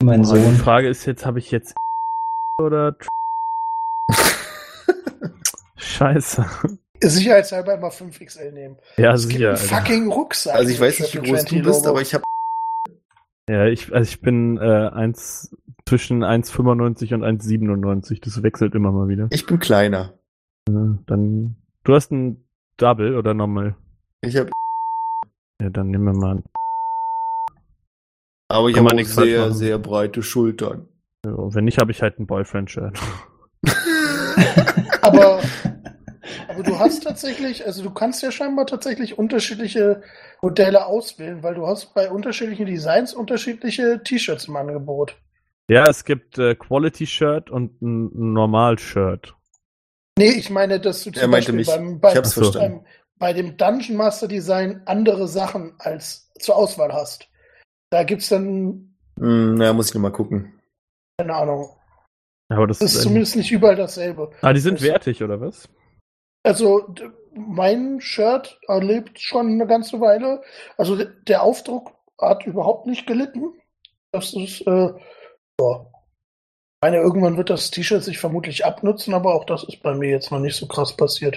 Mein die Sohn. Frage ist jetzt, habe ich jetzt oder Scheiße. Sicherheitshalber immer 5XL nehmen. Ja, Es gibt sicher. fucking Rucksack. Also ich weiß nicht, wie groß du 20 bist, aber ich habe Ja, ich, also ich bin äh, eins, zwischen 1,95 und 1,97. Das wechselt immer mal wieder. ich bin kleiner. Ja, Dann, du hast ein Double oder Normal? Ich habe Ja, dann nehmen wir mal. aber ich habe sehr machen. sehr breite Schultern. Ja, wenn nicht, habe ich halt ein Boyfriend-Shirt. Aber, aber du hast tatsächlich, also du kannst ja scheinbar tatsächlich unterschiedliche Modelle auswählen, weil du hast bei unterschiedlichen Designs unterschiedliche T-Shirts im Angebot. Ja, es gibt äh, Quality-Shirt und ein Normal-Shirt. Nee, ich meine, dass du zum Beispiel mich. beim, bei, Ich hab's Ach so. verstanden. beim, bei dem Dungeon Master Design andere Sachen als zur Auswahl hast. Da gibt's dann, Hm, na, muss ich noch mal gucken. keine Ahnung, Aber das, das ist ähm, zumindest nicht überall dasselbe. Ah, die sind das- wertig, oder was? Also mein Shirt erlebt schon eine ganze Weile. Also der Aufdruck hat überhaupt nicht gelitten. Das ist, äh, ja. Ich meine, irgendwann wird das T-Shirt sich vermutlich abnutzen, aber auch das ist bei mir jetzt noch nicht so krass passiert.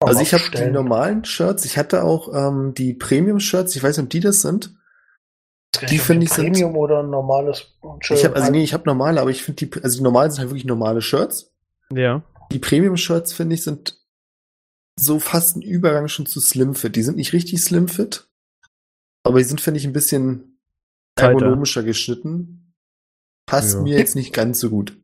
Kann Also ich habe die normalen Shirts, ich hatte auch ähm, die Premium-Shirts, ich weiß nicht, ob die das sind. Die finde ich sind- Premium oder ein normales Shirt. Ich habe also nee, ich habe normale, aber ich finde die also die normalen sind halt wirklich normale Shirts. Ja. Die Premium-Shirts finde ich sind so fast ein Übergang schon zu Slim Fit. Die sind nicht richtig Slim Fit, aber die sind finde ich ein bisschen Tighter. ergonomischer geschnitten. Passt Ja. mir jetzt nicht ganz so gut.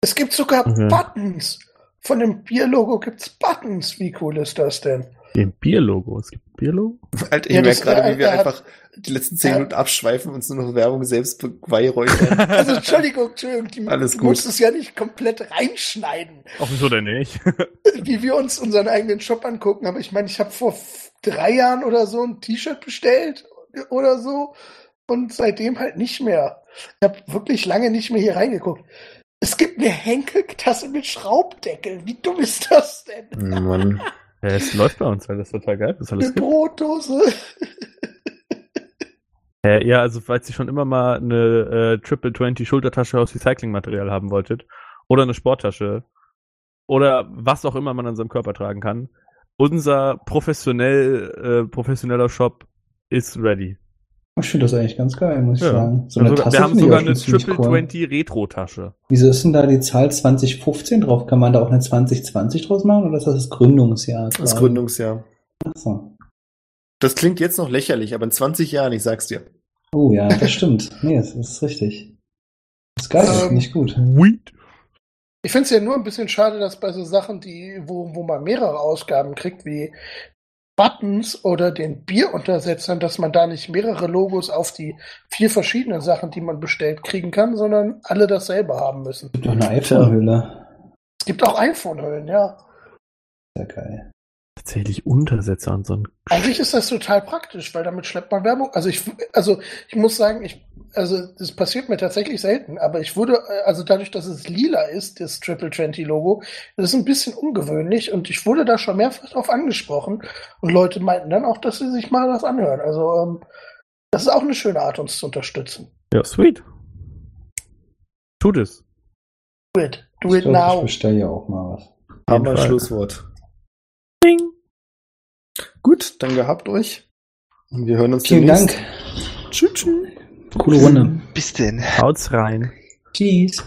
Es gibt sogar Okay. Buttons. Von dem Bier-Logo gibt's Buttons. Wie cool ist das denn? Dem Bierlogo. Es gibt ein Bierlogo? Alter, ich Ja, merke das- gerade, er- wie wir hat- einfach die letzten zehn Minuten abschweifen und nur noch Werbung selbst beweihräuchern. Also Entschuldigung, Entschuldigung, die, Alles du gut. musst es ja nicht komplett reinschneiden, Ach, wieso denn nicht? wie wir uns unseren eigenen Shop angucken. Aber ich meine, ich habe vor drei Jahren oder so ein T-Shirt bestellt oder so und seitdem halt nicht mehr. Ich habe wirklich lange nicht mehr hier reingeguckt. Es gibt eine Henkel-Tasse mit Schraubdeckel. Wie dumm ist das denn? Mann. Ja, es läuft bei uns, weil das total geil ist. Eine Alles gibt. Brotdose. Äh, ja, also falls ihr schon immer mal eine äh, Triple 20 Schultertasche aus Recyclingmaterial haben wolltet oder eine Sporttasche oder was auch immer man an seinem Körper tragen kann, unser professionell äh, professioneller Shop ist ready. Ich finde das eigentlich ganz geil, muss ich Ja. sagen. So wir, eine haben sogar, Tasse wir haben sogar eine Triple cool. 20 Retro Tasche. Wieso ist denn da die Zahl 2015 drauf? Kann man da auch eine 2020 draus machen oder ist das das Gründungsjahr? Das quasi? Gründungsjahr. Achso. Das klingt jetzt noch lächerlich, aber in 20 Jahren, ich sag's dir. Oh ja, das stimmt. Nee, das ist richtig. Das ist geil, das Ähm, ich gut. Sweet. Ich finde es ja nur ein bisschen schade, dass bei so Sachen, die, wo, wo man mehrere Ausgaben kriegt, wie Buttons oder den Bieruntersetzern, dass man da nicht mehrere Logos auf die vier verschiedenen Sachen, die man bestellt, kriegen kann, sondern alle dasselbe haben müssen. Es gibt doch eine iPhone-Hülle. Es gibt auch iPhone-Hüllen, ja. Sehr geil. Tatsächlich Untersetzer und so ein Eigentlich ist das total praktisch, weil damit schleppt man Werbung. Also ich, also ich muss sagen, ich, also das passiert mir tatsächlich selten, aber ich wurde, äh, also dadurch, dass es lila ist, das Triple 20 Logo, das ist ein bisschen ungewöhnlich und ich wurde da schon mehrfach drauf angesprochen und Leute meinten dann auch, dass sie sich mal das anhören. Also ähm, das ist auch eine schöne Art, uns zu unterstützen. Ja, sweet. Tut es. Do it, do Ich it glaube, ich now. bestelle ja auch mal was. Fall. Schlusswort. Ding. Gut, dann gehabt euch. Und wir hören uns Vielen demnächst. Dank. Tschüss. tschüss. Coole Runde. Bis denn. Haut's rein. Tschüss.